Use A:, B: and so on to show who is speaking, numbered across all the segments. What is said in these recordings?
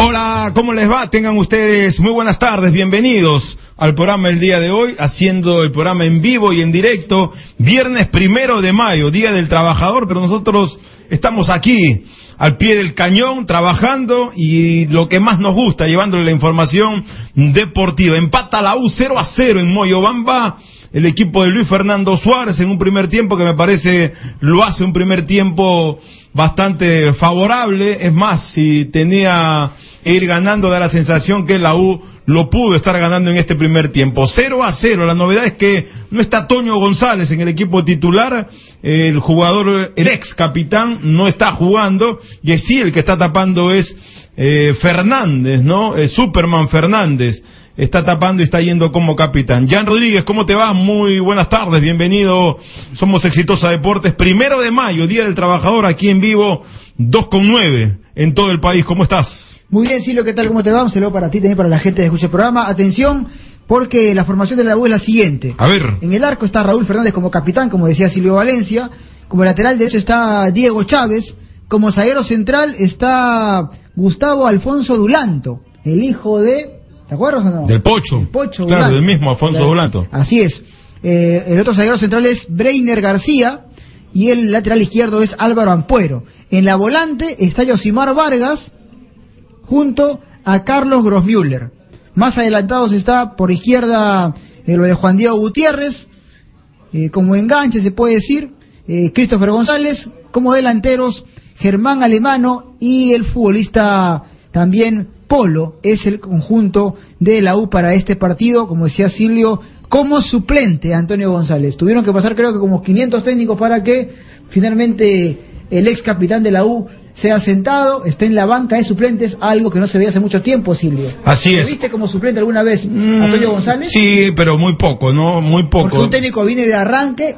A: Hola, ¿cómo les va? Tengan ustedes muy buenas tardes, bienvenidos al programa el día de hoy, haciendo el programa en vivo y en directo, viernes primero de mayo, Día del Trabajador, pero nosotros estamos aquí, al pie del cañón, trabajando y lo que más nos gusta, llevándole la información deportiva. Empata la U 0 a 0 en Moyobamba el equipo de Luis Fernando Suárez en un primer tiempo que me parece lo hace un primer tiempo bastante favorable. Es más, si tenía ir ganando, da la sensación que la U lo pudo estar ganando en este primer tiempo. 0 a 0. La novedad es que no está Toño González en el equipo titular. El jugador, el ex capitán, no está jugando. Y sí, el que está tapando es eh, Fernández, ¿no? Eh, Superman Fernández está tapando y está yendo como capitán. Jan Rodríguez, ¿cómo te va? Muy buenas tardes, bienvenido. Somos Exitosa Deportes, primero de mayo, Día del Trabajador, aquí en vivo, 2 con 9 en todo el país. ¿Cómo estás?
B: Muy bien, Silvio, ¿qué tal? ¿Cómo te va? Un saludo para ti, también para la gente que escucha el programa. Atención, porque la formación de la U es la siguiente.
A: A ver.
B: En el arco está Raúl Fernández como capitán, como decía Silvio Valencia. Como lateral derecho está Diego Chávez. Como zaguero central está Gustavo Alfonso Dulanto, el hijo de ¿Te acuerdas o no?
A: Del Pocho.
B: Pocho
A: claro, del mismo Alfonso Dulanto.
B: Así es. Eh, el otro zaguero central es Breiner García y el lateral izquierdo es Álvaro Ampuero. En la volante está Yosimar Vargas junto a Carlos Grossmüller. Más adelantados está por izquierda eh, lo de Juan Diego Gutiérrez, eh, como enganche se puede decir, Christopher González, como delanteros Germán Alemano y el futbolista también Polo es el conjunto de la U para este partido, como decía Silvio, como suplente Antonio González. Tuvieron que pasar creo que como 500 técnicos para que finalmente el ex capitán de la U sea sentado, esté en la banca de suplentes, algo que no se veía hace mucho tiempo, Silvio.
A: Así es.
B: viste como suplente alguna vez mm, Antonio González?
A: Sí, pero muy poco, ¿no? Muy poco.
B: Porque un técnico viene de arranque,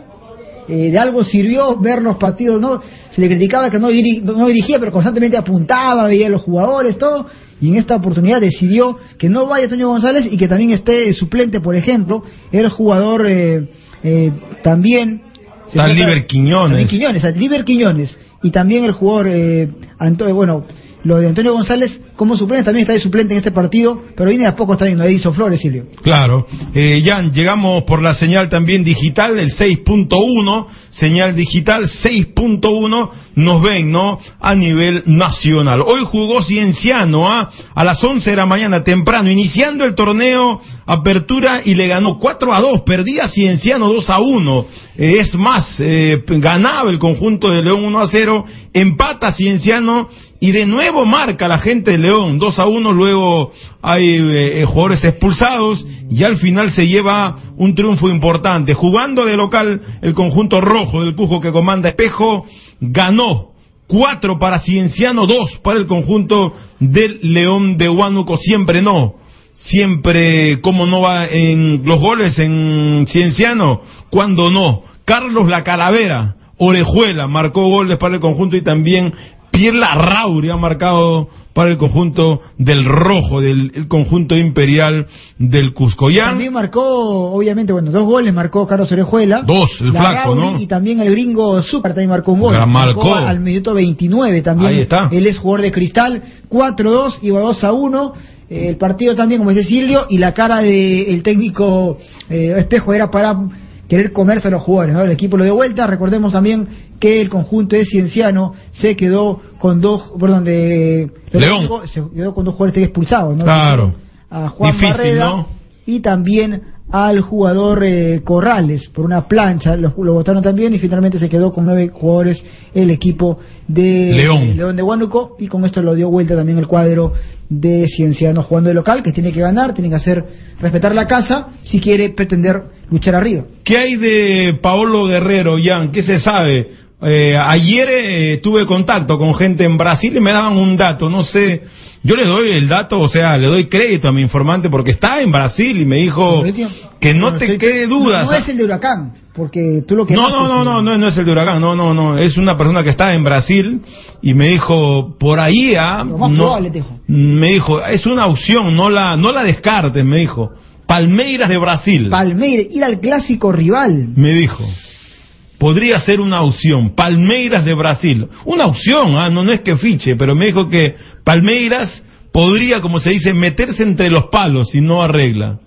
B: eh, de algo sirvió ver los partidos, ¿no? Se le criticaba que no, no dirigía, pero constantemente apuntaba, veía a los jugadores, todo y en esta oportunidad decidió que no vaya Toño González y que también esté suplente, por ejemplo, el jugador eh, eh, también...
A: Está Liber Quiñones.
B: Quiñones, Liber Quiñones. Y también el jugador, eh, Antonio, bueno, lo de Antonio González como suplente también está de suplente en este partido, pero viene a poco también, no hizo Flores, Silvio.
A: Claro. Eh, Jan, llegamos por la señal también digital, el 6.1, señal digital 6.1, nos ven, ¿no? A nivel nacional. Hoy jugó Cienciano, ¿ah? A las 11 de la mañana, temprano, iniciando el torneo Apertura y le ganó 4 a 2, perdía Cienciano 2 a 1. Eh, es más, eh, ganaba el conjunto de León 1 a 0, empata Cienciano y de nuevo marca la gente de León 2 a 1, luego hay eh, jugadores expulsados y al final se lleva un triunfo importante. Jugando de local el conjunto rojo del Cujo que comanda Espejo ganó 4 para Cienciano, 2 para el conjunto del León de Huánuco, siempre no. Siempre, como no va en los goles en Cienciano? Cuando no. Carlos La Calavera, Orejuela, marcó goles para el conjunto y también Pierla Rauri ha marcado para el conjunto del rojo, del conjunto imperial del Cusco.
B: También marcó, obviamente, bueno, dos goles marcó Carlos Orejuela.
A: Dos, el flaco, ¿no?
B: Y también el gringo Super también marcó un gol.
A: marcó.
B: al minuto 29 también.
A: Ahí está.
B: Él es jugador de cristal, 4-2, iba 2-1. El partido también, como dice Silvio, y la cara del técnico eh, Espejo era para querer comerse a los jugadores. El equipo lo dio vuelta. Recordemos también que el conjunto de Cienciano se quedó con dos, perdón, de
A: León.
B: se quedó con dos jugadores expulsados, ¿no?
A: Claro.
B: A Juan Barreda y también al jugador eh, Corrales por una plancha, lo, lo votaron también y finalmente se quedó con nueve jugadores el equipo de
A: León.
B: León de Huánuco y con esto lo dio vuelta también el cuadro de Cienciano jugando de local que tiene que ganar, tiene que hacer respetar la casa si quiere pretender luchar arriba.
A: ¿Qué hay de Paolo Guerrero, Jan? ¿Qué se sabe? Eh, ayer eh, tuve contacto con gente en Brasil y me daban un dato, no sé, yo le doy el dato, o sea, le doy crédito a mi informante porque está en Brasil y me dijo que no te quede dudas.
B: No, no es el de Huracán, porque tú lo que
A: No, no, no, no, no, no es el de Huracán, no, no, no, es una persona que está en Brasil y me dijo, por ahí, ah,
B: Lo más
A: no-
B: probable, te dijo.
A: me dijo, es una opción, no la, no la descartes, me dijo. Palmeiras de Brasil.
B: Palmeiras, ir al clásico rival.
A: me dijo. Podría ser una opción. Palmeiras de Brasil. Una opción, ah, no, no es que fiche, pero me dijo que Palmeiras podría, como se dice, meterse entre los palos si no arregla.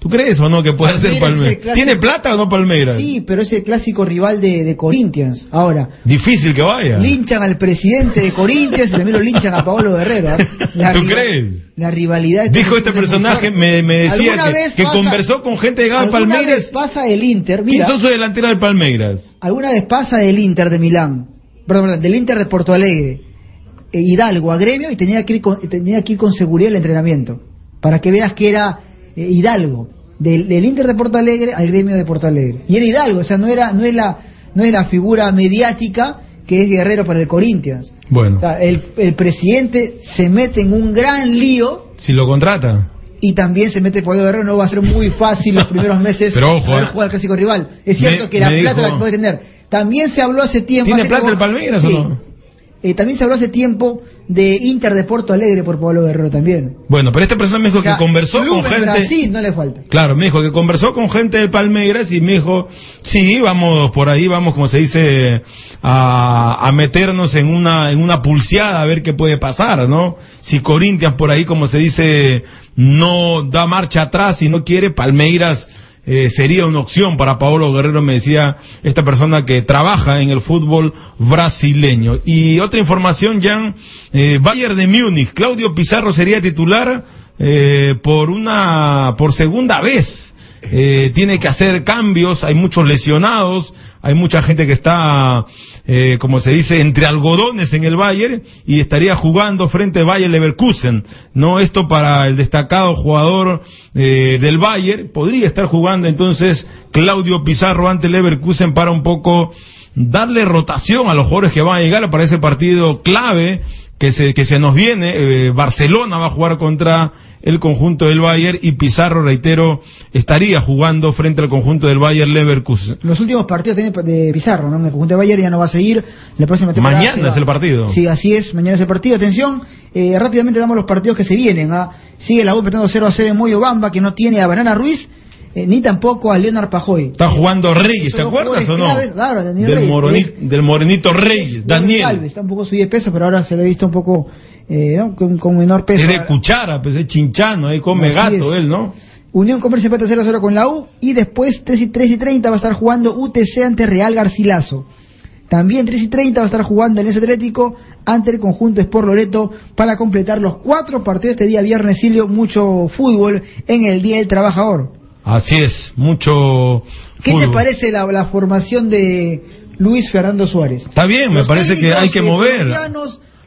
A: ¿Tú crees o no que puede ser
B: Palmeiras es el
A: Palmeiras?
B: clásico-
A: ¿Tiene plata o no Palmeiras?
B: Sí, pero es el clásico rival de, de Corinthians. Ahora,
A: Difícil que vaya.
B: linchan al presidente de Corinthians y también lo linchan a Paolo Guerrero. ¿eh?
A: ¿Tú
B: rival-
A: crees?
B: La rivalidad.
A: Dijo este personaje, me, me decía
B: ¿Alguna
A: que,
B: vez
A: que
B: pasa-
A: conversó con gente de Palmeiras.
B: vez pasa el Inter,
A: ¿Quién
B: mira,
A: son su delantera del Palmeiras?
B: alguna vez pasa del Inter de Milán, perdón, del Inter de Porto Alegre, eh, Hidalgo a Gremio y tenía que ir con, tenía que ir con seguridad al entrenamiento, para que veas que era eh, Hidalgo, del, del Inter de Porto Alegre al Gremio de Porto Alegre. Y era Hidalgo, o sea, no era, no es la, no es la figura mediática que es Guerrero para el Corinthians.
A: Bueno,
B: O sea, el, el presidente se mete en un gran lío
A: si lo contrata.
B: y también se mete Pablo Guerrero, no va a ser muy fácil los primeros meses
A: Pero ojo,
B: poder
A: eh.
B: jugar al clásico rival. Es cierto
A: Me-
B: que la plata
A: dijo-
B: la puede tener. También se habló hace tiempo.
A: ¿Tiene
B: hace
A: plata
B: como-
A: el Palmeiras o no?
B: Eh, también se habló hace tiempo de Inter de Porto Alegre por Pablo Guerrero también.
A: Bueno, pero esta persona me dijo
B: O sea,
A: que conversó con
B: en
A: gente.
B: Brasil no le falta.
A: Claro, me dijo que conversó con gente del Palmeiras y me dijo, sí, vamos por ahí, vamos, como se dice, a, a meternos en una, en una pulseada a ver qué puede pasar, ¿no? Si Corinthians por ahí, como se dice, no da marcha atrás y no quiere, Palmeiras eh, sería una opción para Paolo Guerrero, me decía esta persona que trabaja en el fútbol brasileño. Y otra información, Jan, eh, Bayern de Múnich, Claudio Pizarro sería titular eh, por una, por segunda vez. Eh, tiene que hacer cambios, hay muchos lesionados, hay mucha gente que está, eh, como se dice, entre algodones en el Bayern y estaría jugando frente a Bayern Leverkusen. No, esto para el destacado jugador eh, del Bayern podría estar jugando entonces Claudio Pizarro ante Leverkusen para un poco darle rotación a los jugadores que van a llegar para ese partido clave que se, que se nos viene. Eh, Barcelona va a jugar contra el conjunto del Bayern y Pizarro, reitero, estaría jugando frente al conjunto del Bayern Leverkusen.
B: Los últimos partidos tiene de Pizarro, ¿no? En el conjunto de Bayern ya no va a seguir. La próxima temporada
A: Mañana es el partido.
B: Sí, así es. Mañana es el partido. Atención, eh, rápidamente damos los partidos que se vienen. ¿ah? Sigue la U empezando 0 a 0 en Moyobamba, que no tiene a Banana Ruiz, eh, ni tampoco a Leonard Pajoy.
A: Está jugando Reyes, ¿te acuerdas o no?
B: claro, Daniel
A: del,
B: Reyes,
A: moroni-
B: es-
A: del morenito Reyes, Daniel.
B: Está un poco subido de peso, pero ahora se le ha visto un poco eh, ¿no? con, con menor peso.
A: Es de cuchara, pues es chinchano, ahí come gato él, ¿no?
B: Unión Comercio empata 0 a 0 con la U y después 3 y, 3 y 30 va a estar jugando UTC ante Real Garcilaso. También 3 y 30 va a estar jugando el S Atlético ante el conjunto Sport Loreto para completar los cuatro partidos este día viernes, Silvio, mucho fútbol en el Día del Trabajador.
A: Así es, mucho
B: ¿Qué te parece la, la formación de Luis Fernando Suárez?
A: Está bien, me parece que hay que mover.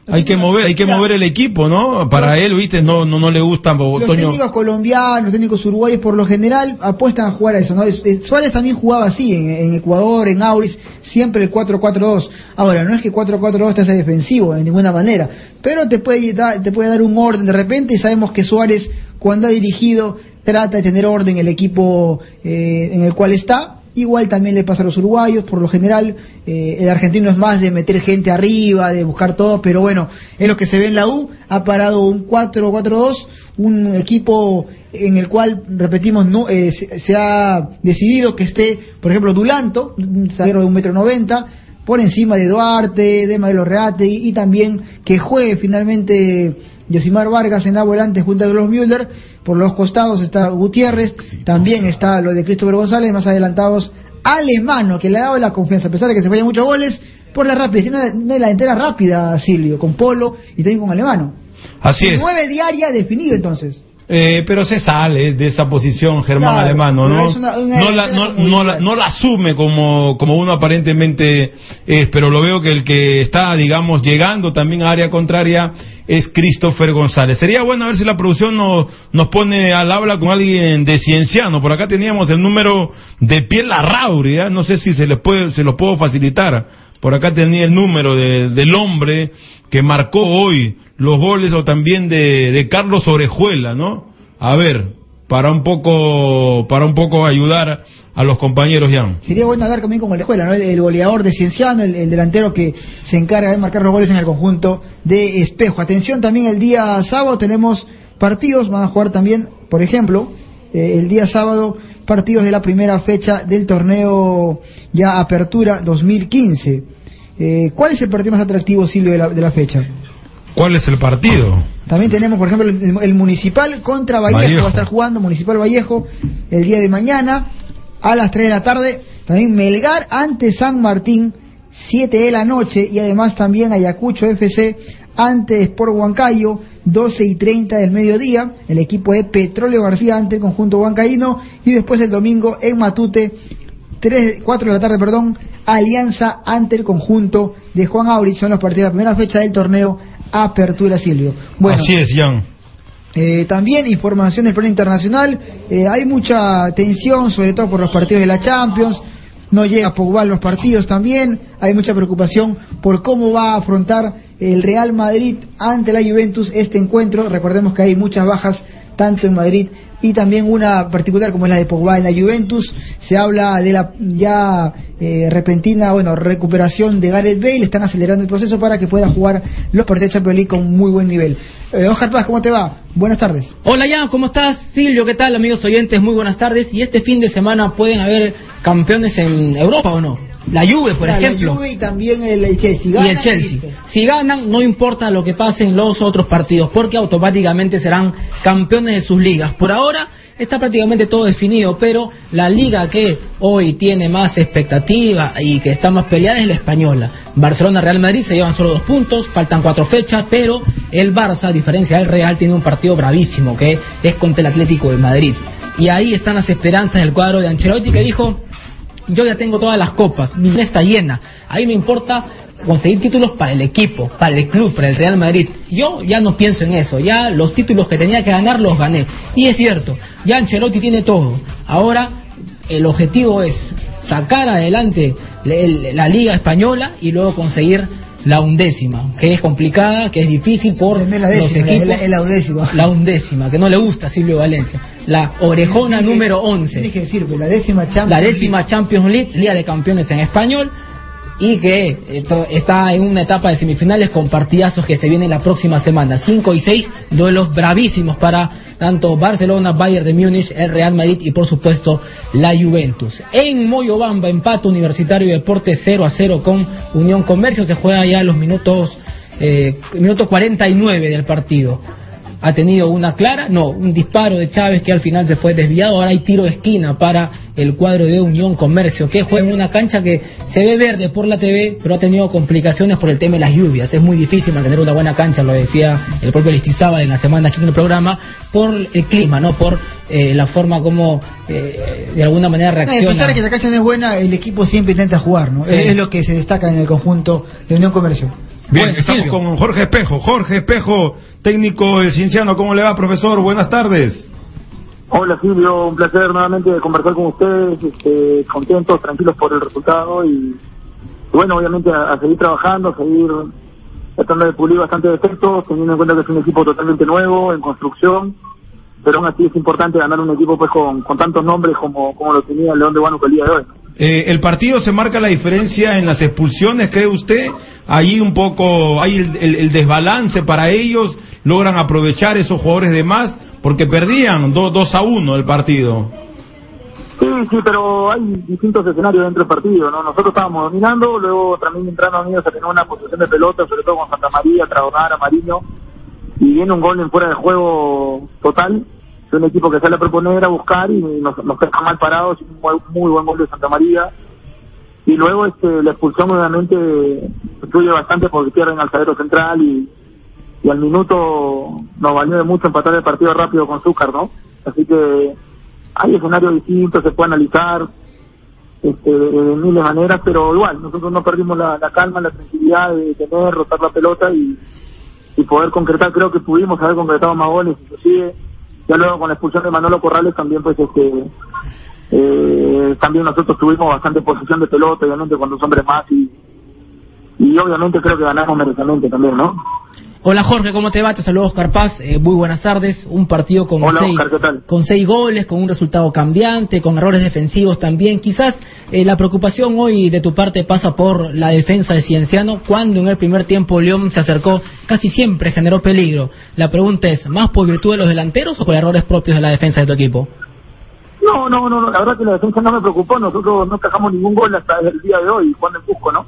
A: Hay que mover, hay que mover el equipo, ¿no? Para él, viste, no, no, no le gusta
B: Los
A: Toño.
B: técnicos colombianos, los técnicos uruguayos por lo general apuestan a jugar a eso, ¿no? Suárez también jugaba así en, en Ecuador, en Auris, siempre el 4-4-2. Ahora, no es que 4-4-2 te hace defensivo de ninguna manera, pero te puede, dar, te puede dar un orden de repente y sabemos que Suárez cuando ha dirigido trata de tener orden el equipo eh, en el cual está. Igual también le pasa a los uruguayos, por lo general eh, el argentino es más de meter gente arriba, de buscar todo, pero bueno, es lo que se ve en la U, ha parado un 4-4-2, un equipo en el cual, repetimos, no eh, se, se ha decidido que esté, por ejemplo, Dulanto, un zaguero de un metro noventa, por encima de Duarte, de Madelo Reate y, también que juegue finalmente Yosimar Vargas en la volante junto a los Müller. Por los costados está Gutiérrez, también está lo de Christopher González, más adelantados Alemano, que le ha dado la confianza, a pesar de que se vayan muchos goles, por la rapidez. Tiene una, una delantera rápida, Silvio, con Polo y también con Alemano.
A: Así es.
B: Nueve diaria definido entonces.
A: Eh, pero se sale de esa posición Germán
B: Claro,
A: Alemano, ¿no?
B: una- una
A: no, la, no, no la, no la asume como, como uno aparentemente es, pero lo veo que el que está, digamos, llegando también a área contraria es Christopher González. Sería bueno a ver si la producción nos, nos pone al habla con alguien de Cienciano. Por acá teníamos el número de Piel Larrauri, ¿eh? no sé si se les puede, se los puedo facilitar. Por acá tenía el número de- del hombre que marcó hoy los goles o también de, de Carlos Orejuela, ¿no? A ver, para un poco, para un poco ayudar a los compañeros, Jan.
B: Sería bueno hablar también con el escuela, ¿no? El, goleador de Cienciano, el, el delantero que se encarga de marcar los goles en el conjunto de Espejo. Atención, también el día sábado tenemos partidos, van a jugar también, por ejemplo, eh, el día sábado partidos de la primera fecha del torneo ya Apertura 2015. Eh, ¿Cuál es el partido más atractivo, Silvio, de la, de la fecha?
A: ¿Cuál es el partido?
B: También tenemos, por ejemplo, el, el Municipal contra Vallejo.
A: Vallejo.
B: Va a estar jugando Municipal Vallejo el día de mañana a las 3 de la tarde. También Melgar ante San Martín, 7 de la noche. Y además también Ayacucho FC ante Sport Huancayo, 12 y 30 del mediodía. El equipo de Petróleo García ante el conjunto huancaíno. Y después el domingo en Matute, 3, 4 de la tarde, perdón, Alianza ante el conjunto de Juan Aurich. Son los partidos de la primera fecha del torneo Apertura Silvio. Bueno,
A: Así es, Jan.
B: eh, también información del plano internacional. eh, hay mucha tensión, sobre todo por los partidos de la Champions. No llega Pogba a los partidos también. Hay mucha preocupación por cómo va a afrontar el Real Madrid ante la Juventus este encuentro. Recordemos que hay muchas bajas tanto en Madrid y también una particular como es la de Pogba en la Juventus. Se habla de la ya eh, repentina bueno recuperación de Gareth Bale. Están acelerando el proceso para que pueda jugar los partidos de Champions League con muy buen nivel. Eh, Oscar Paz, ¿cómo te va? Buenas tardes.
C: Hola Jan, ¿cómo estás? Silvio, ¿qué tal amigos oyentes? Muy buenas tardes. Y este fin de semana pueden haber campeones en Europa o no. La Juve, por
B: La- la
C: ejemplo.
B: Juve y también el, el Chelsea.
C: y
B: Ganan
C: el Chelsea. Si ganan, no importa lo que pase en los otros partidos, porque automáticamente serán campeones de sus ligas. Por ahora está prácticamente todo definido, pero la liga que hoy tiene más expectativa y que está más peleada es la española. Barcelona-Real Madrid se llevan solo dos puntos, faltan cuatro fechas, pero el Barça, a diferencia del Real, tiene un partido bravísimo que es contra el Atlético de Madrid. Y ahí están las esperanzas del cuadro de Ancelotti que dijo yo ya tengo todas las copas, mi lista está llena. Ahí me importa conseguir títulos para el equipo, para el club, para el Real Madrid. Yo ya no pienso en eso, ya los títulos que tenía que ganar los gané. Y es cierto, ya Ancelotti tiene todo. Ahora el objetivo es sacar adelante el- la Liga Española y luego conseguir la undécima, que es complicada, que es difícil por
B: Es la
C: los
B: décima,
C: equipos.
B: es la- es la undécima.
C: La undécima, que no le gusta a Silvio Valencia. La orejona
B: que-
C: número 11
B: Tienes que decir, pues, la décima Champions
C: la
B: League.
C: décima Champions League, Liga de Campeones en español, y que está en una etapa de semifinales con partidazos que se vienen la próxima semana. 5 y 6, duelos bravísimos para tanto Barcelona, Bayern de Múnich, el Real Madrid y por supuesto la Juventus. En Moyobamba, empate Universitario de Deportes 0 a 0 con Unión Comercio, se juega ya los minutos, eh, minuto 49 del partido ha tenido una clara, no, un disparo de Chávez que al final se fue desviado, ahora hay tiro de esquina para el cuadro de Unión Comercio, que juega en una cancha que se ve verde por la TV, pero ha tenido complicaciones por el tema de las lluvias, es muy difícil mantener una buena cancha, lo decía el propio Listizábal en la semana aquí en el programa, por el clima, no por eh, la forma como eh, de alguna manera
B: No, y a
C: reacciona.
B: pesar de que la cancha no es buena, el equipo siempre intenta jugar, ¿no?
C: Sí.
B: Es lo que se destaca en el conjunto de Unión Comercio.
A: Bien,
C: Bueno,
A: estamos
C: Silvio.
A: con Jorge Espejo. Jorge Espejo, técnico del Cienciano. ¿Cómo le va, profesor? Buenas tardes.
D: Hola Silvio, un placer nuevamente conversar con ustedes, este, contentos, tranquilos por el resultado y, bueno, obviamente a, a seguir trabajando, a seguir tratando de pulir bastante defectos, teniendo en cuenta que es un equipo totalmente nuevo, en construcción, pero aún así es importante ganar un equipo pues con, con tantos nombres como, como lo tenía el León de Huánuco el día de hoy.
A: Eh, el partido se marca la diferencia en las expulsiones, ¿cree usted? Ahí un poco, hay el, el- desbalance para ellos, logran aprovechar esos jugadores de más, porque perdían 2 a 1 el partido.
D: Sí, sí, pero hay distintos escenarios dentro del partido, ¿no? Nosotros estábamos dominando, luego también entraron amigos a tener una posición de pelota, sobre todo con Santa María, Traonara, Mariño, y viene un gol en fuera de juego total, de un equipo que sale a proponer, a buscar, y nos, nos deja mal parados, un muy, buen gol de Santa María, y luego este la expulsión obviamente influye bastante porque pierden al zaguero central y, y al minuto nos valió de mucho empatar el partido rápido con Zúcar, ¿no? Así que hay escenarios distintos, se puede analizar este, de miles de maneras, pero igual, nosotros no perdimos la, calma, la tranquilidad de tener, rotar la pelota y, y poder concretar, creo que pudimos haber concretado más goles, inclusive ya luego con la expulsión de Manolo Corrales también pues este eh, también nosotros tuvimos bastante posición de pelota obviamente cuando son hombres más y y obviamente creo que ganamos merecidamente también no
C: Hola Jorge, ¿cómo te va? Te saludo Oscar Paz, eh, muy buenas tardes. Un partido con, seis, con seis goles, con un resultado cambiante, con errores defensivos también. Quizás eh, la preocupación hoy de tu parte pasa por la defensa de Cienciano, cuando en el primer tiempo León se acercó, casi siempre generó peligro. La pregunta es, ¿más por virtud de los delanteros o por errores propios de la defensa de tu equipo?
D: No, no, no, la verdad que la defensa no me preocupó, nosotros no cajamos ningún gol hasta el día de hoy, cuando en Cusco, ¿no?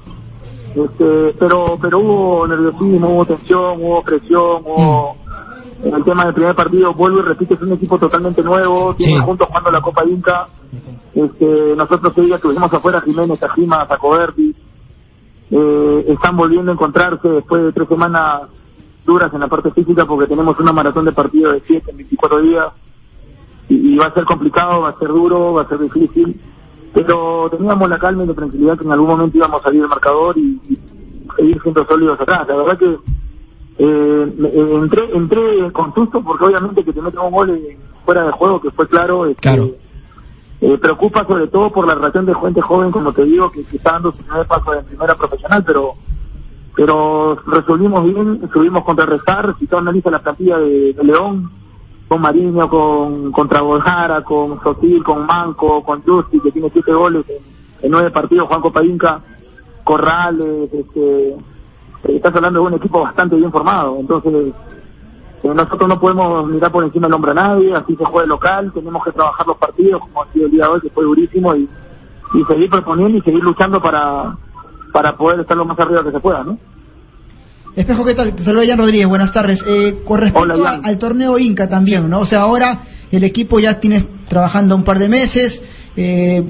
D: Este, pero pero hubo nerviosismo, hubo tensión, hubo presión, hubo mm. en el tema del primer partido, vuelvo y repito, es un equipo totalmente nuevo, tienen juntos jugando la Copa Inca, este, nosotros ese día tuvimos afuera Jiménez, Tajima, Sacoberti, eh, están volviendo a encontrarse después de tres semanas duras en la parte física porque tenemos una maratón de partido de 7 en 24 días. Y, y va a ser complicado, va a ser duro, va a ser difícil pero teníamos la calma y la tranquilidad que en algún momento íbamos a salir del marcador y, seguir siendo sólidos atrás. La verdad que eh, eh, entré, entré con susto porque obviamente que te meten un gol fuera de juego, que fue claro, este,
C: claro.
D: Eh, preocupa sobre todo por la relación de gente joven, como te digo, que, está dando su primer paso en primera profesional, pero pero resolvimos bien, estuvimos contrarrestar, si tú analizas la plantilla de León, con Mariño, con, con Travoljara, con Sotil, con Manco, con Justi, que tiene siete goles en, nueve partidos, Juan Copainca, Corrales, este, estás hablando de un equipo bastante bien formado, entonces eh, nosotros no podemos mirar por encima del hombro a nadie, así se juega local, tenemos que trabajar los partidos como ha sido el día de hoy, que fue durísimo, y, y seguir proponiendo y seguir luchando para, para poder estar lo más arriba que se pueda, ¿no?
B: Espejo, ¿qué tal? Te saluda Jan Rodríguez, buenas tardes. Eh, con respecto al torneo Inca también, ¿no? O sea, ahora el equipo ya tiene trabajando un par de meses, eh,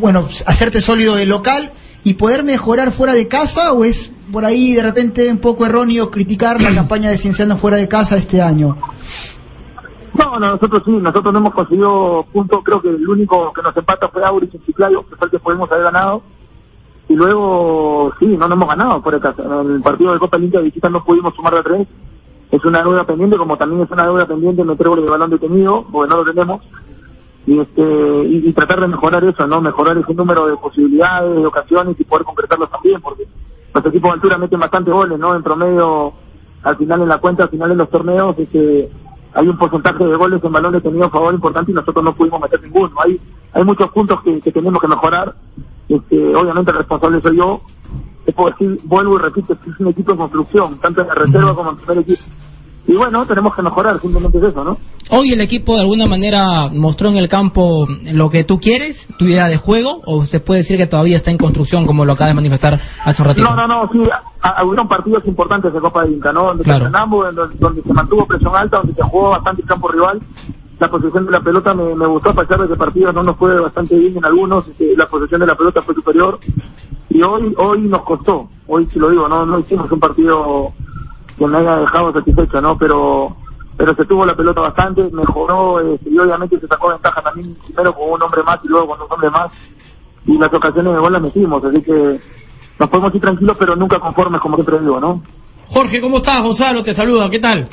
B: bueno, hacerte sólido de local y poder mejorar fuera de casa o es por ahí de repente un poco erróneo criticar la campaña de Cienciano fuera de casa este año.
D: No, no, nosotros sí, nosotros no hemos conseguido puntos, creo que el único que nos empata fue Auris en Chiclayo, que fue el que podemos haber ganado y luego sí, no nos hemos ganado por el, en el partido de Copa Limpia de visita no pudimos sumar de tres. Es una deuda pendiente como también es una deuda pendiente meter goles de balón detenido porque no lo tenemos. Y este y, tratar de mejorar eso no mejorar ese número de posibilidades de ocasiones y poder concretarlos también porque los equipos de altura meten bastantes goles no en promedio al final en la cuenta al final en los torneos este hay un porcentaje de goles en balón detenido a favor importante y nosotros no pudimos meter ninguno. Hay hay muchos puntos que tenemos que mejorar este, obviamente el responsable soy yo. Te puedo decir, vuelvo y repito, es un equipo en construcción, tanto en la reserva como en el primer equipo. Y bueno, tenemos que mejorar, simplemente es eso, ¿no?
C: Hoy el equipo de alguna manera mostró en el campo lo que tú quieres, tu idea de juego, o se puede decir que todavía está en construcción, como lo acaba de manifestar hace un ratito.
D: No, no, no, sí, hubieron partidos importantes de Copa de Inca, ¿no? Donde, claro. donde, donde, se mantuvo presión alta, donde se jugó bastante el campo rival, la posición de la pelota me, me, gustó a pesar de que partido no nos fue bastante bien en algunos este, la posición de la pelota fue superior. Y hoy hoy nos costó hoy si lo digo no no hicimos un partido que me haya dejado satisfecho no pero pero se tuvo la pelota bastante mejoró este, y obviamente se sacó ventaja también primero con un hombre más y luego con un hombre más. Y las ocasiones de gol las metimos así que nos podemos ir tranquilos pero nunca conformes como siempre digo no
C: Jorge cómo estás Gonzalo te saluda qué tal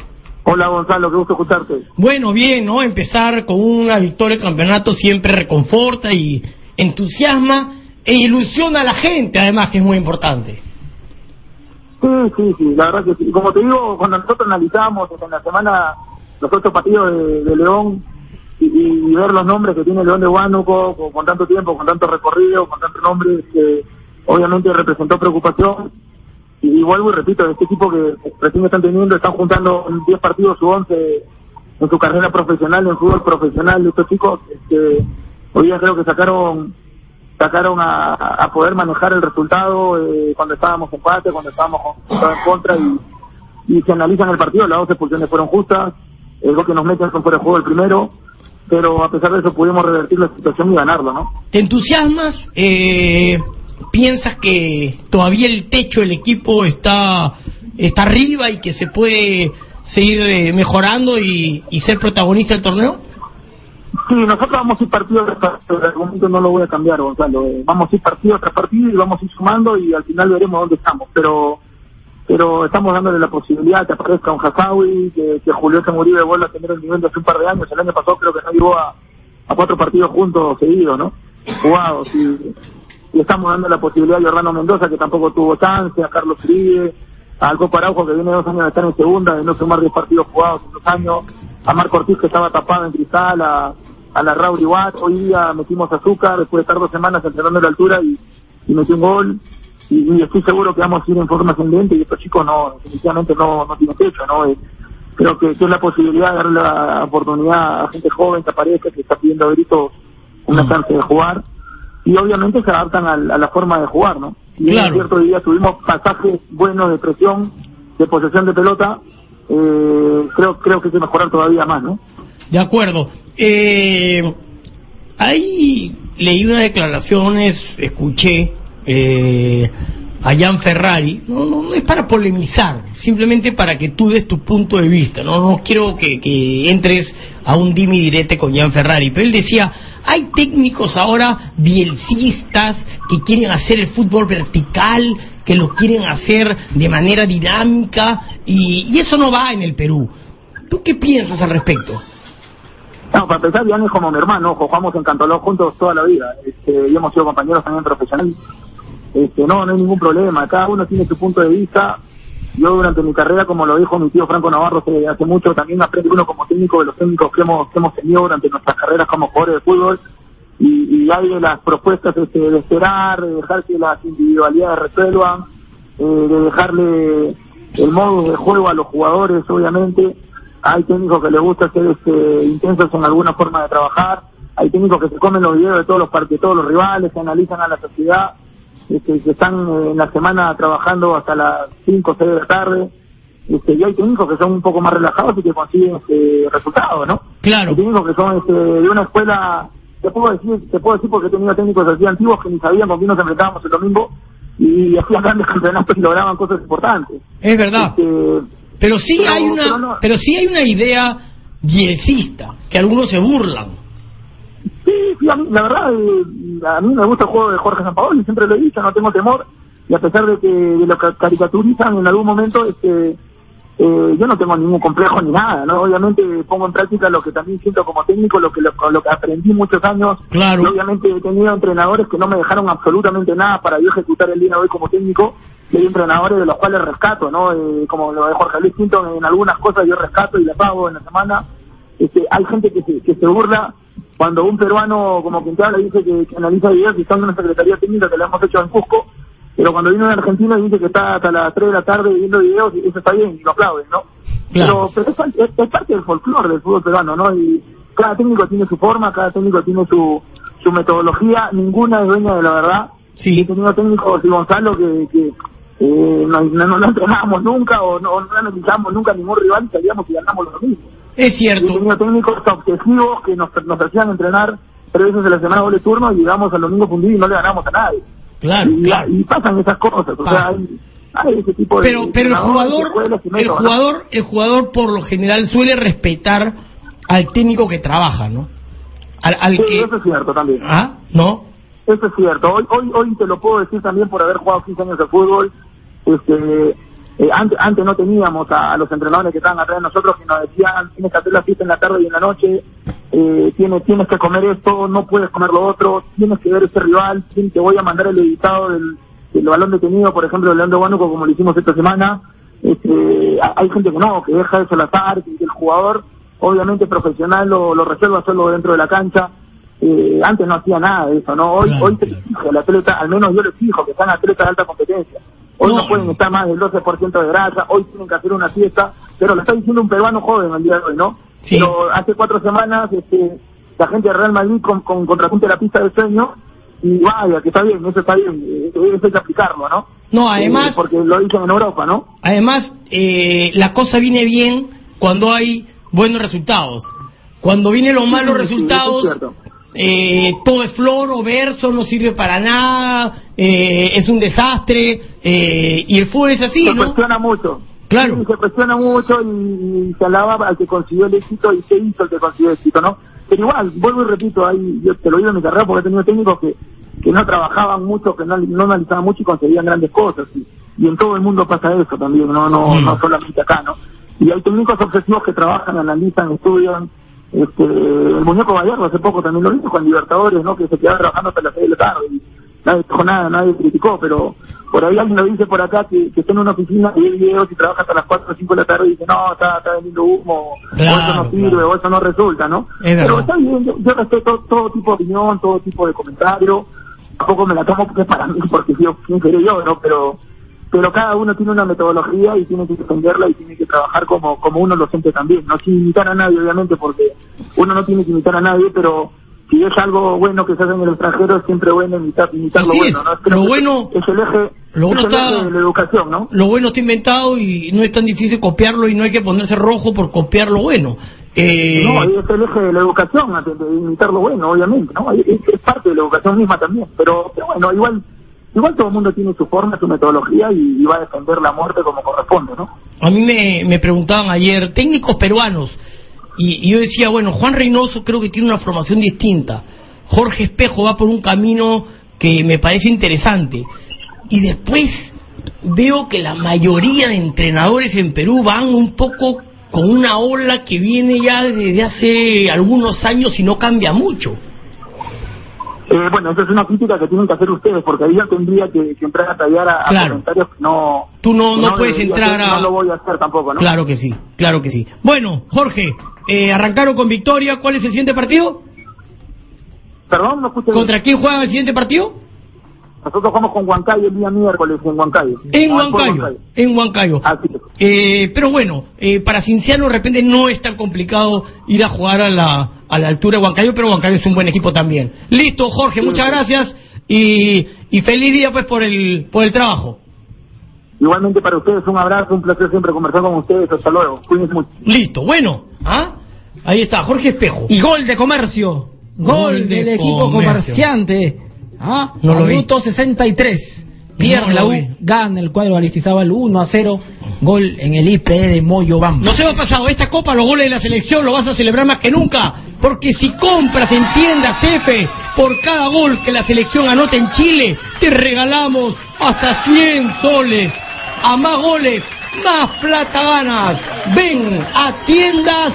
D: Hola Gonzalo, qué gusto escucharte.
C: Bueno, bien, ¿no? Empezar con una victoria de campeonato siempre reconforta y entusiasma e ilusiona a la gente, además, que es muy importante.
D: Sí, sí, sí, la verdad que sí. Como te digo, cuando nosotros analizamos en la semana los otros partidos de, León y, ver los nombres que tiene León de Huánuco con, tanto tiempo, con tanto recorrido, con tanto nombre, que obviamente representó preocupación y, vuelvo y repito, este equipo que recién están teniendo, están juntando 10 partidos u 11 en su carrera profesional, en fútbol profesional, estos chicos, este, hoy día creo que sacaron sacaron a, poder manejar el resultado eh, cuando estábamos en empate, cuando estábamos en contra y, y se analizan el partido, las dos expulsiones fueron justas, el gol que nos meten son por el juego el primero, pero a pesar de eso pudimos revertir la situación y ganarlo, ¿no?
C: ¿Te entusiasmas? Eh, ¿Piensas que todavía el techo del equipo está
E: está arriba y que se puede seguir eh, mejorando y, ser protagonista del torneo?
D: Sí, nosotros vamos a ir partido tras partido, el argumento no lo voy a cambiar, Gonzalo. eh, vamos a ir partido tras partido y vamos a ir sumando y al final veremos dónde estamos. Pero pero estamos dándole la posibilidad que aparezca un Hasawi, que, que Julio Uribe vuelva a tener el nivel de hace un par de años. El año pasado creo que no llegó a, a cuatro partidos juntos seguidos, ¿no? Jugados. Y, y estamos dando la posibilidad a Orlando Mendoza, que tampoco tuvo chance, a Carlos Uribe, a Alco Paraujo, que viene dos años de estar en segunda, de no sumar diez partidos jugados en dos años, a Marco Ortiz, que estaba tapado en cristal, a, a la Raúl Watt, hoy día metimos azúcar, después de estar dos semanas entrenando a la altura y, y metió un gol. Y, y estoy seguro que vamos a ir en forma ascendente y estos chicos no, definitivamente no, no tienen techo, ¿no? Eh, creo que, que es la posibilidad de darle la oportunidad a gente joven que aparezca, que está pidiendo a gritos una chance de jugar y obviamente se adaptan al- a, la forma de jugar, ¿no? Y
E: Claro.
D: es cierto, día tuvimos pasajes buenos de presión, de posesión de pelota, eh, creo creo que hay que mejorar todavía más, ¿no?
E: De acuerdo. Eh, ahí leí unas declaraciones, escuché eh, a Jan Ferrari. No, no, no es para polemizar, simplemente para que tú des tu punto de vista. No, no quiero que, que entres a un dimi direte con Jan Ferrari, pero él decía, hay técnicos ahora bielcistas que quieren hacer el fútbol vertical, que lo quieren hacer de manera dinámica, y, y eso no va en el Perú. ¿Tú qué piensas al respecto?
D: No, para empezar, Jan es como mi hermano, jugamos en Cantoló juntos toda la vida, este, y hemos sido compañeros también profesionales. Este, no, no hay ningún problema, cada uno tiene su punto de vista. Yo durante mi carrera, como lo dijo mi tío Franco Navarro hace, hace mucho, también aprende uno como técnico de los técnicos que hemos, que hemos tenido durante nuestras carreras como jugadores de fútbol. Y, y hay de las propuestas este, de esperar, de dejar que las individualidades resuelvan, eh, de dejarle el modo de juego a los jugadores, obviamente. Hay técnicos que les gusta ser este, intensos en alguna forma de trabajar. Hay técnicos que se comen los videos de todos los partidos, todos los rivales, que analizan a la sociedad, este, que están en la semana trabajando hasta las 5 o 6 de la tarde. Este, y hay técnicos que son un poco más relajados y que consiguen este, resultados, ¿no?
E: Claro.
D: Hay técnicos que son este, de una escuela, te puedo decir, te puedo decir porque he tenido técnicos así antiguos que ni sabían con quién nos enfrentábamos el domingo y hacían grandes campeonatos y lograban cosas importantes.
E: Es verdad.
D: Este,
E: Pero sí
D: Pero-
E: hay una,
D: pero no-
E: pero sí hay una idea bielcista que algunos se burlan.
D: Sí, sí, a mí, la verdad, a mí me gusta el juego de Jorge Sampaoli, siempre lo he dicho, no tengo temor, y a pesar de que de lo caricaturizan en algún momento, este, eh, yo no tengo ningún complejo ni nada, ¿no? Obviamente pongo en práctica lo que también siento como técnico, lo que lo, lo que aprendí muchos años,
E: Claro.
D: y obviamente he tenido entrenadores que no me dejaron absolutamente nada para yo ejecutar el día de hoy como técnico, y hay entrenadores de los cuales rescato, ¿no? Eh, como lo de Jorge Luis Quinto, en algunas cosas yo rescato y le pago en la semana, este, hay gente que se, que se burla cuando un peruano como Quintana dice que, que analiza videos y está en una secretaría técnica que le hemos hecho en Cusco, pero cuando viene un argentino y dice que está hasta las 3 de la tarde viendo videos, y eso está bien y lo aplauden, ¿no?
E: Claro.
D: Pero, pero es, parte- es- parte del folclore del fútbol peruano, ¿no? Y cada técnico tiene su forma, cada técnico tiene su, su metodología, ninguna es dueña de la verdad.
E: Sí.
D: He tenido técnicos y Gonzalo que, que eh, no, no, no entrenábamos nunca o no, no analizábamos nunca a ningún rival y salíamos y ganamos lo mismo.
E: Es cierto.
D: tenido técnicos obsesivos que nos, nos hacían entrenar tres veces a la semana doble turno y llegamos al domingo fundido y no le ganamos a nadie.
E: Claro,
D: y,
E: claro.
D: y pasan esas cosas, o sea, hay, hay ese tipo de...
E: Pero, pero el jugador,
D: y
E: el jugador, el jugador por lo general suele respetar al técnico que trabaja, ¿no? Al, al
D: Sí,
E: que,
D: eso es cierto también.
E: ah, ¿no?
D: Eso es cierto. Hoy, hoy, hoy te lo puedo decir también por haber jugado 15 años de fútbol. Este, eh, antes, antes no teníamos a, a los entrenadores que estaban atrás de nosotros que nos decían tienes que hacer la fiesta en la tarde y en la noche, eh, tienes, tienes que comer esto, no puedes comer lo otro, tienes que ver este rival, te voy a mandar el editado del, del balón detenido, por ejemplo, de Leandro Huánuco, como lo hicimos esta semana. Este, ha- hay gente que no, que deja eso al azar, que el jugador, obviamente profesional, lo, lo resuelva solo dentro de la cancha. Eh, antes no hacía nada de eso, ¿no? Hoy,
E: Claro,
D: hoy te
E: claro.
D: el atleta, al menos yo le exijo que sean atletas de alta competencia. Hoy no,
E: No.
D: pueden estar más del 12% de grasa, hoy tienen que hacer una fiesta, pero lo está diciendo un peruano joven el día de hoy, ¿no?
E: Sí.
D: Pero hace cuatro semanas este, la gente de Real Madrid con, con contrapunte la pista de sueño y vaya, que está bien, eso está bien, eso hay que aplicarlo, ¿no?
E: No, además-
D: Eh, porque lo dicen en Europa, ¿no?
E: Además, eh, la cosa viene bien cuando hay buenos resultados. Cuando vienen los malos
D: sí,
E: resultados. Eh, todo es flor o verso, no sirve para nada, eh, es un desastre, eh, y el fútbol es así,
D: se
E: ¿no?
D: cuestiona mucho,
E: Claro.
D: Y se cuestiona mucho y, y se alaba al que consiguió el éxito y se hizo el que consiguió el éxito, ¿no? Pero igual, vuelvo y repito, ahí yo te lo digo en mi carrera porque he tenido técnicos que, que no trabajaban mucho, que no, no analizaban mucho y conseguían grandes cosas. Y, y en todo el mundo pasa eso también, no no
E: Mm.
D: no solamente acá, ¿no? Y hay técnicos obsesivos que trabajan, analizan, estudian. Este, el muñeco Gallardo hace poco también lo hizo con Libertadores, ¿no? Que se quedaba trabajando hasta las seis de la tarde y nadie dijo nada, nadie criticó, pero por ahí alguien lo dice por acá que, que está en una oficina y videos y trabaja hasta las 4 o 5 de la tarde y dice, no, está, está vendiendo humo, o eso no sirve,
E: claro.
D: o eso no resulta, ¿no?
E: Es
D: pero está bien, yo, yo respeto todo tipo de opinión, todo tipo de comentario, tampoco me la tomo porque es para mí, porque yo, quién yo, ¿no? Pero pero cada uno tiene una metodología y tiene que defenderla y tiene que trabajar como, como uno lo siente también, no sin imitar a nadie obviamente porque uno no tiene que imitar a nadie, pero si es algo bueno que se hace en el extranjero es siempre bueno imitar, imitar lo bueno,
E: es.
D: ¿no? Creo
E: Lo bueno-
D: es el eje,
E: lo bueno
D: es el
E: está-
D: eje de la educación, ¿no?
E: Lo bueno está inventado y no es tan difícil copiarlo y no hay que ponerse rojo por copiar lo bueno. Eh,
D: No, es el eje de la educación, de, de imitar lo bueno, obviamente, ¿no? Es, es parte de la educación misma también, pero, pero bueno, igual igual todo el mundo tiene su forma, su metodología y, va a defender la muerte como corresponde, ¿no?
E: A mí me, me preguntaban ayer, técnicos peruanos, y yo decía, bueno, Juan Reynoso creo que tiene una formación distinta. Jorge Espejo va por un camino que me parece interesante. Y después veo que la mayoría de entrenadores en Perú van un poco con una ola que viene ya desde hace algunos años y no cambia mucho.
D: Eh, bueno, esa es una crítica que tienen que hacer ustedes, porque ahí yo tendría que, que entrar a tallar a, a
E: Claro.
D: comentarios que no...
E: Tú no- no puedes entrar
D: hacer,
E: a-
D: No lo voy a hacer tampoco, ¿no?
E: Claro que sí, claro que sí. Bueno, Jorge, eh, arrancaron con victoria. ¿Cuál es el siguiente partido?
D: Perdón, no escuché.
E: ¿Contra quién juegan el siguiente partido?
D: Nosotros jugamos con Huancayo el día miércoles en Huancayo.
E: En
D: Ah, por
E: Huancayo. En Huancayo.
D: Así es.
E: Eh, pero bueno, eh, para Cinciano de repente no es tan complicado ir a jugar a la, a la altura de Huancayo, pero Huancayo es un buen equipo también. Listo, Jorge, muchas gracias y, y feliz día pues por el, por el trabajo.
D: Igualmente para ustedes un abrazo, un placer siempre conversar con ustedes. Hasta luego. Cuídense mucho.
E: Listo, bueno, ¿ah? Ahí está, Jorge Espejo.
C: Y gol de comercio. Gol,
E: Gol de
C: del equipo
E: Comercio.
C: comerciante. ¿Ah?
E: No lo vi.
C: Minuto 63. Pierde
E: No
C: la U,
E: vi.
C: gana el cuadro Aristizábal 1 a 0. Gol en el IP de Moyo Bamba.
E: Nos hemos pasado esta copa, los goles de la selección, lo vas a celebrar más que nunca. Porque si compras en tiendas F, por cada gol que la selección anota en Chile, te regalamos hasta 100 soles. A más goles, más plata ganas. Ven a tiendas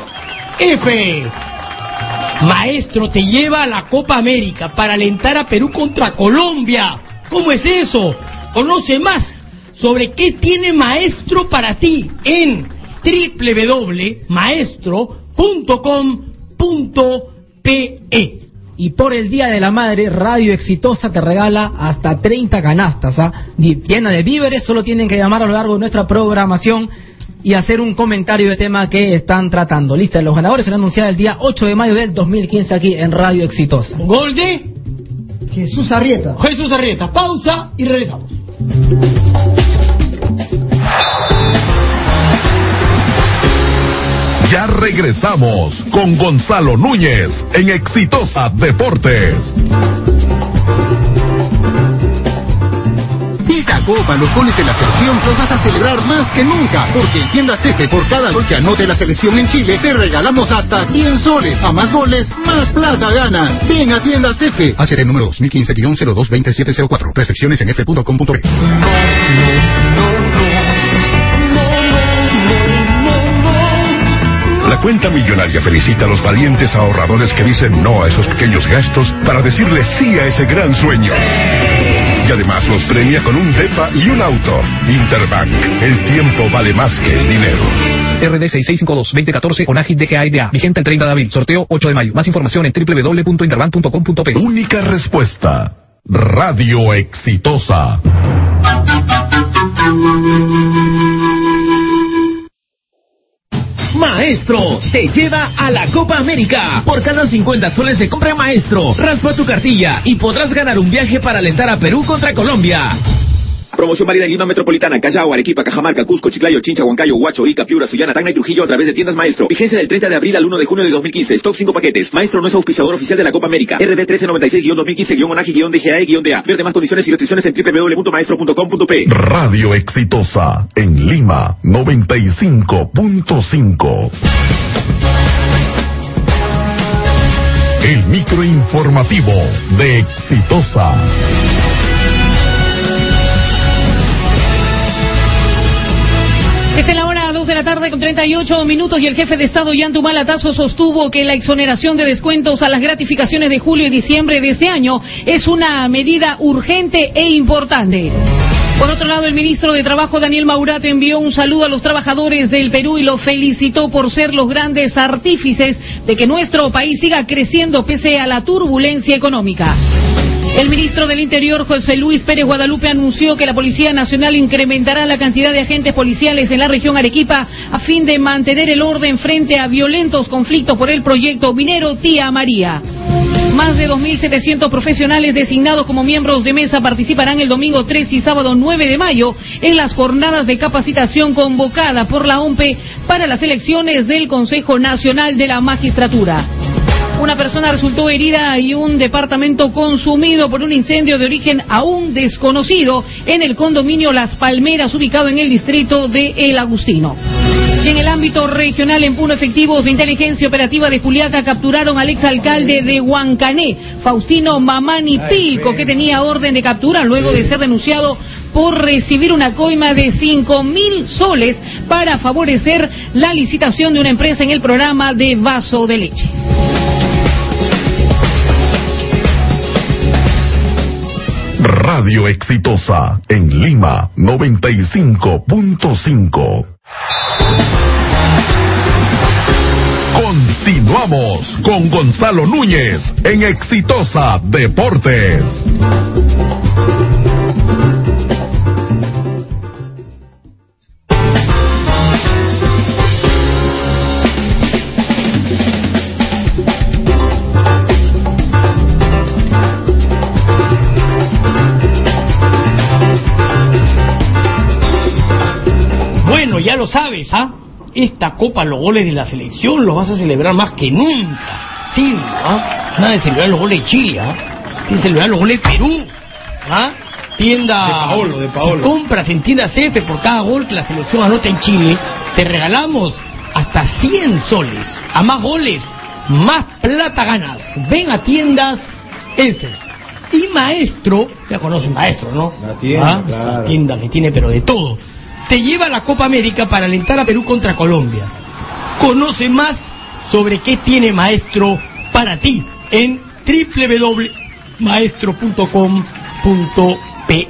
E: F. Maestro te lleva a la Copa América para alentar a Perú contra Colombia. ¿Cómo es eso? Conoce más sobre qué tiene Maestro para ti en www.maestro.com.pe.
C: Y por el Día de la Madre, Radio Exitosa te regala hasta 30 canastas, ¿ah? Llena de víveres. Solo tienen que llamar a lo largo de nuestra programación y hacer un comentario de tema que están tratando. Lista de los ganadores será anunciada el día 8 de mayo del 2015 aquí en Radio Exitosa.
E: Gol de
B: Jesús Arrieta.
E: Jesús Arrieta. Pausa y regresamos.
F: Ya regresamos con Gonzalo Núñez en Exitosa Deportes.
G: Los goles de la selección los vas a celebrar más que nunca, porque en tiendas Efe por cada gol que anote la selección en Chile te regalamos hasta 100 soles. A más goles, más plata ganas. Ven a tiendas Efe. HT número 2015-022704. Restricciones en f.com.p.
F: La cuenta millonaria felicita a los valientes ahorradores que dicen no a esos pequeños gastos para decirle sí a ese gran sueño. Y además los premia con un DEPA y un auto. Interbank, el tiempo vale más que el dinero.
H: RD 6652-2014 ONAGIT DGAIDA. Vigente el 30 de abril. Sorteo 8 de mayo. Más información en www.interbank.com.p.
F: Única respuesta. Radio Exitosa.
I: Maestro te lleva a la Copa América. Por cada 50 soles de compra Maestro, raspa tu cartilla y podrás ganar un viaje para alentar a Perú contra Colombia.
J: Promoción válida en Lima Metropolitana, Callao, Arequipa, Cajamarca, Cusco, Chiclayo, Chincha, Huancayo, Huacho, Ica, Piura, Sullana, Tacna y Trujillo a través de tiendas Maestro. Vigencia del 30 de abril al 1 de junio de 2015. Stock 5 paquetes. Maestro no es auspiciador oficial de la Copa América. RD 1396-2015-ONAGI-DGAE-DA. Ver demás condiciones y restricciones en www.maestro.com.p.
F: Radio Exitosa en Lima 95.5. El microinformativo de Exitosa.
K: Esta es la hora 2 de la tarde con 38 minutos y el jefe de Estado Yantumal Atazo sostuvo que la exoneración de descuentos a las gratificaciones de julio y diciembre de este año es una medida urgente e importante. Por otro lado, el ministro de Trabajo, Daniel Maurat, envió un saludo a los trabajadores del Perú y los felicitó por ser los grandes artífices de que nuestro país siga creciendo pese a la turbulencia económica. El ministro del Interior, José Luis Pérez Guadalupe, anunció que la Policía Nacional incrementará la cantidad de agentes policiales en la región Arequipa a fin de mantener el orden frente a violentos conflictos por el proyecto minero Tía María. Más de 2.700 profesionales designados como miembros de mesa participarán el domingo 3 y sábado 9 de mayo en las jornadas de capacitación convocada por la OMPE para las elecciones del Consejo Nacional de la Magistratura. Una persona resultó herida y un departamento consumido por un incendio de origen aún desconocido en el condominio Las Palmeras, ubicado en el distrito de El Agustino. Y en el ámbito regional, en Puno, efectivos de inteligencia operativa de Juliaca capturaron al exalcalde de Huancané, Faustino Mamani Pilco, que tenía orden de captura luego de ser denunciado por recibir una coima de cinco mil soles para favorecer la licitación de una empresa en el programa de vaso de leche.
F: Radio Exitosa en Lima 95.5. Continuamos con Gonzalo Núñez en Exitosa Deportes.
E: Ya lo sabes, ¿ah? Esta Copa, los goles de la selección, los vas a celebrar más que nunca. Sí, ¿ah? Nada de celebrar los goles de Chile, ¿ah? Tienes que celebrar los goles de Perú, ¿ah? Tienda...
A: De Paolo, de Paolo.
E: Si compras en tiendas F por cada gol que la selección anota en Chile, te regalamos hasta 100 soles. A más goles, más plata ganas. Ven a tiendas F. Y Maestro, ya conocen Maestro, ¿no?
A: La tienda,
E: ¿Ah?
A: claro.
E: Esa tienda que tiene pero de todo. Te lleva a la Copa América para alentar a Perú contra Colombia. Conoce más sobre qué tiene Maestro para ti en www.maestro.com.pe.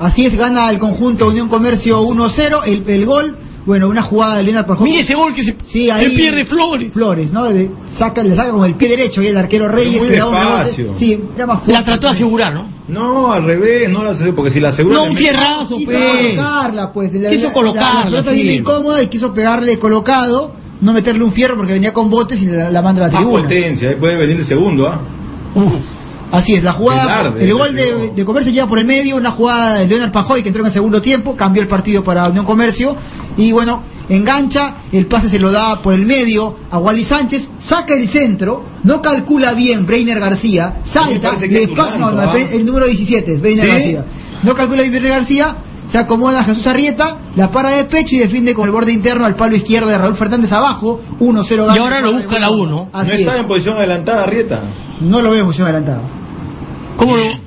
B: Así es, gana el conjunto Unión Comercio 1-0, el, el gol, bueno, una jugada de Leonard Pajón.
E: Mire ese gol que se,
B: Sí,
E: se
B: ahí-
E: pierde Flores.
B: Flores, ¿no? De- saca, le saca con el pie derecho y el arquero Reyes.
A: muy
B: que da un rebote.
A: despacio.
B: Sí, era más
E: La
B: fuerte,
E: trató de asegurar, ¿no?
A: No, al revés, no la aseguro, porque si la asegura...
E: No,
A: le
E: un fierrazo,
B: Quiso
E: pues.
B: colocarla, pues. La-
E: Quiso
B: la-
E: colocarla,
B: La, la pelota
E: sí.
B: incómoda y quiso pegarle colocado, no meterle un fierro porque venía con botes y la, la manda a la
A: Más
B: tribuna.
A: potencia, ahí puede venir el segundo, ¿ah?
B: Así es, la jugada,
A: Velarde,
B: el gol de, de Comercio llega por el medio, una jugada de Leonard Pajoy que entró en el segundo tiempo, cambió el partido para Unión Comercio y bueno, engancha, el pase se lo da por el medio a Wally Sánchez, saca el centro, no calcula bien Breiner García, salta, le no, no,
A: ¿ah?
B: el, el número 17 es Breiner
A: ¿Sí?
B: García, no calcula bien Breiner García, se acomoda Jesús Arrieta, la para de pecho y defiende con el borde interno al palo izquierdo de Raúl Fernández abajo, 1-0 gana
E: Y ahora lo busca la
B: Guadalajara.
E: uno.
B: Así
A: no está
B: es.
A: en posición adelantada, Rieta.
B: No lo veo en posición adelantada.
E: ¿Cómo lo, eh,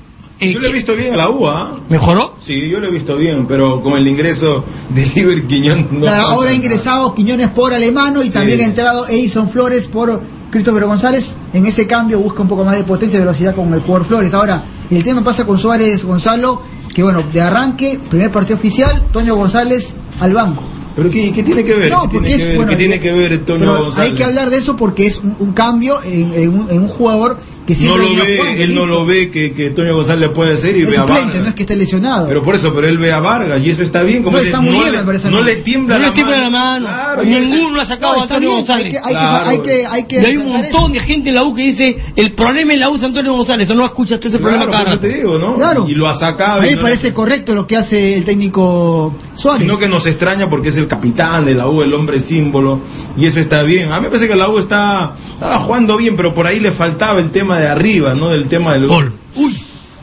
A: Yo lo he visto bien a la U, ¿ah?
E: ¿Mejoró?
A: Sí, yo lo he visto bien, pero con el ingreso de Liber Quiñón no
B: Claro, ahora ha ingresado Quiñones por Alemano y
A: Sí.
B: también ha entrado Edison Flores por Christopher González. En ese cambio busca un poco más de potencia y velocidad con el jugador Flores. Ahora, el tema pasa con Suárez Gonzalo, que bueno, de arranque, primer partido oficial, Toño González al banco.
A: ¿Pero qué, qué tiene que ver?
B: No,
A: ¿Qué
B: porque
A: tiene,
B: es-
A: que ver?
B: bueno,
A: ¿Qué tiene
B: eh,
A: que ver Toño
B: Pero
A: González?
B: hay que hablar de eso porque es un, un cambio en, en un, en un jugador que
A: no
B: siempre
A: lo ve,
B: jugando,
A: él no
B: listo.
A: lo ve que, que Toño González puede hacer y
B: Es
A: ve a Vargas.
B: no es que esté lesionado.
A: Pero por eso, pero él ve a Vargas y eso está bien. Como
B: No,
A: dice,
B: está muy
A: no
B: bien,
A: le,
B: me parece
A: no le tiembla
E: No
A: la
E: le tiembla
A: mano.
E: la mano.
A: Claro, y
E: Ninguno lo ha sacado
B: No,
E: a Antonio
B: bien,
E: González.
B: hay que- hay que-
A: Claro.
B: hay que- hay que
E: y hay un montón de gente en la U que dice el problema en la U es Antonio González. ¿O no escuchas tú ese
A: Claro,
E: problema cara?
A: te digo, ¿no?
B: Claro.
A: Y lo ha sacado.
B: A mí me
A: no-
B: parece correcto lo que hace el técnico Suárez.
A: Sino que nos extraña porque es el capitán de la U, el hombre símbolo, y eso está bien. A mí me parece que la U está estaba jugando bien, pero por ahí le faltaba el tema de arriba, ¿no? Del tema del gol.
B: Uy,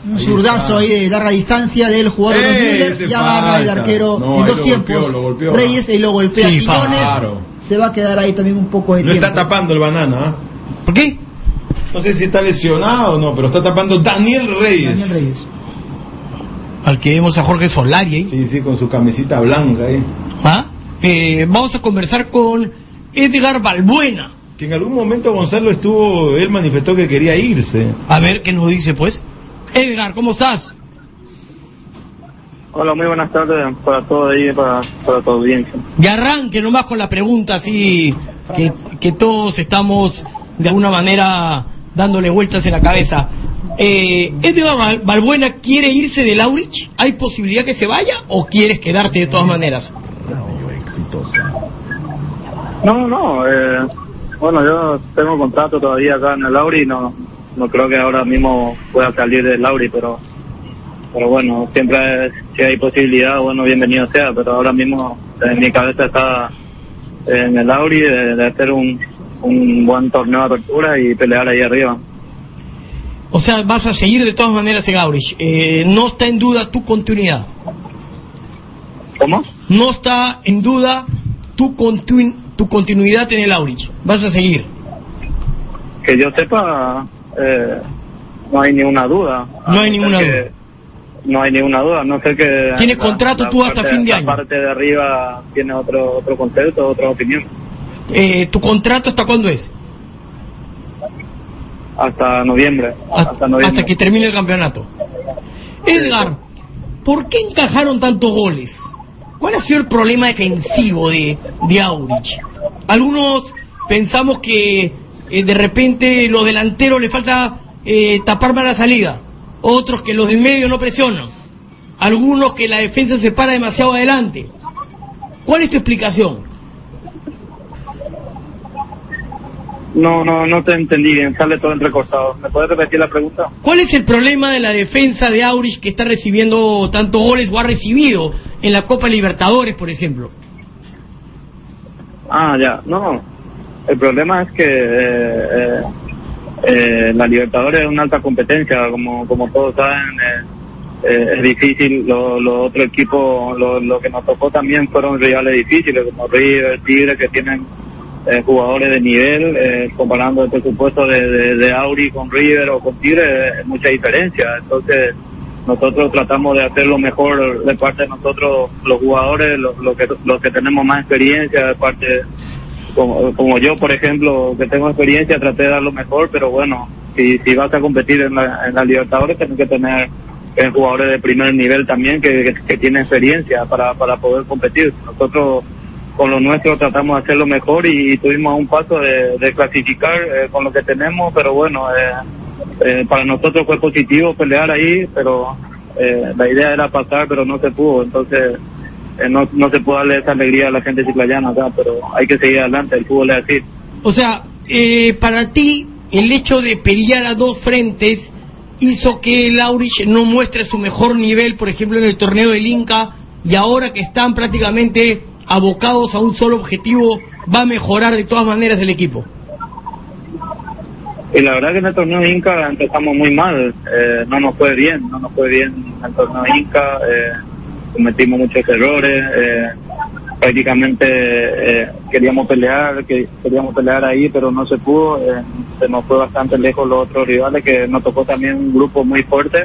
B: un
A: Ahí
B: zurdazo
A: está.
B: ahí de larga distancia del jugador de los
A: Eh, ese
B: ya agarra el arquero
A: No,
B: en dos
A: lo
B: tiempos.
A: golpeó, lo golpeó.
B: Reyes y lo golpea.
E: Sí,
A: claro.
B: se va a quedar ahí también un poco de
A: Lo
B: tiempo.
A: está tapando el banana, ¿ah?
E: ¿Por qué?
A: No sé si está lesionado o no, pero está tapando Daniel Reyes.
B: Daniel Reyes.
E: Al que vemos a Jorge Solari ahí.
A: Sí, sí, con su camisita blanca ahí.
E: ¿Ah? Eh, vamos a conversar con Edgar Balbuena.
A: Que en algún momento Gonzalo estuvo, él manifestó que quería irse.
E: A ver qué nos dice, pues. Edgar, ¿cómo estás?
L: Hola, muy buenas tardes para todo ahí, para, para tu audiencia.
E: Y arranque nomás con la pregunta así que, que todos estamos de alguna manera dándole vueltas en la cabeza. Eh, ¿Edgar Bal- Balbuena quiere irse de Laurich? ¿Hay posibilidad que se vaya o quieres quedarte de todas maneras?
L: No, no, eh, bueno, yo tengo contrato todavía acá en el Lauri, no, no creo que ahora mismo pueda salir del Lauri, pero, pero bueno, siempre si hay posibilidad, bueno, bienvenido sea, pero ahora mismo en mi cabeza está en el Lauri de, de hacer un, un buen torneo de apertura y pelear ahí arriba.
E: O sea, vas a seguir de todas maneras en Aurich. Eh, no está en duda tu continuidad.
L: ¿Cómo?
E: No está en duda tu, continu- tu continuidad en el Aurich. Vas a seguir.
L: Que yo sepa, eh, no hay ninguna duda.
E: No hay ninguna duda.
L: No hay ninguna duda, no sé que...
E: Tienes contrato tú hasta
L: parte-
E: fin de
L: la
E: año.
L: parte de arriba tiene otro otro concepto, otra opinión.
E: Eh, ¿Tu contrato hasta cuándo es?
L: Hasta noviembre.
E: Hasta,
L: Hasta noviembre.
E: hasta que termine el campeonato. Edgar, ¿por qué encajaron tantos goles? ¿Cuál ha sido el problema defensivo de, de Aurich? Algunos pensamos que eh, de repente los delanteros le falta eh, tapar más la salida. Otros que los del medio no presionan. Algunos que la defensa se para demasiado adelante. ¿Cuál es tu explicación?
L: No, no, no te entendí bien, sale todo entrecortado. ¿Me puedes repetir la pregunta?
E: ¿Cuál es el problema de la defensa de Aurich que está recibiendo tantos goles o ha recibido en la Copa Libertadores, por ejemplo?
L: Ah, ya, no. El problema es que eh, eh, la Libertadores es una alta competencia, como, como todos saben. eh, eh, es difícil, los lo otros equipos, lo, lo que nos tocó también fueron rivales difíciles, como River, Tigre, que tienen eh, jugadores de nivel, eh, comparando el presupuesto de, de, de Auri con River o con Tigre, eh, es mucha diferencia. Entonces, nosotros tratamos de hacer lo mejor de parte de nosotros, los jugadores, los lo que, los que tenemos más experiencia, de parte, como, como yo, por ejemplo, que tengo experiencia, traté de dar lo mejor, pero bueno, si, si vas a competir en la, en la Libertadores, tienes que tener eh, jugadores de primer nivel también que, que, que tienen experiencia para, para poder competir. Nosotros con lo nuestro tratamos de hacerlo mejor y, tuvimos un paso de, clasificar eh, con lo que tenemos, pero bueno, eh, eh, para nosotros fue positivo pelear ahí, pero eh, la idea era pasar, pero no se pudo, entonces eh, no, no se puede darle esa alegría a la gente chiclayana acá, pero hay que seguir adelante, el fútbol es así.
E: O sea, para ti, el hecho de pelear a dos frentes hizo que el Aurich no muestre su mejor nivel, por ejemplo, en el torneo del Inca, y ahora que están prácticamente abocados a un solo objetivo, va a mejorar de todas maneras el equipo.
L: Y la verdad que en el torneo Inca empezamos muy mal, eh, no nos fue bien, no nos fue bien en el torneo Inca, eh, cometimos muchos errores, eh, prácticamente eh, queríamos pelear, que queríamos pelear ahí, pero no se pudo, eh, se nos fue bastante lejos los otros rivales, que nos tocó también un grupo muy fuerte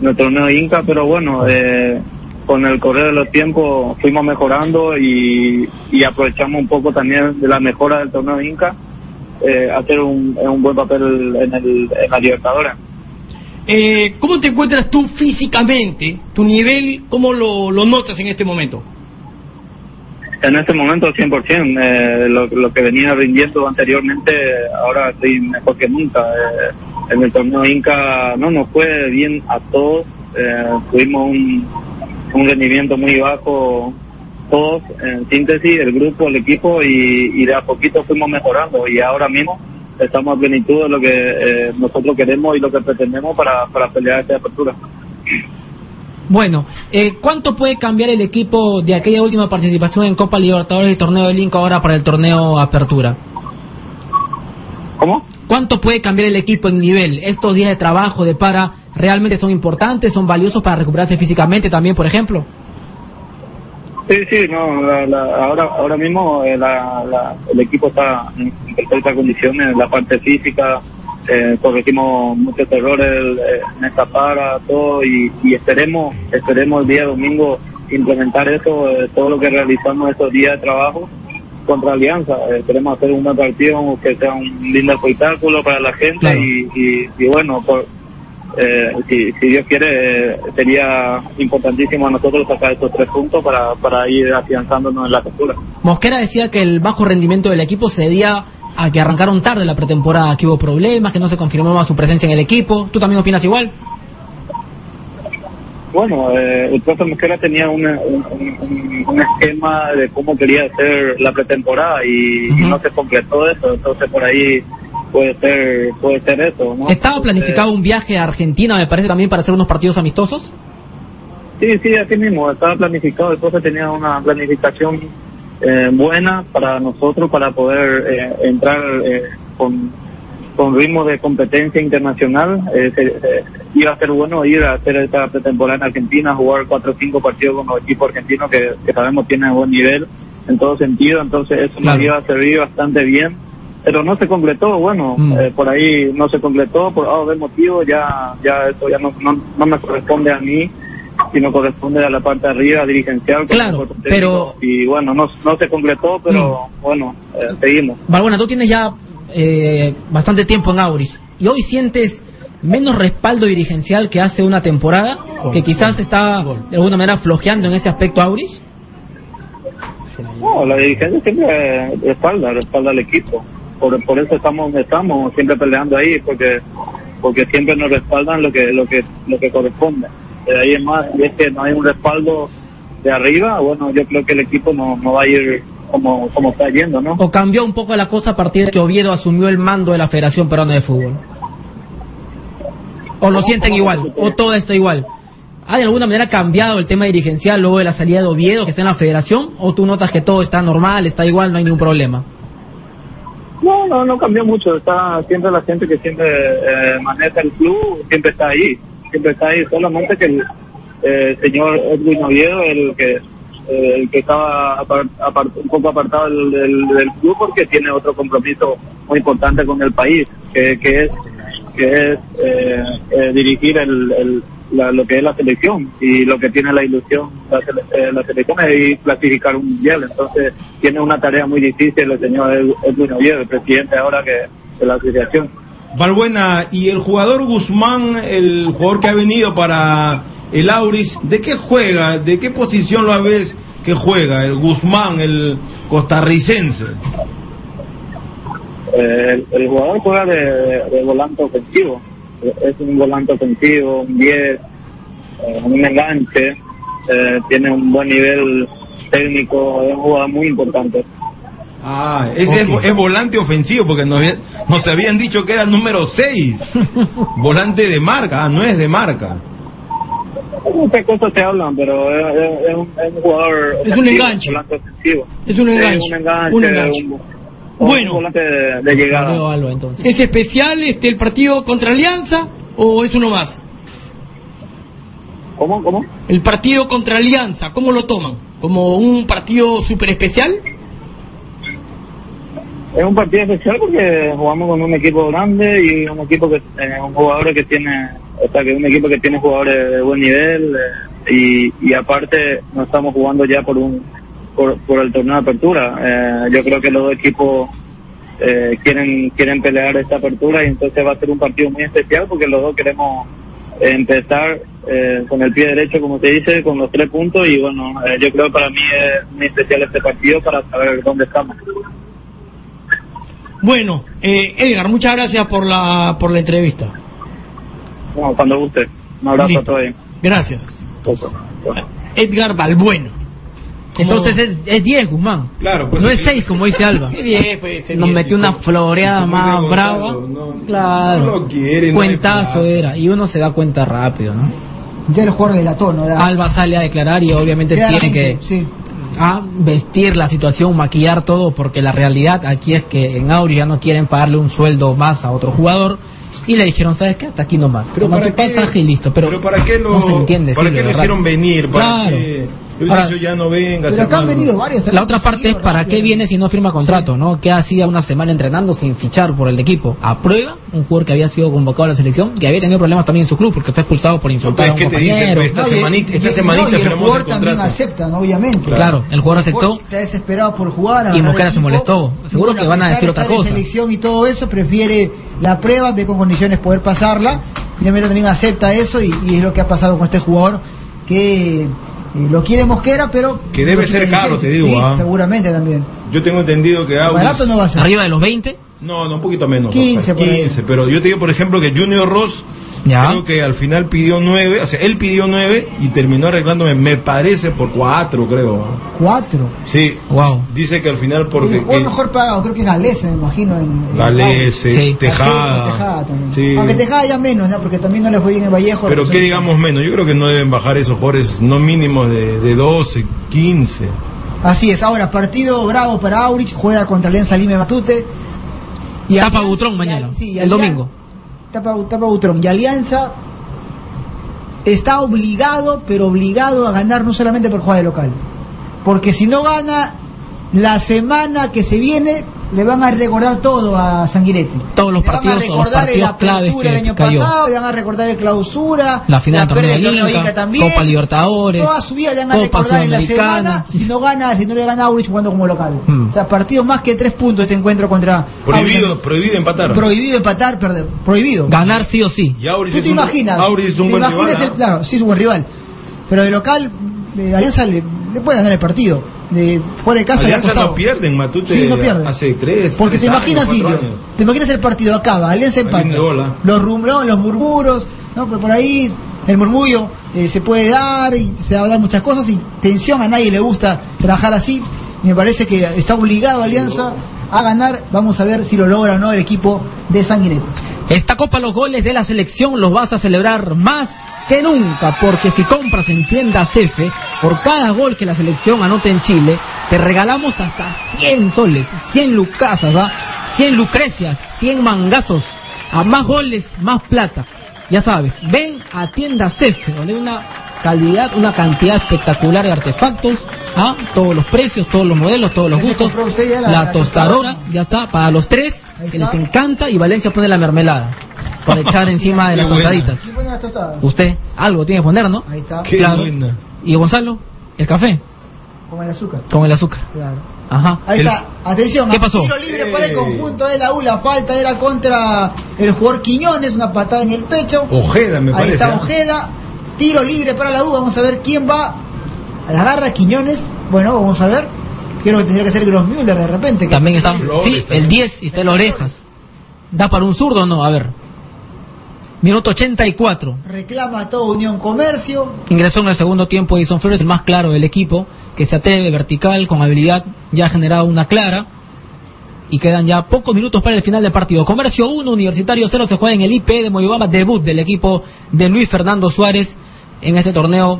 L: en el torneo Inca, pero bueno, eh, con el correr de los tiempos fuimos mejorando y, y aprovechamos un poco también de la mejora del torneo Inca, eh, hacer un, un buen papel en, el, en la Libertadores.
E: Eh, ¿Cómo te encuentras tú físicamente? ¿Tu nivel, cómo lo, lo notas en este momento?
L: En este momento 100%, eh, lo, lo que venía rindiendo anteriormente, ahora estoy mejor que nunca. Eh, en el torneo Inca no nos fue bien a todos, eh, tuvimos un, un rendimiento muy bajo todos, en síntesis, el grupo, el equipo, y, y de a poquito fuimos mejorando y ahora mismo estamos a plenitud de lo que eh, nosotros queremos y lo que pretendemos para, para pelear esta apertura.
C: Bueno, eh, ¿cuánto puede cambiar el equipo de aquella última participación en Copa Libertadores y Torneo del Inca ahora para el torneo Apertura?
L: ¿Cómo?
C: ¿Cuánto puede cambiar el equipo en nivel? ¿Estos días de trabajo, de para, realmente son importantes, son valiosos para recuperarse físicamente también, por ejemplo?
L: Sí, sí, no, la- la- ahora ahora mismo eh, la- la- el equipo está en perfectas condiciones, la parte física, eh, corregimos muchos errores eh, en esta para, todo, y, y esperemos esperemos el día domingo implementar eso, eh, todo lo que realizamos estos días de trabajo contra Alianza. Eh, queremos hacer un buen partido que sea un lindo espectáculo para la gente
C: Claro.
L: y, y, y bueno, por, eh, si, si Dios quiere, eh, sería importantísimo a nosotros sacar estos tres puntos para, para ir afianzándonos en la captura.
C: Mosquera decía que el bajo rendimiento del equipo se debía a que arrancaron tarde la pretemporada, que hubo problemas, que no se confirmaba su presencia en el equipo. ¿Tú también opinas igual?
L: Bueno, eh, el profe Mosquera tenía una- un, un- un esquema de cómo quería hacer la pretemporada y, y no se completó eso, entonces por ahí puede ser puede ser eso, ¿no?
C: ¿Estaba planificado un viaje a Argentina, me parece, también para hacer unos partidos amistosos?
L: Sí, sí, así mismo, estaba planificado, el profe tenía una planificación eh, buena para nosotros para poder eh, entrar eh, con, con ritmo de competencia internacional. Eh, se- iba a ser bueno ir a hacer esta pretemporada en Argentina, jugar cuatro o cinco partidos con los equipos argentinos que, que sabemos tienen buen nivel en todo sentido, entonces eso
C: Claro.
L: nos iba a servir bastante bien. Pero no se completó, bueno,
C: Mm.
L: eh, por ahí no se completó, por A o B motivo, ya, ya eso ya no, no, no me corresponde a mí, sino corresponde a la parte de arriba, dirigencial.
C: Claro, pero-.
L: Y bueno, no, no se completó, pero bueno, eh, seguimos.
C: Valbuena, tú tienes ya eh, bastante tiempo en Auris y hoy sientes menos respaldo dirigencial que hace una temporada, que quizás está de alguna manera flojeando en ese aspecto Auris.
L: No, la dirigencia siempre respalda, respalda al equipo. Por, por eso estamos estamos, siempre peleando ahí, porque porque siempre nos respaldan lo que lo que lo que corresponde. De ahí es más, si es que no hay un respaldo de arriba, bueno, yo creo que el equipo no, no va a ir como, como está yendo, ¿no?
C: ¿O cambió un poco la cosa a partir de que Oviedo asumió el mando de la Federación Peruana de Fútbol? ¿O lo sienten igual? ¿O todo está igual? ¿Ha de alguna manera cambiado el tema dirigencial luego de la salida de Oviedo que está en la Federación? ¿O tú notas que todo está normal, está igual, no hay ningún problema?
L: No, no, no cambió mucho. Está siempre la gente que siempre eh, maneja el club, siempre está ahí. Siempre está ahí. Solamente que el eh, señor Edwin Oviedo, el que eh, el que estaba apar- apar- un poco apartado del, del- club porque tiene otro compromiso muy importante con el país, que, que es que es eh, dirigir el, el- la- lo que es la selección y lo que tiene la ilusión la, eh, la selección es ir clasificar un mundial entonces tiene una tarea muy difícil el señor Ed- Edwin Oviedo el presidente ahora que de la asociación
A: Valbuena, y el jugador Guzmán, el jugador que ha venido para el Auris, ¿de qué juega? ¿De qué posición lo ves que juega? El Guzmán, el costarricense.
L: Eh, el, el jugador juega de, de volante ofensivo. Es un volante ofensivo, un 10, eh, un enganche, eh, tiene un buen nivel técnico, es un jugador muy importante.
A: Ah, ese es, es volante ofensivo, porque nos, nos habían dicho que era número 6. volante de marca, ah, no es de marca.
L: Muchas cosas se hablan, pero es, es- es un, es un jugador.
E: Es un enganche.
L: volante ofensivo.
E: Es un enganche,
L: un enganche.
E: un enganche.
L: un-
E: Bueno.
L: un volante de, de llegada.
E: ¿Es especial este el partido contra Alianza o es uno más?
L: ¿Cómo, cómo?
E: El partido contra Alianza, ¿cómo lo toman? ¿Como un partido súper especial?
L: Es un partido especial porque jugamos con un equipo grande y un equipo que eh, un jugador que tiene, o sea, que un equipo que tiene jugadores de buen nivel eh, y, y aparte no estamos jugando ya por un por, por el torneo de apertura. Eh, yo creo que los dos equipos eh, quieren quieren pelear esta apertura y entonces va a ser un partido muy especial porque los dos queremos empezar
D: eh, con el pie derecho, como te dice, con los tres puntos y bueno, eh, yo creo que para mí es muy especial este partido para saber dónde estamos.
E: Bueno, eh, Edgar, muchas gracias por la, por la entrevista.
D: Bueno, cuando guste. Un abrazo
E: Listo.
D: a todos.
E: Gracias. Edgar
C: Entonces es, es 10, Guzmán.
A: Claro, pues
C: no es 6, como dice Alba.
E: Es 10, pues, es
C: Nos
E: 10,
C: metió una floreada
A: Como
C: más brava.
A: No-
C: claro.
A: no lo quiere,
C: Cuentazo era. Y uno se da cuenta rápido, ¿no?
B: Ya el jugador delató, ¿no?
C: Alba sale a declarar y obviamente tiene que
B: Sí.
C: a vestir la situación, maquillar todo, porque la realidad aquí es que en Auri ya no quieren pagarle un sueldo más a otro jugador y le dijeron, ¿sabes qué? Hasta aquí nomás.
A: Pero
C: Toma
A: ¿para
C: tu
A: qué?
C: pasaje y listo. Pero,
A: Pero ¿para qué lo,
C: no se entiende.
A: ¿para
C: sí,
A: qué lo hicieron venir? ¿Para
C: Claro.
A: qué? Yo
C: Ahora-
A: dicho, ya no venga.
B: Pero acá han venido varios.
C: La otra parte es para qué viene si no firma contrato, ¿no? ¿Qué hacía una semana entrenando sin fichar por el equipo? A prueba, un jugador que había sido convocado a la selección, que había tenido problemas también en su club porque fue expulsado por insultar a un
A: ¿qué te dicen,
C: compañero.
A: pues, esta
B: No,
A: semanita, esta
B: y-
A: semanita
B: no, y el jugador
A: el
B: también
A: contrato.
B: acepta, ¿no? obviamente.
C: Claro, el jugador aceptó.
B: Está desesperado por jugar.
C: Y Mosquera se molestó. Seguro que van a decir
B: de
C: otra cosa.
B: selección y todo eso, prefiere la prueba, ve con condiciones poder pasarla. Obviamente también acepta eso y, y es lo que ha pasado con este jugador que eh, lo quiere Mosquera, pero...
A: Que debe ser caro, te digo,
B: Sí,
A: ah.
B: seguramente también.
A: Yo tengo entendido que.
B: Barato no va a ser.
C: Arriba de los 20.
A: No, no, un poquito menos.
B: 15
A: Rafael,
B: por ahí.
A: 15, pero yo te digo, por ejemplo, que Junior Ross
C: Ya.
A: creo que al final pidió 9, o sea, él pidió 9 y terminó arreglándome, me parece, por 4, creo.
B: Cuatro.
A: Sí,
C: Wow.
A: dice que al final
B: el
A: porque...
B: jugador
A: que-
B: mejor pagado, creo que es Galese, me imagino. En, en
A: Galese,
C: Sí.
A: Tejada.
B: Tejada también.
A: Sí.
B: Aunque Tejada ya menos, ¿no? Porque también no le fue bien en Vallejo.
A: Pero
B: sé.
A: digamos menos, yo creo que no deben bajar esos jugadores no mínimos de, de 12, 15.
B: Así es, ahora partido bravo para Aurich, juega contra Alianza Lima y Matute. Y
C: Tapa Butrón mañana,
B: y- sí, y
C: el domingo.
B: Tapa, tapa Butrón. Y Alianza está obligado, pero obligado a ganar no solamente por jugar de local. Porque si no gana, la semana que se viene le van a recordar todo a Sanguinetti.
C: Todos los
B: Le van a
C: partidos, todos los
B: recordar el
C: partidos claves
B: apertura el
C: que
B: año
C: cayó.
B: pasado, le van a recordar el clausura,
C: La final del torneo
B: previa
C: de
B: del torneo
C: Inca,
B: también.
C: Copa Libertadores,
B: Toda su vida le van a
C: Copa
B: recordar en la
C: Sudamericana.
B: semana si no gana, si no le gana a Aurich jugando como local.
C: Hmm.
B: O sea, partido más que tres puntos este encuentro contra
A: Prohibido,
B: Aurich.
A: prohibido empatar.
B: Prohibido empatar, perder. Prohibido.
C: Ganar sí o sí.
A: Y Auris
B: ¿Tú
A: es
B: te
A: un-
B: imaginas?
A: Auris es un
B: ¿Te
A: buen
B: imaginas
A: rival,
B: el-. Claro, sí es un buen rival. Pero de local, eh, Alianza le, le puede ganar el partido. De fuera de casa
A: Alianza no pierden, Matute
B: Sí, no pierde.
A: hace 3,
B: Porque te imaginas,
A: años, años.
B: te imaginas el partido acaba, Alianza empata. Los rumores, los murmuros, ¿no? Pues por ahí el murmullo eh, se puede dar y se va a dar muchas cosas y tensión a nadie le gusta trabajar así. Y me parece que está obligado Alianza a ganar. Vamos a ver si lo logra o no el equipo de Sanguinetti.
C: Esta Copa los goles de la selección los vas a celebrar más que nunca, porque si compras en tiendas F, por cada gol que la selección anote en Chile, te regalamos hasta 100 soles, 100 lucasas, ¿ah? 100 lucrecias, 100 mangazos. A más goles, más plata. Ya sabes, ven a tiendas F, donde hay una calidad, una cantidad espectacular de artefactos, ¿ah? todos los precios, todos los modelos, todos los
B: ¿Ya se
C: gustos.
B: la-
C: La
B: la
C: tostadora, ya está, para los tres, que les encanta, y Valencia pone la mermelada para echar encima de las tostaditas.
B: ¿Quién pone las tostadas?
C: Usted algo tiene que poner, ¿no?
B: Ahí está,
A: Qué
C: Claro.
A: buena.
C: Y Gonzalo, el café
B: como el azúcar.
C: con el azúcar.
B: Claro.
C: Ajá.
B: Ahí
A: El-
B: está, atención,
C: ¿Qué pasó?
B: tiro libre para el conjunto de la U, la falta era contra el jugador Quiñones, una patada en el pecho.
A: Ojeda, me
B: Ahí
A: parece.
B: está
A: ¿ah?
B: Ojeda, tiro libre para la U, vamos a ver quién va a la garra Quiñones. Bueno, vamos a ver. Creo que tendría que ser Grossmüller de repente. que-
C: También está, sí, el 10 y está en las orejas. ¿Da para un zurdo o no? A ver. Minuto 84.
B: Reclama todo Unión Comercio.
C: Ingresó en el segundo tiempo Edison Flores, el más claro del equipo, que se atreve vertical, con habilidad, ya ha generado una clara. Y quedan ya pocos minutos para el final del partido. Comercio 1, Universitario 0, se juega en el IP de Moyobamba, debut del equipo de Luis Fernando Suárez en este torneo,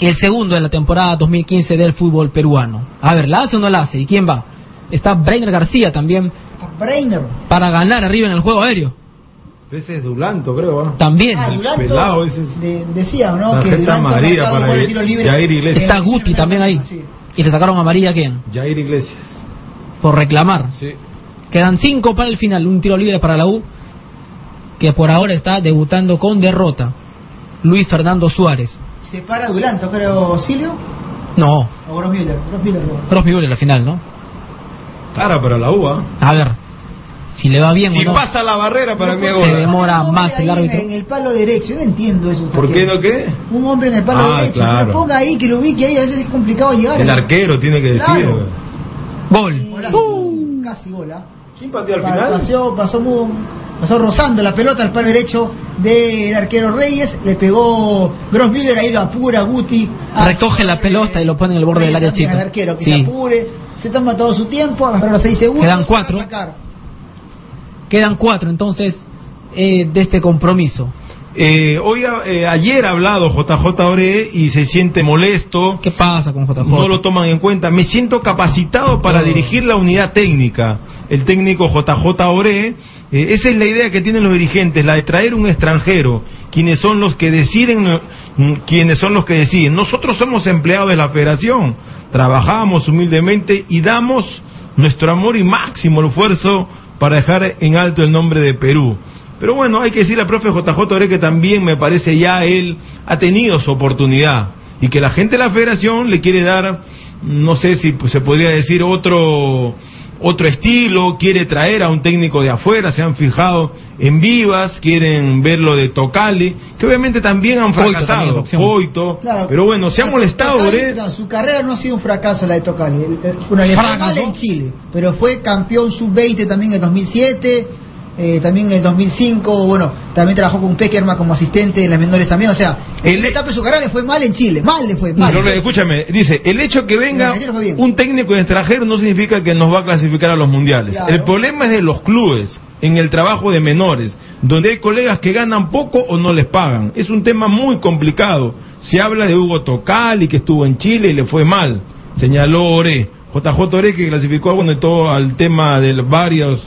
C: el segundo de la temporada 2015 del fútbol peruano. A ver, ¿la hace o no la hace? ¿Y quién va? Está Brainer García también
B: Breiner.
C: para ganar arriba en el juego aéreo.
A: Ese es Dulanto, creo.
C: También.
B: Ah, Duranto,
A: pelado ese es-
B: de- decía, ¿no? Que
A: amarilla
B: marcado
A: para
B: tiro libre.
A: Yair Iglesias.
C: Está Guti también ahí.
B: Sí.
C: Y le sacaron amarilla a quién?
A: Jair Iglesias.
C: Por reclamar.
A: Sí.
C: Quedan cinco para el final, un tiro libre para la U, que por ahora está debutando con derrota. Luis Fernando Suárez.
B: Se para Duranto, creo, Silio.
C: No,
B: O Grossmüller. Grossmüller.
C: Ross Müller la final, ¿no?
A: Cara para la UA.
C: A ver, si le va bien
A: Si
C: o no.
A: pasa la barrera, para mí
C: se demora
B: Un
C: más
B: hombre
C: el árbitro.
B: En el palo derecho, yo no entiendo eso.
A: ¿Por qué no qué?
B: Un hombre en el palo
A: Ah,
B: derecho,
A: claro.
B: que lo ponga ahí, que lo ubique ahí, a veces es complicado llegar.
A: El
B: ¿no?
A: arquero tiene que decir.
B: Claro.
C: Gol.
B: Golazo. Casi gola.
A: ¿Quién pateó al
B: Pa-
A: final?
B: Pasó, pasó, muy- pasó rozando la pelota al palo derecho del arquero Reyes, le pegó Grossmüller, ahí lo apura Guti. Ah,
C: Recoge la pelota y lo pone en el borde del área chica.
B: al arquero que se
C: Sí.
B: apure, se toma todo su tiempo, agarrar los 6 segundos.
C: Quedan
B: para
C: cuatro.
B: sacar.
C: Quedan cuatro entonces eh, de este compromiso.
A: Eh, hoy, eh, ayer ha hablado JJ Ore y se siente molesto.
C: ¿Qué pasa con JJ?
A: No lo toman en cuenta. Me siento capacitado para dirigir la unidad técnica. El técnico JJ Ore, eh, esa es la idea que tienen los dirigentes, la de traer un extranjero, quienes son los que deciden, mm, quienes son los que deciden. Nosotros somos empleados de la federación, trabajamos humildemente y damos nuestro amor y máximo esfuerzo para dejar en alto el nombre de Perú. Pero bueno, hay que decirle al profe JJ Ore que también me parece ya él ha tenido su oportunidad y que la gente de la federación le quiere dar, no sé si se podría decir otro otro estilo, quiere traer a un técnico de afuera, se han fijado en Vivas, quieren verlo de Tocali, que obviamente también han fracasado,
C: opción.
A: Coito,
B: Claro.
A: pero bueno, se ha molestado
B: Tocali, no, su carrera no ha sido un fracaso la de Tocali. Una fue mal en Chile, pero fue campeón sub-20 también en 2007, eh, también en 2005, bueno, también trabajó con Peckerman como asistente en las menores también, o sea,
A: El-
B: etapa de su carrera le fue mal en Chile, mal le fue, mal.
A: Pero, escúchame, dice, el hecho que venga un técnico extranjero no significa que nos va a clasificar a los mundiales.
B: Claro.
A: El problema es de los clubes, en el trabajo de menores, donde hay colegas que ganan poco o no les pagan. Es un tema muy complicado. Se habla de Hugo Tocali, que estuvo en Chile y le fue mal, señaló Ore. JJ Ore, que clasificó bueno, todo al tema de varios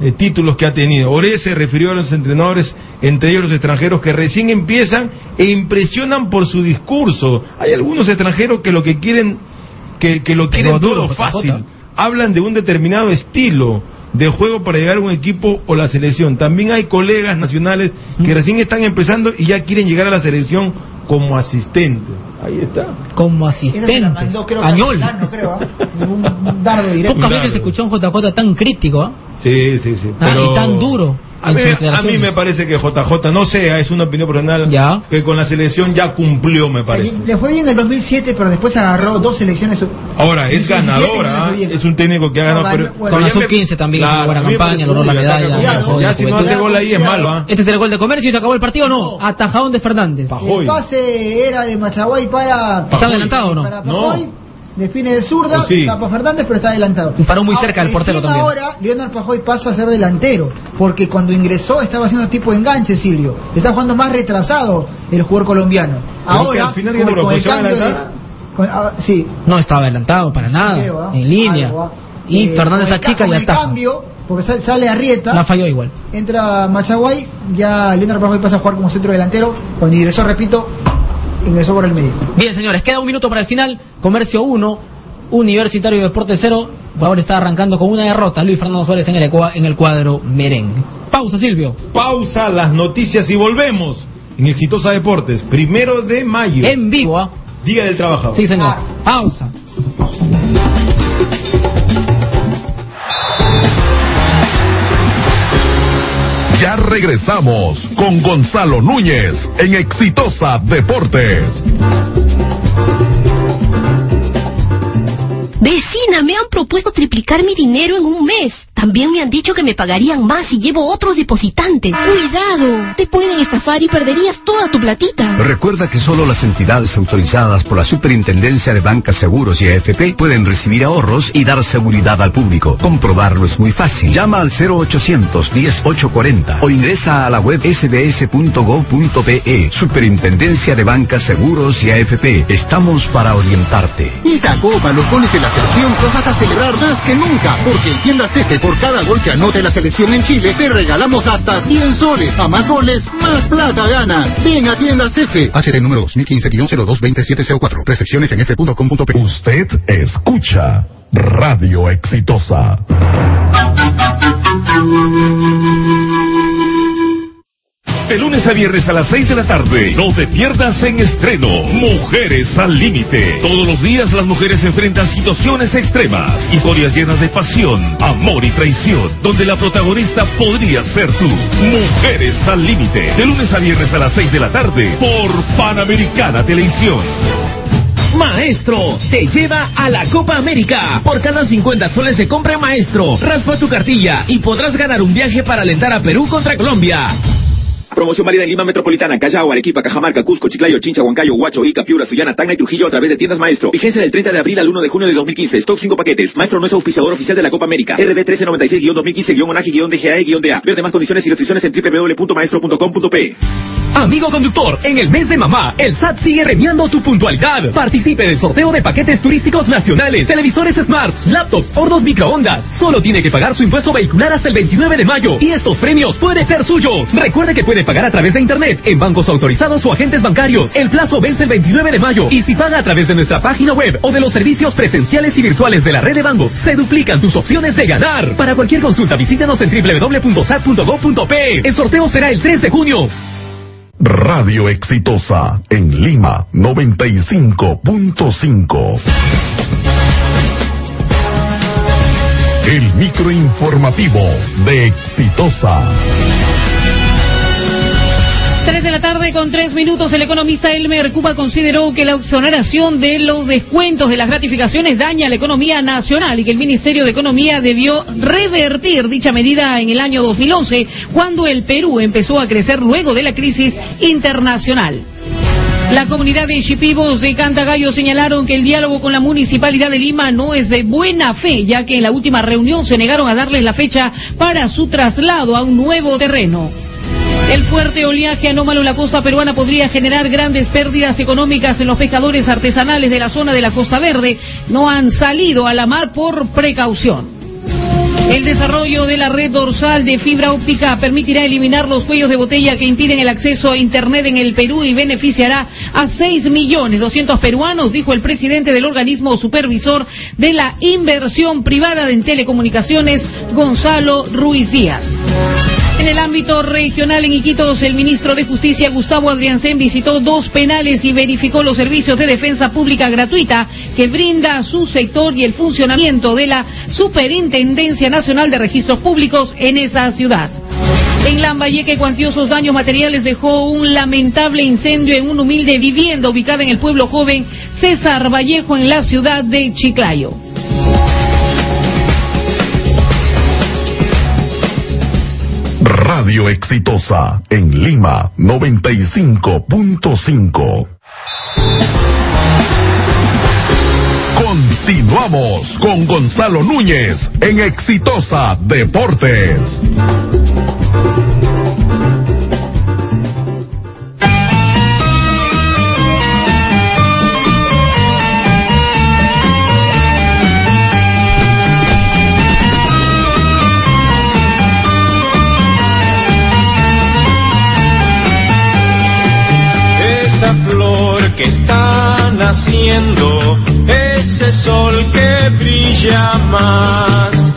A: eh, títulos que ha tenido. Ore se refirió a los entrenadores, entre ellos los extranjeros, que recién empiezan e impresionan por su discurso. Hay algunos extranjeros que lo que quieren, que, que lo quieren
C: duro,
A: todo
C: JJ.
A: fácil. Hablan de un determinado estilo de juego para llegar a un equipo o la selección. También hay colegas nacionales que recién están empezando y ya quieren llegar a la selección como asistente. Ahí está.
C: Como
B: mandó, creo,
C: Añol.
B: No creo, ¿ah? un, dardo directo.
C: Pocas veces escuchó un JJ tan crítico ¿ah?
A: Sí, sí, sí.
C: Ah,
A: Pero
C: y tan duro.
A: A mí, a me parece que JJ, no sé, es una opinión personal,
C: Ya.
A: que con la selección ya cumplió, me
B: O sea,
A: parece.
B: le fue bien en el 2007, pero después agarró dos selecciones.
A: Ahora, es
B: En 2017
A: ganadora,
B: no
A: ¿ah? es un técnico que ha ganado.
B: No,
A: pero, pero
C: Con la
A: ya me-
C: sub-15 también hizo buena campaña, logró la medalla,
B: ya, ya,
A: Ya
B: si
A: no hace gol ahí es malo, ¿ah?
C: Este es el gol de comercio y se acabó el partido o no. Atajadón de Fernández.
A: Pajoy.
B: El pase era de Machaguay para.
C: ¿Está adelantado o no?
B: Para
A: No.
B: Define de zurda,
A: Oh, sí.
B: tapa Fernández, pero está adelantado.
C: Y paró muy cerca del portero también.
B: Ahora, Leonard Pajoy pasa a ser delantero, porque cuando ingresó estaba haciendo tipo de enganche, Silvio. Está jugando más retrasado el jugador colombiano. Ahora,
A: al final
B: con, el cambio de.
A: adelantada.
B: con- ah, sí,
C: No estaba adelantado para nada. En línea.
B: Algo.
C: Y
B: Eh,
C: Fernández
B: con
C: la
B: el ca-
C: chica
B: con
C: y ataja.
B: cambio, porque sale, sale Arrieta.
C: La falló igual.
B: Entra Machaguay, ya Leonard Pajoy pasa a jugar como centro delantero. Cuando ingresó, repito, ingresó por el medio.
C: Bien, señores, queda un minuto para el final. Comercio 1, Universitario de Deportes 0. Por ahora está arrancando con una derrota. Luis Fernando Suárez en el, en el cuadro merengue. Pausa, Silvio.
A: Pausa las noticias y volvemos en Exitosa Deportes, primero de mayo,
C: En vivo, ¿ah?
A: Día del Trabajador.
C: Sí, señor. Pausa.
F: Ya regresamos con Gonzalo Núñez en Exitosa Deportes.
M: Vecina, me han propuesto triplicar mi dinero en un mes. También me han dicho que me pagarían más si llevo otros depositantes.
N: Cuidado, te pueden estafar y perderías toda tu platita.
O: Recuerda que solo las entidades autorizadas por la Superintendencia de Bancas Seguros y AFP pueden recibir ahorros y dar seguridad al público. Comprobarlo es muy fácil. Llama al 0800 10840 o ingresa a la web sbs.gov.pe. Superintendencia de Bancas Seguros y AFP. Estamos para orientarte.
G: Esta copa, los goles de la selección los vas a celebrar más que nunca, porque en Tienda Cefe, por cada gol que anote la selección en Chile, te regalamos hasta 100 soles. A más goles, más plata ganas. Ven a Tienda Cefe. HT número 2015-022704. Recepciones en f.com.p.
F: Usted escucha Radio Exitosa.
P: De lunes a viernes a las 6 de la tarde. No te pierdas en estreno. Mujeres al límite. Todos los días las mujeres enfrentan situaciones extremas. Historias llenas de pasión, amor y traición. Donde la protagonista podría ser tú. Mujeres al límite. De lunes a viernes a las 6 de la tarde. Por Panamericana Televisión.
I: Maestro te lleva a la Copa América. Por cada 50 soles de compra Maestro, raspa tu cartilla y podrás ganar un viaje para alentar a Perú contra Colombia.
J: Promoción válida en Lima Metropolitana, Callao, Arequipa, Cajamarca, Cusco, Chiclayo, Chincha, Huancayo, Huacho, Ica, Piura, Sullana, Tacna y Trujillo a través de tiendas Maestro. Vigencia del 30 de abril al 1 de junio de 2015. Stock 5 paquetes. Maestro no es auspiciador oficial de la Copa América. RD 1396-2015-ONAGI-DGAE-DA. Ver demás condiciones y restricciones en www.maestro.com.p.
H: Amigo conductor, en el mes de mamá, el SAT sigue premiando tu puntualidad. Participe del sorteo de paquetes turísticos nacionales, televisores smarts, laptops, hornos microondas. Solo tiene que pagar su impuesto vehicular hasta el 29 de mayo y estos premios pueden ser suyos. Recuerde que puede pagar a través de internet, en bancos autorizados o agentes bancarios. El plazo vence el 29 de mayo y si paga a través de nuestra página web o de los servicios presenciales y virtuales de la red de bancos, se duplican tus opciones de ganar. Para cualquier consulta, visítanos en www.sat.gov.pe. El sorteo será el 3 de junio.
F: Radio Exitosa en Lima 95.5. El microinformativo de Exitosa.
K: 3 de la tarde con 3 minutos, el economista Elmer Cuba consideró que la exoneración de los descuentos de las gratificaciones daña a la economía nacional y que el Ministerio de Economía debió revertir dicha medida en el año 2011, cuando el Perú empezó a crecer luego de la crisis internacional. La comunidad de Chipivos de Cantagallo señalaron que el diálogo con la Municipalidad de Lima no es de buena fe, ya que en la última reunión se negaron a darles la fecha para su traslado a un nuevo terreno. El fuerte oleaje anómalo en la costa peruana podría generar grandes pérdidas económicas en los pescadores artesanales de la zona de la Costa Verde. No han salido a la mar por precaución. El desarrollo de la red dorsal de fibra óptica permitirá eliminar los cuellos de botella que impiden el acceso a Internet en el Perú y beneficiará a 6 millones 200 peruanos, dijo el presidente del organismo supervisor de la inversión privada en telecomunicaciones, Gonzalo Ruiz Díaz. En el ámbito regional en Iquitos, el ministro de Justicia, Gustavo Adriancén, visitó dos penales y verificó los servicios de defensa pública gratuita que brinda su sector y el funcionamiento de la Superintendencia Nacional de Registros Públicos en esa ciudad. En Lambayeque, cuantiosos daños materiales dejó un lamentable incendio en una humilde vivienda ubicada en el pueblo joven César Vallejo en la ciudad de Chiclayo.
F: Radio Exitosa en Lima 95.5. Continuamos con Gonzalo Núñez en Exitosa Deportes.
Q: Está naciendo, ese sol que brilla más,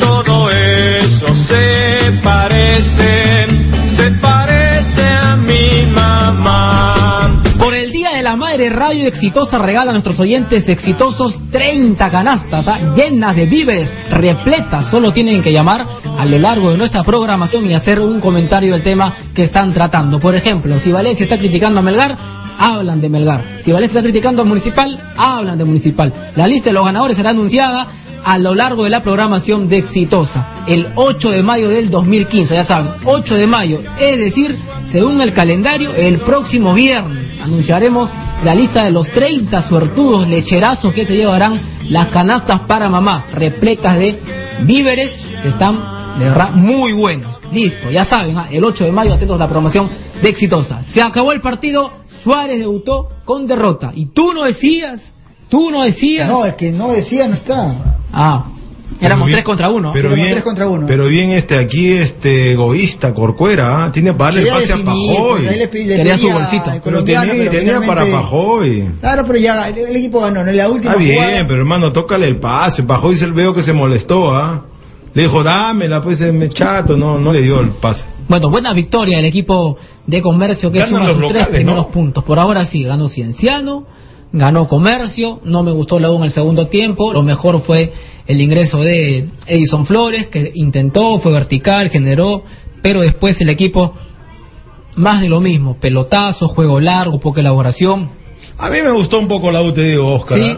Q: todo eso se parece, se parece a mi mamá.
C: Por el Día de la Madre, Radio Exitosa regala a nuestros oyentes exitosos 30 canastas ¿ah? llenas de víveres, repletas. Solo tienen que llamar a lo largo de nuestra programación y hacer un comentario del tema que están tratando. Por ejemplo, si Valencia está criticando a Melgar, hablan de Melgar. Si Valencia está criticando a Municipal, hablan de Municipal. La lista de los ganadores será anunciada a lo largo de la programación de Exitosa, el 8 de mayo del 2015, ya saben, 8 de mayo, es decir, según el calendario, el próximo viernes anunciaremos la lista de los 30 suertudos lecherazos que se llevarán las canastas para mamá, repletas de víveres que están muy buenos. Listo, ya saben, ¿ah? el 8 de mayo atentos a la promoción de Exitosa. Se acabó el partido, Suárez debutó con derrota. Y tú no decías, tú no decías.
B: No, el que no decía no está.
C: Ah, éramos
A: bien-
C: tres contra uno.
A: Pero bien,
B: tres contra uno.
A: pero bien este aquí este egoísta Corcuera, ¿ah? tiene para darle el pase a Pajoy.
B: pues, le le
C: Quería su bolsita.
A: Pero tenía,
B: pero
A: tenía para Pajoy.
B: Claro, pero ya el, el equipo ganó, ¿no? En la última
A: Está bien,
B: jugada.
A: pero hermano, tócale el pase. Pajoy se veo que se molestó, ¿ah? Le dijo, dámela, pues, me chato, no, no le dio el pase.
C: Bueno, buena victoria del equipo de comercio que
A: Ganan
C: suma
A: los
C: sus tres
A: locales,
C: primeros
A: ¿no?
C: puntos. Por ahora sí, ganó Cienciano, ganó Comercio, no me gustó la U en el segundo tiempo, lo mejor fue el ingreso de Edison Flores, que intentó, fue vertical, generó, pero después el equipo más de lo mismo, pelotazo, juego largo, poca elaboración.
A: A mí me gustó un poco la U, te digo, Oscar.
C: Sí.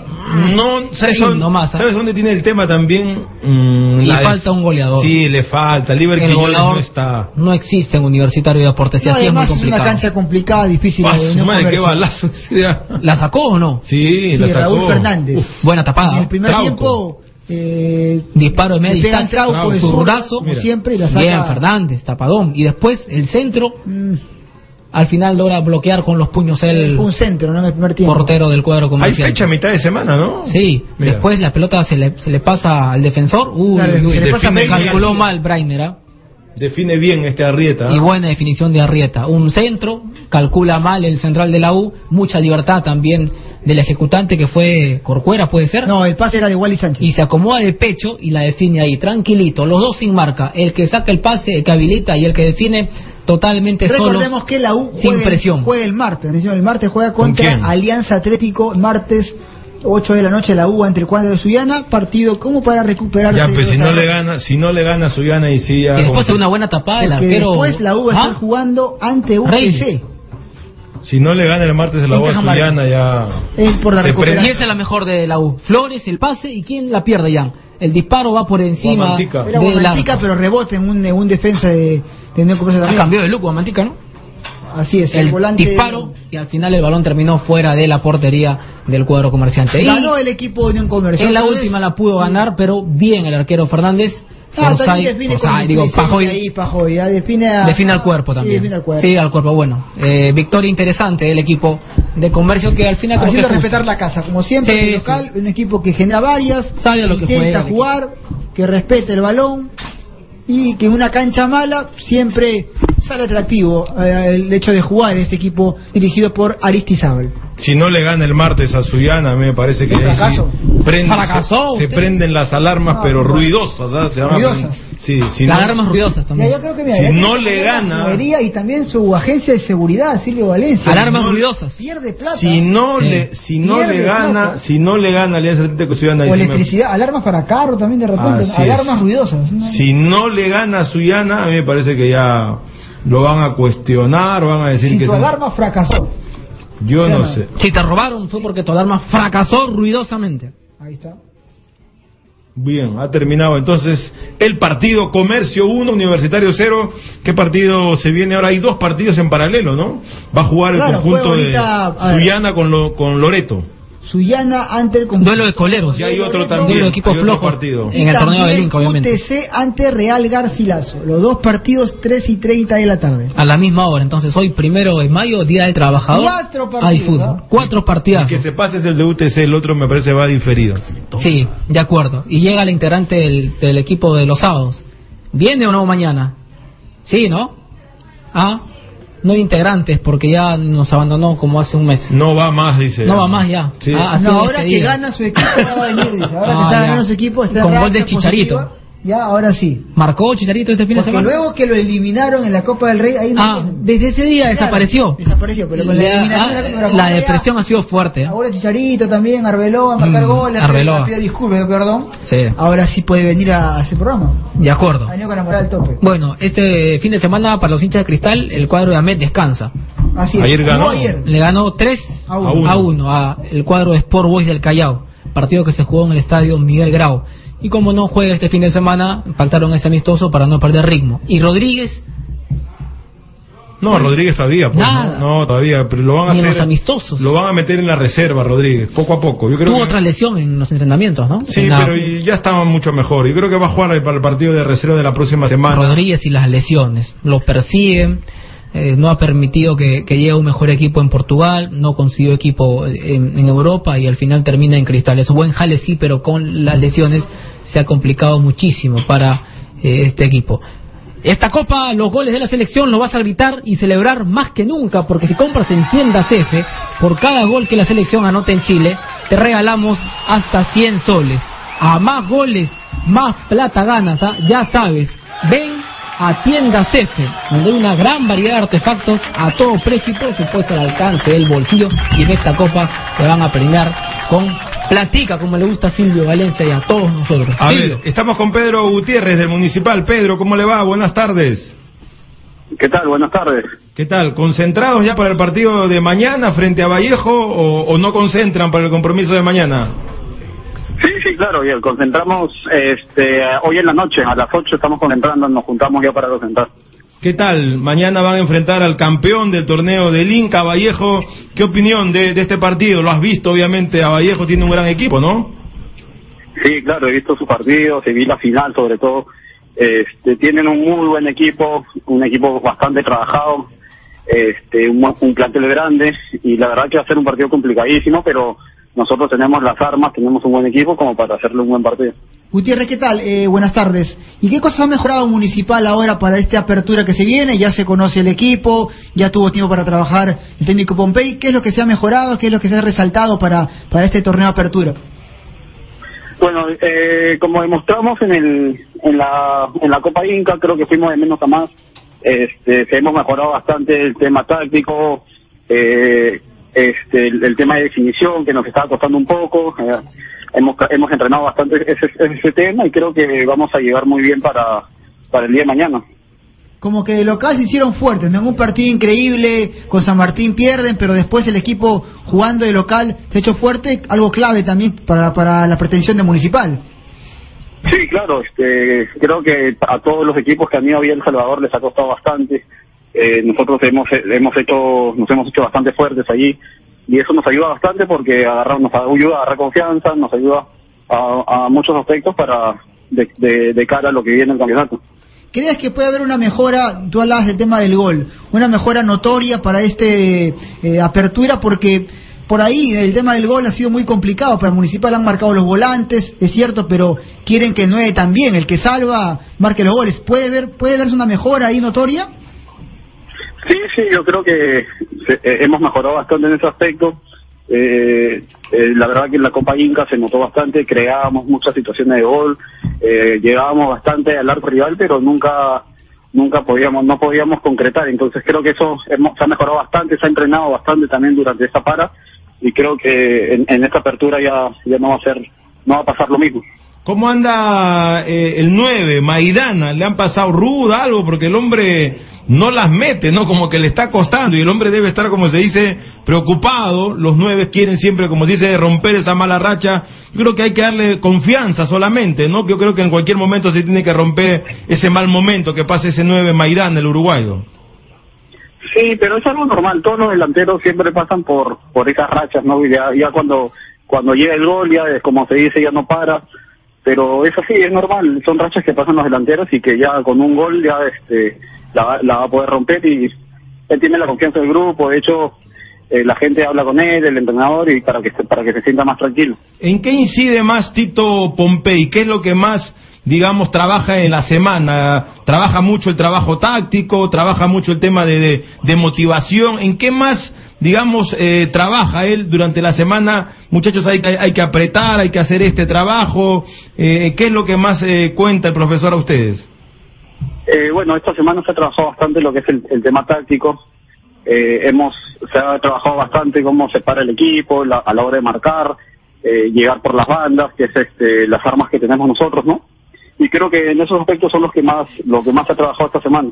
A: No, ¿sabes,
C: Sí,
A: dónde-
C: nomás.
A: ¿sabes dónde tiene el tema también? Mm,
C: Le
A: la
C: falta un goleador.
A: Sí, le falta. Liber
C: El goleador
A: no está.
C: no existe en Universitario de Deportes,
B: No,
C: así es muy
B: además es una
C: complicado.
B: cancha complicada, difícil.
A: Ah,
B: de no
A: madre, qué balazo.
C: ¿La sacó o no?
A: Sí,
B: Sí,
A: la sacó.
B: Raúl Fernández.
C: Buena tapada.
B: En el primer
A: Trauco.
B: tiempo, eh,
C: Disparo de media distancia,
B: Trauco de
C: zurdazo,
B: zurda, como siempre, y la saca.
C: bien Fernández, tapadón. Y después el centro,
B: Mm,
C: al final logra bloquear con los puños el
B: un centro, ¿no? En el primer tiempo.
C: portero del cuadro
A: Hay
C: comercial.
A: fecha a mitad de semana, ¿no?
C: Sí,
A: Mira.
C: después la pelota se le, se le pasa al defensor. Uy,
B: Claro,
C: uy,
B: se le pasa
C: calculó mal Brainer. ¿ah?
A: Define bien este Arrieta.
C: Y buena definición de Arrieta. Un centro, calcula mal el central de la U, mucha libertad también del ejecutante que fue Corcuera, puede ser.
B: No, el pase era de Wally Sánchez.
C: Y se acomoda de pecho y la define ahí, tranquilito, los dos sin marca. El que saca el pase, el que habilita y el que define totalmente solo.
B: Recordemos que la U
C: sin
B: juega,
C: presión.
B: juega el martes. El martes juega contra? Alianza Atlético, martes 8 de la noche la U ante el cuadro de Suyana, partido como para recuperarse.
A: Ya, pues
B: de
A: si no le gana, si no le gana a Suyana y sí ya.
C: Y después hace una buena tapada el
B: Porque
C: arquero.
B: después la U va a estar
C: ¿Ah?
B: jugando ante.
C: Reyes.
A: Si no le gana el martes de la
B: En
A: U a
B: Cajamarca.
A: Suyana ya.
B: Es por la
A: Se
C: Y
B: recuperación.
C: esa es la mejor de la U. Flores, el pase y quién la pierde ya. El disparo va por encima
A: Guamantica.
C: Del
B: Guamantica,
C: arco.
B: pero rebote en un, en un defensa de, de Comercio
C: Ah, cambió de look Guamantica, ¿no?
B: Así es, el,
C: El
B: volante.
C: disparo y al final el balón terminó fuera de la portería del cuadro comerciante. Y
B: Ganó el equipo de Unión Comercio.
C: en la última la pudo ganar, pero bien el arquero Fernández.
B: Ah,
C: Orsay-
B: define con
C: Orsay, digo,
B: inteligencia
C: Pajoy
B: ahí, Pajoy, ya define, a-
C: define al cuerpo
B: Sí,
C: también.
B: define al cuerpo.
C: Sí, al cuerpo, bueno. Eh, victoria interesante del equipo de comercio que al final que
B: Haciendo
C: justo.
B: respetar la casa, como siempre,
C: Sí,
B: el local, un equipo que genera varias,
C: Sabe que
B: intenta
C: juega
B: jugar, que respete el balón y que en una cancha mala siempre sale atractivo eh, el hecho de jugar este equipo dirigido por Aristizábal.
A: Si no le gana el martes a Suyana, a mí me parece que
B: ¿Es
A: ahí sí
B: fracaso?
A: prende-
C: Fracasó
A: se, prenden las alarmas,
B: No,
A: pero
B: no.
A: ruidosas. Se llama-
B: Ruidosas.
A: Sí, si
C: Las
A: no-
C: alarmas ruidosas
B: Ya,
C: también.
B: yo creo que mira,
A: Si no le gana-
B: y también su agencia de seguridad, Silvio Valencia.
C: Alarmas
A: no-
C: ruidosas.
B: Pierde plata.
A: Si no
C: Sí.
A: le, si no
B: Pierde
A: le gana,
B: plata.
A: si no le gana Alianza Atlético Suyana,
B: o
A: me-
B: electricidad, alarmas para carro también de repente,
A: Así es.
B: alarmas ruidosas.
A: si no le gana a Suyana, a mí me parece que ya lo van a cuestionar, van a decir
B: Si
A: que
B: tu
A: es un-
B: alarma fracasó.
A: yo
B: ¿Sí o
A: no sé.
C: Si te robaron fue porque tu alarma fracasó ruidosamente.
B: Ahí está.
A: Bien, ha terminado entonces el partido Comercio 1, Universitario 0. ¿Qué partido se viene ahora? Hay dos partidos en paralelo, ¿no? Va a jugar el
B: Claro,
A: conjunto de. Suyana con, lo, con Loreto.
B: Suyana ante el conjunto.
C: Duelo de coleros.
A: Y hay otro también.
C: Duelo de equipos
A: hay otro
C: flojos.
A: partido.
B: Y
C: En el torneo de Inca, obviamente.
B: UTC ante Real Garcilaso. Los dos partidos 3 y 30 de la tarde.
C: A la misma hora, entonces hoy primero de mayo, Día del Trabajador.
B: Cuatro partidos,
C: Hay fútbol.
B: ¿no?
C: Cuatro partidas.
A: El que se pase es el de UTC, el otro me parece va diferido.
C: Sí, de acuerdo. Y llega la integrante del, del equipo de los sábados. ¿Viene o no mañana? Sí, ¿no? Ah, no hay integrantes porque ya nos abandonó como hace un mes.
A: No va más, dice.
C: No va más ya.
A: Sí.
C: Ah,
B: No, ahora que
C: despedida.
B: gana su equipo no va a venir. dice. Ahora
C: Ah,
B: que está
C: ya.
B: ganando su equipo está en
C: Con gol de Chicharito.
B: positiva. Ya, ahora sí.
C: ¿Marcó Chicharito este fin de semana?
B: luego que lo eliminaron en la Copa del Rey, ahí no
C: Ah, desde ese día
B: Claro,
C: desapareció.
B: Desapareció, pero con la,
C: La-
B: eliminación de
C: ah,
B: la ya-
C: depresión ha sido fuerte. ¿eh?
B: Ahora Chicharito también, Arbeloa, a marcar
C: Mm,
B: goles,
C: Arbeloa.
B: pide disculpas, perdón.
C: Sí,
B: Ahora sí puede venir a, a ese programa.
C: de acuerdo.
B: Ha con la moral al tope.
C: Bueno, este fin de semana para los hinchas de cristal, el cuadro de Ahmed descansa.
B: Así es.
A: Ayer ganó.
B: Ayer.
C: Le ganó 3
B: A
C: a
B: uno.
C: 1 a, el cuadro de Sport Boys del Callao, partido que se jugó en el estadio Miguel Grau. Y como no juega este fin de semana, faltaron ese amistoso para no perder ritmo. Y Rodríguez,
A: No, Rodríguez todavía, pues,
C: Nada.
A: no, no, todavía, pero lo van a
C: ni
A: hacer.
C: los amistosos.
A: Lo van a meter en la reserva, Rodríguez, poco a poco. Yo creo
C: Tuvo
A: que-
C: otra lesión en los entrenamientos, ¿no?
A: Sí,
C: En la-
A: pero ya estaba mucho mejor. Yo creo que va a jugar para el partido de reserva de la próxima semana.
C: Rodríguez y las lesiones. Lo persiguen, eh, no ha permitido que, llegue un mejor equipo en Portugal, no consiguió equipo en, Europa y al final termina en cristales. Buen jale sí, pero con las lesiones se ha complicado muchísimo para eh, este equipo. Esta copa, los goles de la selección lo vas a gritar y celebrar más que nunca, porque si compras en tiendas F, por cada gol que la selección anota en Chile, te regalamos hasta 100 soles. A más goles, más plata ganas, ¿ah? ya sabes. Ven a Tiendas F, donde hay una gran variedad de artefactos a todo precio y por supuesto al alcance del bolsillo. Y en esta copa te van a premiar con platica, como le gusta a Silvio Valencia y a todos nosotros.
A: A
C: Silvio.
A: ver, estamos con Pedro Gutiérrez del Municipal. Pedro, ¿cómo le va? Buenas tardes.
R: ¿Qué tal? Buenas tardes.
A: ¿Qué tal? ¿Concentrados ya para el partido de mañana frente a Vallejo o, o no concentran para el compromiso de mañana?
R: Sí, sí, claro, bien. Concentramos este, hoy en la noche, a las 8 estamos concentrando, nos juntamos ya para concentrar.
A: ¿Qué tal? Mañana van a enfrentar al campeón del torneo del Inca, Vallejo. ¿Qué opinión de, de este partido? Lo has visto, obviamente, a Vallejo tiene un gran equipo, ¿no?
R: Sí, claro, he visto su partido, se vi la final sobre todo. Este, tienen un muy buen equipo, un equipo bastante trabajado, este, un, un plantel grande y la verdad que va a ser un partido complicadísimo, pero nosotros tenemos las armas, tenemos un buen equipo como para hacerle un buen partido.
B: Gutiérrez, ¿qué tal? Eh, buenas tardes. ¿Y qué cosas ha mejorado Municipal ahora para esta apertura que se viene? Ya se conoce el equipo, ya tuvo tiempo para trabajar el técnico Pompey. ¿Qué es lo que se ha mejorado? ¿Qué es lo que se ha resaltado para, para este torneo de apertura?
R: Bueno, eh, como demostramos en, el, en, la, en la Copa Inca, creo que fuimos de menos a más. Este, hemos mejorado bastante el tema táctico, eh, este, el, el tema de definición que nos estaba costando un poco. eh, hemos, hemos entrenado bastante ese, ese tema y creo que vamos a llegar muy bien para, para el día de mañana.
B: Como que de local se hicieron fuertes, ¿no? En un partido increíble, con San Martín pierden, pero después el equipo jugando de local se ha hecho fuerte, algo clave también para, para la pretensión de Municipal.
R: Sí, claro, este, creo que a todos los equipos que han ido bien El Salvador les ha costado bastante. Eh, nosotros hemos hemos hecho nos hemos hecho bastante fuertes allí y eso nos ayuda bastante porque agarrar, nos ayuda a agarrar confianza, nos ayuda a, a muchos aspectos para de, de, cara a lo que viene el campeonato.
B: ¿Crees que puede haber una mejora, tú hablabas del tema del gol, una mejora notoria para este eh, apertura? Porque por ahí el tema del gol ha sido muy complicado. Para el Municipal han marcado los volantes, es cierto, pero quieren que el 9 también, el que salva, marque los goles. ¿Puede, ver, puede verse una mejora ahí notoria?
R: Sí, sí, yo creo que se- eh, hemos mejorado bastante en ese aspecto. Eh, eh, la verdad que en la Copa Inca se notó bastante, creábamos muchas situaciones de gol, eh, llegábamos bastante al arco rival, pero nunca nunca podíamos no podíamos concretar. Entonces creo que eso hemos- se ha mejorado bastante, se ha entrenado bastante también durante esta para y creo que en, en esta apertura ya ya no va a ser no va a pasar lo mismo.
A: ¿Cómo anda eh, el 9, Maidana? ¿Le han pasado ruda algo? Porque el hombre no las mete, ¿no? Como que le está costando y el hombre debe estar, como se dice, preocupado. Los 9 quieren siempre, como se dice, romper esa mala racha. Yo creo que hay que darle confianza solamente, ¿no? Yo creo que en cualquier momento se tiene que romper ese mal momento que pasa ese 9 Maidana, el uruguayo.
R: Sí, pero es algo normal. Todos los delanteros siempre pasan por por esas rachas, ¿no? Ya, ya cuando cuando llega el gol, ya como se dice, ya no para. Pero eso sí, es normal. Son rachas que pasan los delanteros y que ya con un gol ya este la, la va a poder romper y él tiene la confianza del grupo. De hecho, eh, la gente habla con él, el entrenador, y para que para que se sienta más tranquilo.
A: ¿En qué incide más Tito Pompey? ¿Qué es lo que más, digamos, trabaja en la semana? ¿Trabaja mucho el trabajo táctico? ¿Trabaja mucho el tema de, de, motivación? ¿En qué más, digamos, eh, trabaja él durante la semana? Muchachos, hay, que- hay que apretar, hay que hacer este trabajo. Eh, ¿Qué es lo que más eh, cuenta el profesor a ustedes?
R: Eh, bueno, esta semana se ha trabajado bastante lo que es el, el tema táctico. Eh, hemos se ha trabajado bastante cómo se para el equipo la- a la hora de marcar, eh, llegar por las bandas, que es este, las armas que tenemos nosotros, ¿no? Y creo que en esos aspectos son los que más lo que más se ha trabajado esta semana.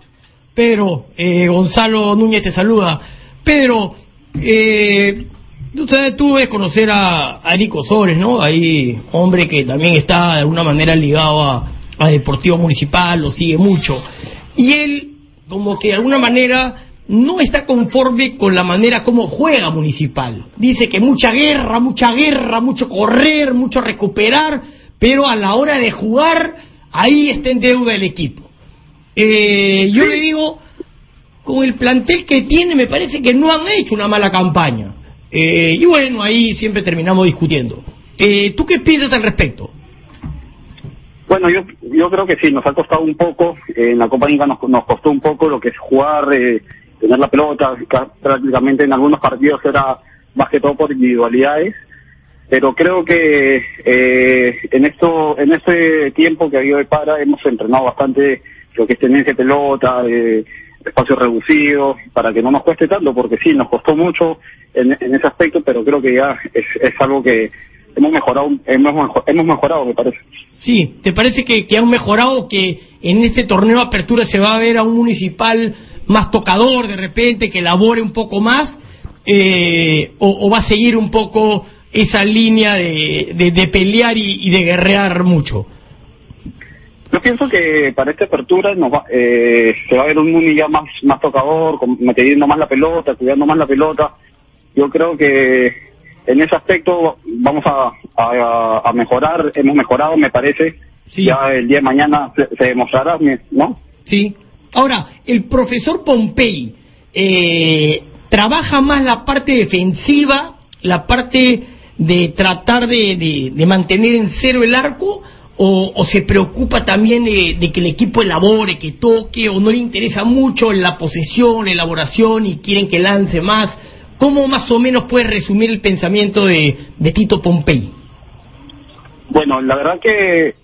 E: Pedro, eh, Gonzalo Núñez te saluda. Pedro, eh, sabes, tú debes conocer a, a Eric Osores, ¿no? Ahí, hombre que también está de alguna manera ligado a, a Deportivo Municipal, lo sigue mucho. Y él, como que de alguna manera, no está conforme con la manera como juega Municipal. Dice que mucha guerra, mucha guerra, mucho correr, mucho recuperar, pero a la hora de jugar, ahí está en deuda el equipo. Eh, yo le digo, con el plantel que tiene, me parece que no han hecho una mala campaña. Eh, y bueno, ahí siempre terminamos discutiendo. Eh, ¿Tú qué piensas al respecto?
R: Bueno, yo yo creo que sí, nos ha costado un poco, eh, en la Copa nos, nos costó un poco lo que es jugar, eh, tener la pelota, ca- prácticamente en algunos partidos era más que todo por individualidades, pero creo que eh, en esto en este tiempo que ha habido de para hemos entrenado bastante lo que es tenencia de pelota, de espacios reducidos, para que no nos cueste tanto, porque sí, nos costó mucho en, en ese aspecto, pero creo que ya es, es algo que hemos mejorado, hemos, hemos mejorado, me parece.
E: Sí, ¿te parece que, que han mejorado, que en este torneo de apertura se va a ver a un municipal más tocador de repente, que elabore un poco más? Eh, o va a seguir un poco esa línea de, de, de pelear y, y de guerrear mucho?
R: Yo pienso que para esta apertura nos va- eh, se va a ver un Muni ya más, más tocador, metiendo más la pelota, cuidando más la pelota. Yo creo que en ese aspecto vamos a, a, a mejorar, hemos mejorado, me parece. Ya el día de mañana se, se demostrará, ¿no?
E: Sí. Ahora, el profesor Pompey eh, trabaja más la parte defensiva, la parte de tratar de, de- de mantener en cero el arco, o, o se preocupa también de, de que el equipo elabore, que toque, o no le interesa mucho la posesión, la elaboración y quieren que lance más. ¿Cómo más o menos puede resumir el pensamiento de, de Tito Pompey?
R: Bueno, la verdad que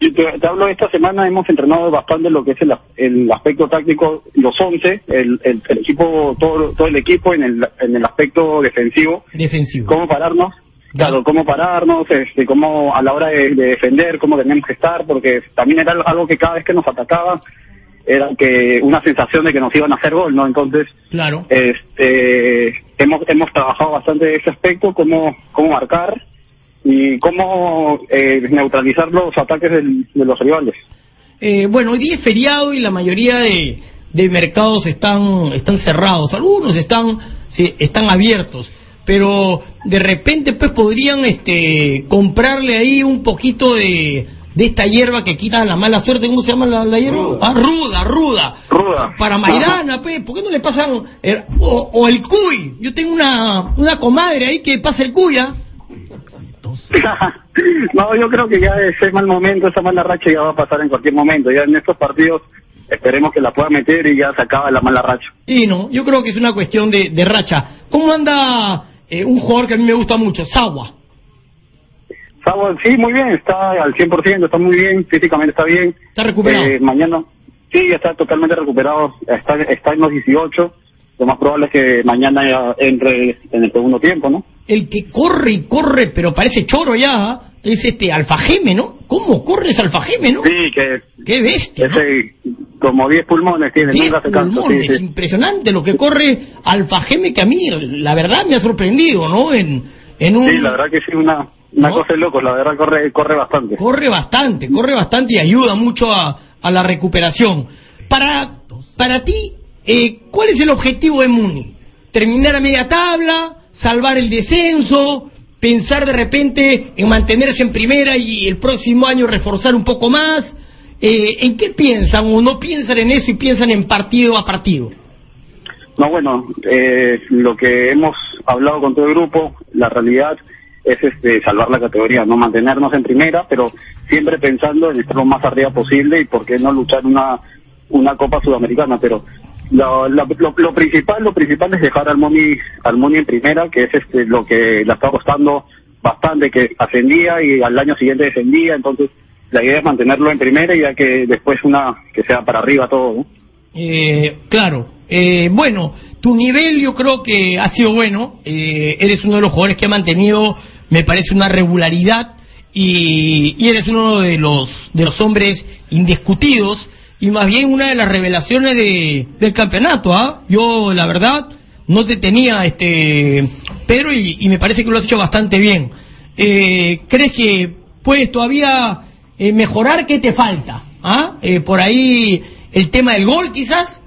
R: yo te, te hablo esta semana, hemos entrenado bastante lo que es el, el aspecto táctico, los 11, el, el, el equipo, todo, todo el equipo en el, en el aspecto defensivo.
E: Defensivo.
R: ¿Cómo pararnos? Claro, cómo pararnos, este, cómo a la hora de, de defender, cómo teníamos que estar, porque también era algo que cada vez que nos atacaban era que una sensación de que nos iban a hacer gol, ¿no? Entonces,
E: Claro.
R: este, hemos, hemos trabajado bastante ese aspecto, cómo, cómo marcar y cómo eh, neutralizar los ataques del- de los rivales.
E: Eh, bueno, hoy día es feriado y la mayoría de, de mercados están, están cerrados. Algunos están, sí, están abiertos. Pero de repente pues podrían este, comprarle ahí un poquito de, de esta hierba que quita la mala suerte. ¿Cómo se llama la, la hierba?
R: Ruda.
E: Ah, ruda, ruda.
R: Ruda.
E: Para Maidana, pues, ¿por qué no le pasan? o, o el cuy. Yo tengo una, una comadre ahí que pasa el cuy, ¿ah?
R: no, yo creo que ya ese mal momento, esa mala racha ya va a pasar en cualquier momento. Ya en estos partidos esperemos que la pueda meter y ya se acaba la mala racha.
E: Y no, yo creo que es una cuestión de, de racha. ¿Cómo anda eh, un jugador que a mí me gusta mucho, Sawa?
R: Sábado, sí, muy bien, está al 100%, está muy bien, físicamente está bien.
E: ¿Está recuperado?
R: Eh, mañana, sí, está totalmente recuperado, está, está en los 18. Lo más probable es que mañana entre en el segundo tiempo, ¿no?
E: El que corre y corre, pero parece choro ya, ¿ah? Es este Alfajeme, ¿no? ¿Cómo corre ese Alfajeme, no?
R: Sí, que...
E: ¡Qué bestia! ¿no?
R: Ese, como 10 pulmones tiene,
E: Diez
R: nunca se sí,
E: pulmones,
R: sí.
E: impresionante lo que corre Alfajeme que a mí, la verdad, me ha sorprendido, ¿no? En, en un...
R: Sí, la verdad que sí, una, una cosa de locos, la verdad corre, corre bastante.
E: Corre bastante, corre bastante y ayuda mucho a, a la recuperación. Para, para ti, eh, ¿cuál es el objetivo de Muni? ¿Terminar a media tabla? ¿Salvar el descenso? ¿Pensar de repente en mantenerse en primera y el próximo año reforzar un poco más? Eh, ¿En qué piensan o no piensan en eso y piensan en partido a partido?
R: No, bueno, eh, lo que hemos hablado con todo el grupo, la realidad es este salvar la categoría, no mantenernos en primera, pero siempre pensando en estar lo más arriba posible y por qué no luchar una una Copa Sudamericana, pero lo, lo, lo- principal, lo principal es dejar al Moni, al Moni en primera, que es este lo que le está costando bastante, que ascendía y al año siguiente descendía, entonces la idea es mantenerlo en primera y ya que después una que sea para arriba todo.
E: Eh, claro. Eh, bueno, tu nivel yo creo que ha sido bueno. Eh, eres uno de los jugadores que ha mantenido, me parece, una regularidad y, y eres uno de los de los hombres indiscutidos y más bien una de las revelaciones de, del campeonato. ¿ah? Yo, la verdad, no te tenía, este, Pedro, y, y me parece que lo has hecho bastante bien. Eh, ¿Crees que puedes todavía eh, mejorar? ¿Qué te falta? ¿Ah? Eh, por ahí el tema del gol, quizás.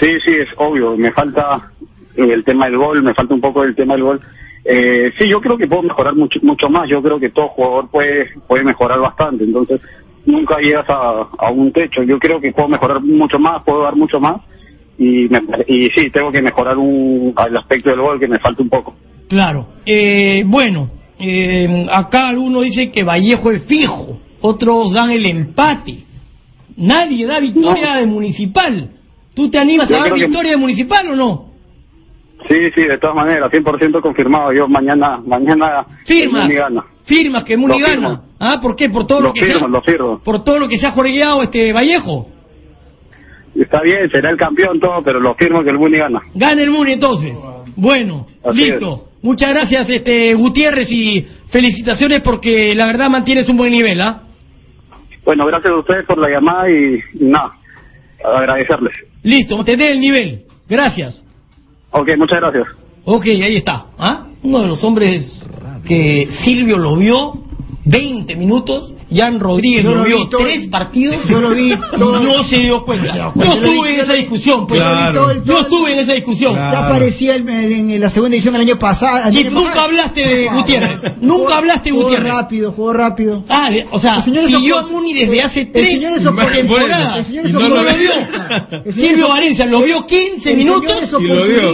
R: Sí, sí, es obvio. Me falta eh, el tema del gol, me falta un poco el tema del gol. Eh, sí, yo creo que puedo mejorar mucho, mucho más. Yo creo que todo jugador puede, puede mejorar bastante. Entonces, nunca llegas a, a un techo. Yo creo que puedo mejorar mucho más, puedo dar mucho más. Y, me- y sí, tengo que mejorar un, el aspecto del gol que me falta un poco.
E: Claro. Eh, bueno, eh, acá algunos dicen que Vallejo es fijo, otros dan el empate. Nadie da victoria de Municipal. ¿Tú te animas
R: Yo
E: a dar
R: que-
E: victoria de Municipal o no?
R: Sí, sí, de todas maneras, 100% confirmado. Yo mañana, mañana,
E: Firmas.
R: Muni gana.
E: Firmas que Muni
R: Lo firmo.
E: gana. Ah, ¿por qué? Por todo lo,
R: Lo
E: que
R: firmo,
E: se ha,
R: lo firmo.
E: por todo lo que se ha jorgeado este Vallejo.
R: está bien, será el campeón todo, pero lo firmo que el Muni gana.
E: Gana el Muni entonces. Bueno,
R: Así
E: listo. Muchas gracias, este Gutiérrez, y felicitaciones porque la verdad mantienes un buen nivel, ¿ah?
R: Bueno, gracias a ustedes por la llamada y, nada, agradecerles.
E: Listo, te dé el nivel. Gracias.
R: Ok, muchas gracias.
E: Ok, ahí está. ¿Ah? Uno de los hombres que Silvio lo vio 20 minutos, Jan Rodríguez
B: Yo
E: lo vio
B: vi todo-
E: tres partidos,
B: yo lo vi todo-
E: no se dio cuenta. Yo estuve en esa discusión, yo estuve en esa discusión.
B: Ya aparecía en, en la segunda edición el año pasado.
E: Sí,
B: el
E: nunca
B: pasado.
E: hablaste de Gutiérrez. Nunca
B: Jugó-
E: hablaste de
B: jugó
E: Gutiérrez.
B: rápido, jugó rápido.
E: Ah, de- o sea,
B: El
E: siguió a Muni desde hace
B: el
E: tres temporadas.
B: el señor. El
E: Silvio Valencia lo vio 15
B: el
E: minutos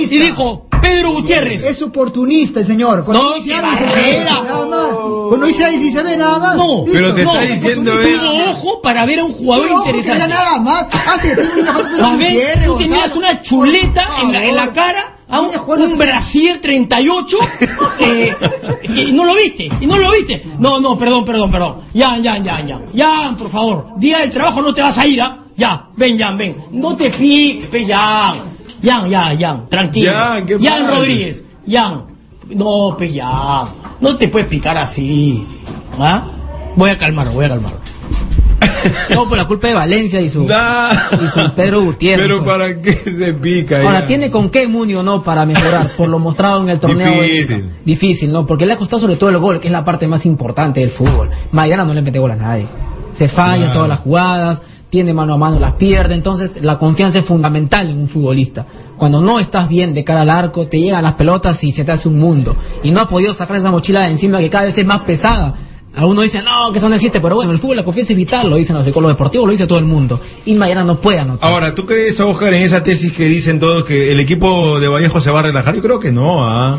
E: y dijo, Pedro Gutiérrez.
B: Es oportunista el señor. Cuando
E: No,
B: dice algo, se ve, nada más. Cuando dice ahí sí se ve nada más.
E: No,
A: Pero te está
B: No,
A: diciendo,
B: oportunista.
E: Tuvo ojo para ver a un jugador
B: que
E: interesante.
B: era nada más. Hace tiene una Gutiérrez,
E: tú tenías una chuleta en la, en la
B: favor.
E: cara a un, un Brasier 38 eh, y no lo viste, y no lo viste. No, no, perdón, perdón, perdón. Ya, ya, ya, ya. Ya, por favor. Día del trabajo no te vas a ir, ¿ah? Ya, ven, Jan, ven. No te piques, pe, Jan. Jan, ya, Jan, tranquilo.
A: Jan, ¿qué
E: Jan? Rodríguez, Jan. No, pe, Jan. No te puedes picar así. ¿Ah? Voy a calmarlo, voy a calmarlo.
C: Todo por la culpa de Valencia y su,
A: Nah.
C: y su Pedro Gutiérrez.
A: Pero
C: pues.
A: para qué se pica
C: Ahora,
A: ya?
C: ¿tiene con qué Muni o no para mejorar? Por lo mostrado en el torneo.
A: Difícil.
C: Difícil, ¿no? Porque le ha costado sobre todo el gol, que es la parte más importante del fútbol. Maidana no le mete gol a nadie. Se falla en
A: Claro.
C: todas las jugadas, tiene mano a mano, las pierde. Entonces, la confianza es fundamental en un futbolista. Cuando no estás bien de cara al arco, te llegan las pelotas y se te hace un mundo. Y no ha podido sacar esa mochila de encima que cada vez es más pesada. Algunos dicen, no, que eso no existe, pero bueno, en el fútbol la confianza es vital, lo dicen los psicólogos deportivos, lo dice todo el mundo. Y Maidana no puede anotar.
A: Ahora, ¿tú crees, Oscar, en esa tesis que dicen todos que el equipo de Vallejo se va a relajar? Yo creo que no, ¿ah?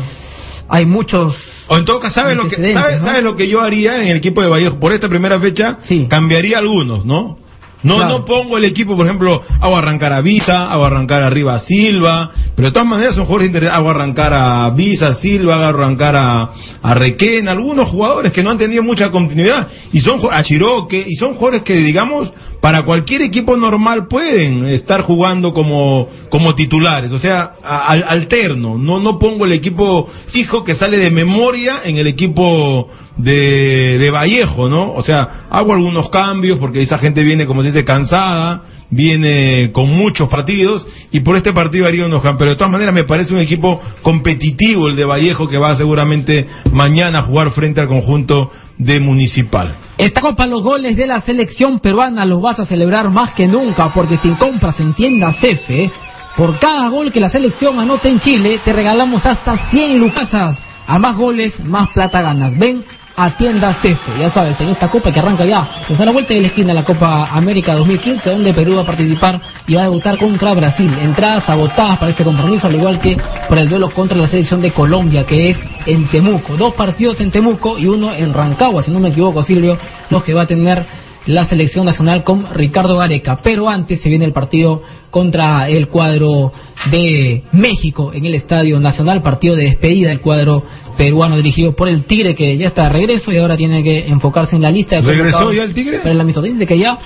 C: Hay muchos
A: O en todo caso, ¿sabes lo que, sabes,
C: ¿no?
A: sabes lo que yo haría en el equipo de Vallejo? Por esta primera fecha, cambiaría algunos, ¿no? No,
C: Claro.
A: no pongo el equipo, por ejemplo, hago arrancar a Visa, hago arrancar arriba a Silva, pero de todas maneras son jugadores interesantes. Hago arrancar a Visa, Silva, hago arrancar a, a Requena, algunos jugadores que no han tenido mucha continuidad, y son a Chiroque, y son jugadores que, digamos, para cualquier equipo normal pueden estar jugando como, como titulares, o sea, a- al- alterno, no, no pongo el equipo fijo que sale de memoria en el equipo de, de Vallejo, ¿no? O sea, hago algunos cambios porque esa gente viene, como se dice, cansada, viene con muchos partidos y por este partido haría unos cambios. Pero de todas maneras me parece un equipo competitivo el de Vallejo que va seguramente mañana a jugar frente al conjunto de Municipal.
C: Esta copa los goles de la selección peruana los vas a celebrar más que nunca porque sin compras en tiendas Cefe, por cada gol que la selección anota en Chile te regalamos hasta 100 lucasas. A más goles, más plata ganas. Ven a tiendas Cefe, ya sabes, en esta copa que arranca ya. Pues a la vuelta de la esquina la Copa América 2015 donde Perú va a participar y va a debutar contra Brasil. Entradas agotadas para este compromiso al igual que para el duelo contra la selección de Colombia que es en Temuco. Dos partidos en Temuco y uno en Rancagua, si no me equivoco Silvio, los que va a tener la selección nacional con Ricardo Gareca. Pero antes se viene el partido contra el cuadro de México en el Estadio Nacional, partido de despedida del cuadro peruano dirigido por el Tigre que ya está de regreso y ahora tiene que enfocarse en la lista de
A: ¿Regresó ya el Tigre?
C: Para el amistoso. Dice que ya,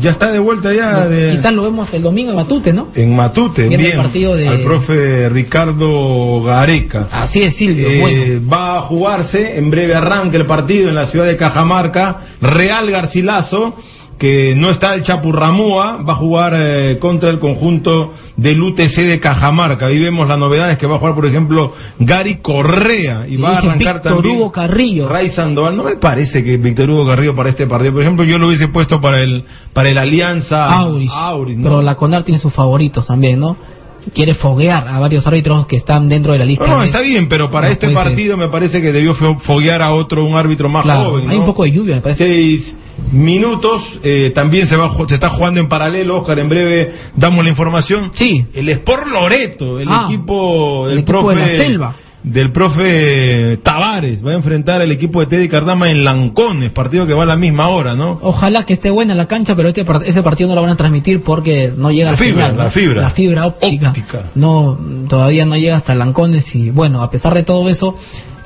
A: Ya está de vuelta ya de...
C: quizás lo vemos el domingo en Matute, ¿no?
A: En Matute,
C: Viene el
A: bien,
C: partido de-
A: al profe Ricardo Gareca.
C: Así es, Silvio.
A: Eh,
C: bueno.
A: Va a jugarse, en breve arranque el partido en la ciudad de Cajamarca, Real Garcilaso, que no está el Chapurramúa, va a jugar eh, contra el conjunto del UTC de Cajamarca. Ahí vemos las novedades que va a jugar, por ejemplo, Gary Correa, y va a arrancar
C: Víctor
A: también
C: Hugo Carrillo.
A: Ray Sandoval. No me parece que Víctor Hugo Carrillo para este partido, por ejemplo, yo lo hubiese puesto para el para el Alianza
C: Auris.
A: Auris, ¿no?
C: Pero la CONAR tiene sus favoritos también, ¿no? Quiere foguear a varios árbitros que están dentro de la lista.
A: No, no, está bien, pero para
C: No
A: este
C: ser.
A: partido me parece que debió fo- foguear a otro, un árbitro más
C: Claro,
A: joven.
C: hay un poco de lluvia, me parece.
A: Seis minutos, eh, también se va se está jugando en paralelo, Oscar, en breve damos la información.
C: Sí.
A: El Sport Loreto, el
C: Ah,
A: equipo
C: el
A: del
C: equipo
A: profe
C: de la selva.
A: del profe Tavares, va a enfrentar al equipo de Teddy Cardama en Lancones, partido que va a la misma hora, ¿no?
C: Ojalá que esté buena la cancha, pero este ese partido no lo van a transmitir porque no llega
A: La fibra, la fibra.
C: La fibra óptica. No, todavía no llega hasta Lancones y bueno, a pesar de todo eso,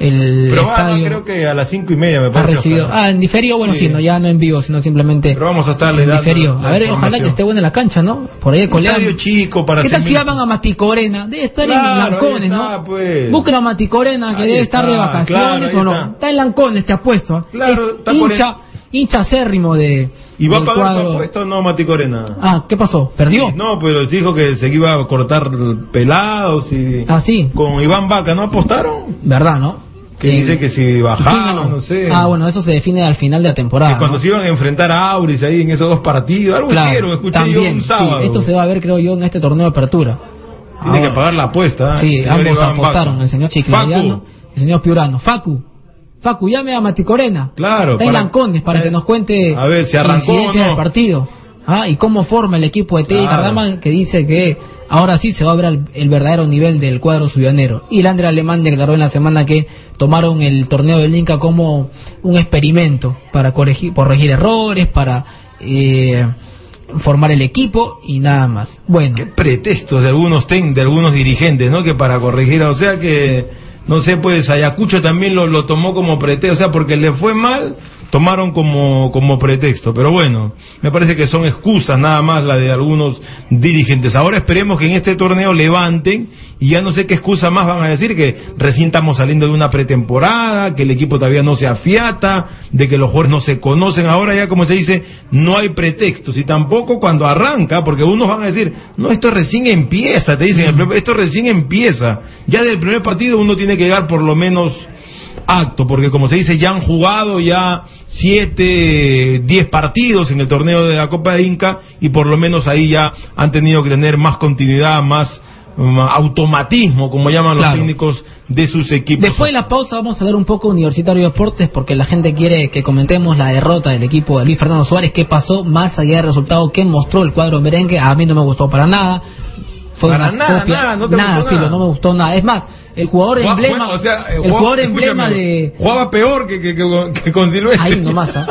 C: el
A: Pero va,
C: estadio
A: creo que a las cinco y media me
C: ha
A: parece.
C: recibido.
A: ojalá.
C: Ah, en diferido, bueno,
A: Sí.
C: sí, no, ya no en vivo, sino simplemente.
A: Pero vamos a estarle
C: en diferido. A ver, ojalá que esté buena la cancha, ¿no? Por ahí colean.
A: estadio chico para
C: ¿Qué tal si
A: 100.000?
C: van a Maticorena? Debe estar
A: Claro,
C: en Lancones,
A: está,
C: ¿no?
A: pues.
C: Busca a Maticorena, que
A: Ahí
C: debe estar de
A: está,
C: vacaciones
A: claro,
C: o no.
A: está.
C: Está. en Lancones, te apuesto.
A: Claro,
C: Es
A: está
C: hincha, hincha acérrimo de.
A: ¿Y va a pagar su
C: cuadro.
A: apuesta o no, Mati Corena?
C: Ah, ¿qué pasó? ¿Perdió?
A: Sí, no, pero dijo que se iba a cortar pelados y...
C: Ah, sí.
A: Con Iván Vaca, ¿no apostaron?
C: ¿Verdad, no?
A: Que dice que si
C: ¿quién
A: bajaba,
C: ganó?
A: no sé.
C: Ah, bueno, eso se define al final de la temporada.
A: Que cuando
C: ¿no?
A: se iban a enfrentar a Auris ahí en esos dos partidos, algo
C: Claro,
A: hicieron, escuché
C: también,
A: yo un
C: sí,
A: sábado.
C: esto se va a ver, creo yo, en este torneo de apertura.
A: Tiene
C: Ahora-
A: que pagar la apuesta. ¿eh?
C: Sí, ambos apostaron, el señor Chiclayano el señor Piurano. Facu, Facu, llame a Maticorena.
A: Claro,
C: Está en
A: para-
C: Lancones para que nos cuente
A: A ver, si arrancó o
C: incidencias
A: no.
C: del partido. Ah, y cómo forma el equipo de Teddy
A: Claro.
C: Que dice que ahora sí se va a ver el, el verdadero nivel del cuadro sudanero. Y Landry Alemán declaró en la semana que tomaron el torneo del Inca como un experimento para corregir, corregir errores, para eh, formar el equipo y nada más. Bueno,
A: pretextos de algunos ten, de algunos dirigentes, ¿no? Que para corregir, o sea que, no sé, pues Ayacucho también lo, lo tomó como pretexto, o sea, porque le fue mal, tomaron como, como pretexto. Pero bueno, me parece que son excusas nada más la de algunos dirigentes. Ahora esperemos que en este torneo levanten y ya no sé qué excusa más van a decir, que recién estamos saliendo de una pretemporada, que el equipo todavía no se afiata, de que los jugadores no se conocen. Ahora ya, como se dice, no hay pretextos y tampoco cuando arranca, porque unos van a decir, no, esto recién empieza, te dicen, esto recién empieza. Ya del primer partido uno tiene que llegar por lo menos acto, porque como se dice, ya han jugado ya siete, diez partidos en el torneo de la Copa de Inca y por lo menos ahí ya han tenido que tener más continuidad, más mm, automatismo, como llaman los técnicos de sus equipos.
C: Después de la pausa vamos a hablar un poco Universitario de Deportes porque la gente quiere que comentemos la derrota del equipo de Luis Fernando Suárez, qué pasó más allá del resultado que mostró el cuadro merengue, a mí no me gustó para nada. Fue
A: Para
C: una
A: nada,
C: copia-
A: nada, no te gustó
C: Silo,
A: nada.
C: no me gustó nada. Es más, el jugador emblema,
A: jugaba- o sea, eh,
C: el
A: jugaba-
C: jugador emblema de
A: Jugaba peor que, que, que, que con Silvestre.
C: ahí nomás, ¿ah?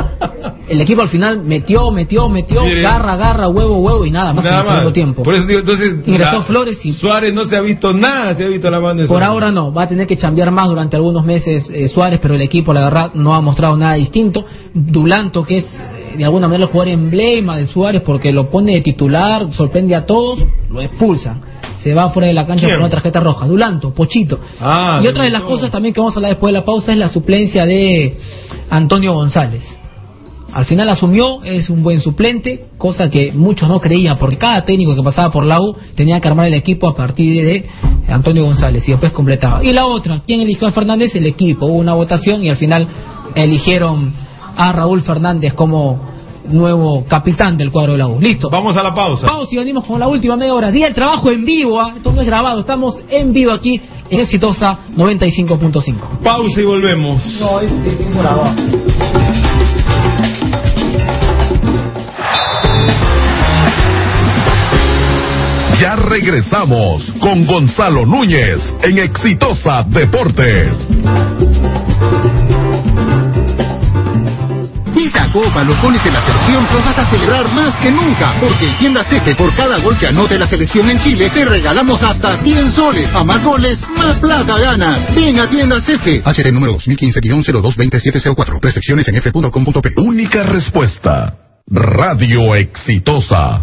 C: el equipo al final metió, metió, metió, garra, garra, huevo, huevo y nada más en
A: Nada
C: segundo
A: más.
C: tiempo.
A: Por eso digo, entonces.
C: Ingresó
A: la-
C: Flores y
A: Suárez no se ha visto nada, se ha visto la mano de
C: Por ahora no, va a tener que cambiar más durante algunos meses eh, Suárez, pero el equipo la verdad no ha mostrado nada distinto. Dulanto, que es eh, de alguna manera el jugador emblema de Suárez porque lo pone de titular, sorprende a todos, lo expulsan. Se va fuera de la cancha
A: ¿Quién?
C: por una tarjeta roja. Dulanto, Pochito.
A: Ah,
C: y otra de las cosas también que vamos a hablar después de la pausa es la suplencia de Antonio González. Al final asumió, es un buen suplente, cosa que muchos no creían, porque cada técnico que pasaba por la U tenía que armar el equipo a partir de Antonio González y después completaba. Y la otra, ¿quién eligió a Fernández? El equipo. Hubo una votación y al final eligieron a Raúl Fernández como nuevo capitán del cuadro de la U. Listo.
A: Vamos a la pausa.
C: Pausa y venimos con la última media hora. Día del trabajo en vivo, ¿ah? esto no es grabado, estamos en vivo aquí en Exitosa 95.5.
A: Pausa y volvemos.
C: No, es grabado.
F: Ya regresamos con Gonzalo Núñez en Exitosa Deportes.
G: Esta copa, los goles de la selección los vas a celebrar más que nunca, porque en Tiendas Efe por cada gol que anote la selección en Chile te regalamos hasta 100 soles. A más goles, más plata ganas. Ven a Tiendas Efe. HT número 2015-022704. Restricciones en f.com.p.
F: Única respuesta. Radio Exitosa.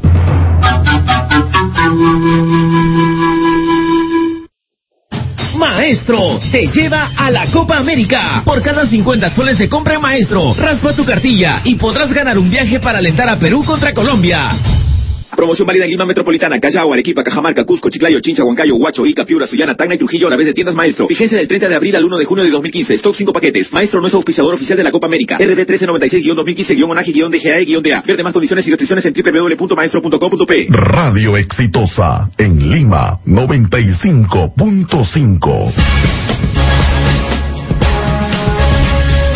I: Maestro te lleva a la Copa América. Por cada 50 soles de compra Maestro, raspa tu cartilla y podrás ganar un viaje para alentar a Perú contra Colombia.
J: Promoción válida en Lima Metropolitana, Callao, Arequipa, Cajamarca, Cusco, Chiclayo, Chincha, Huancayo, Huacho, Ica, Piura, Sullana, Tacna y Trujillo a través de tiendas Maestro. Vigencia del 30 de abril al 1 de junio de 2015. Stock 5 paquetes. Maestro no es auspiciador oficial de la Copa América. RD 1396-2015-ONAGI-DGAE-DA. Ver demás condiciones y restricciones en www.maestro.com.p.
F: Radio Exitosa en Lima 95.5.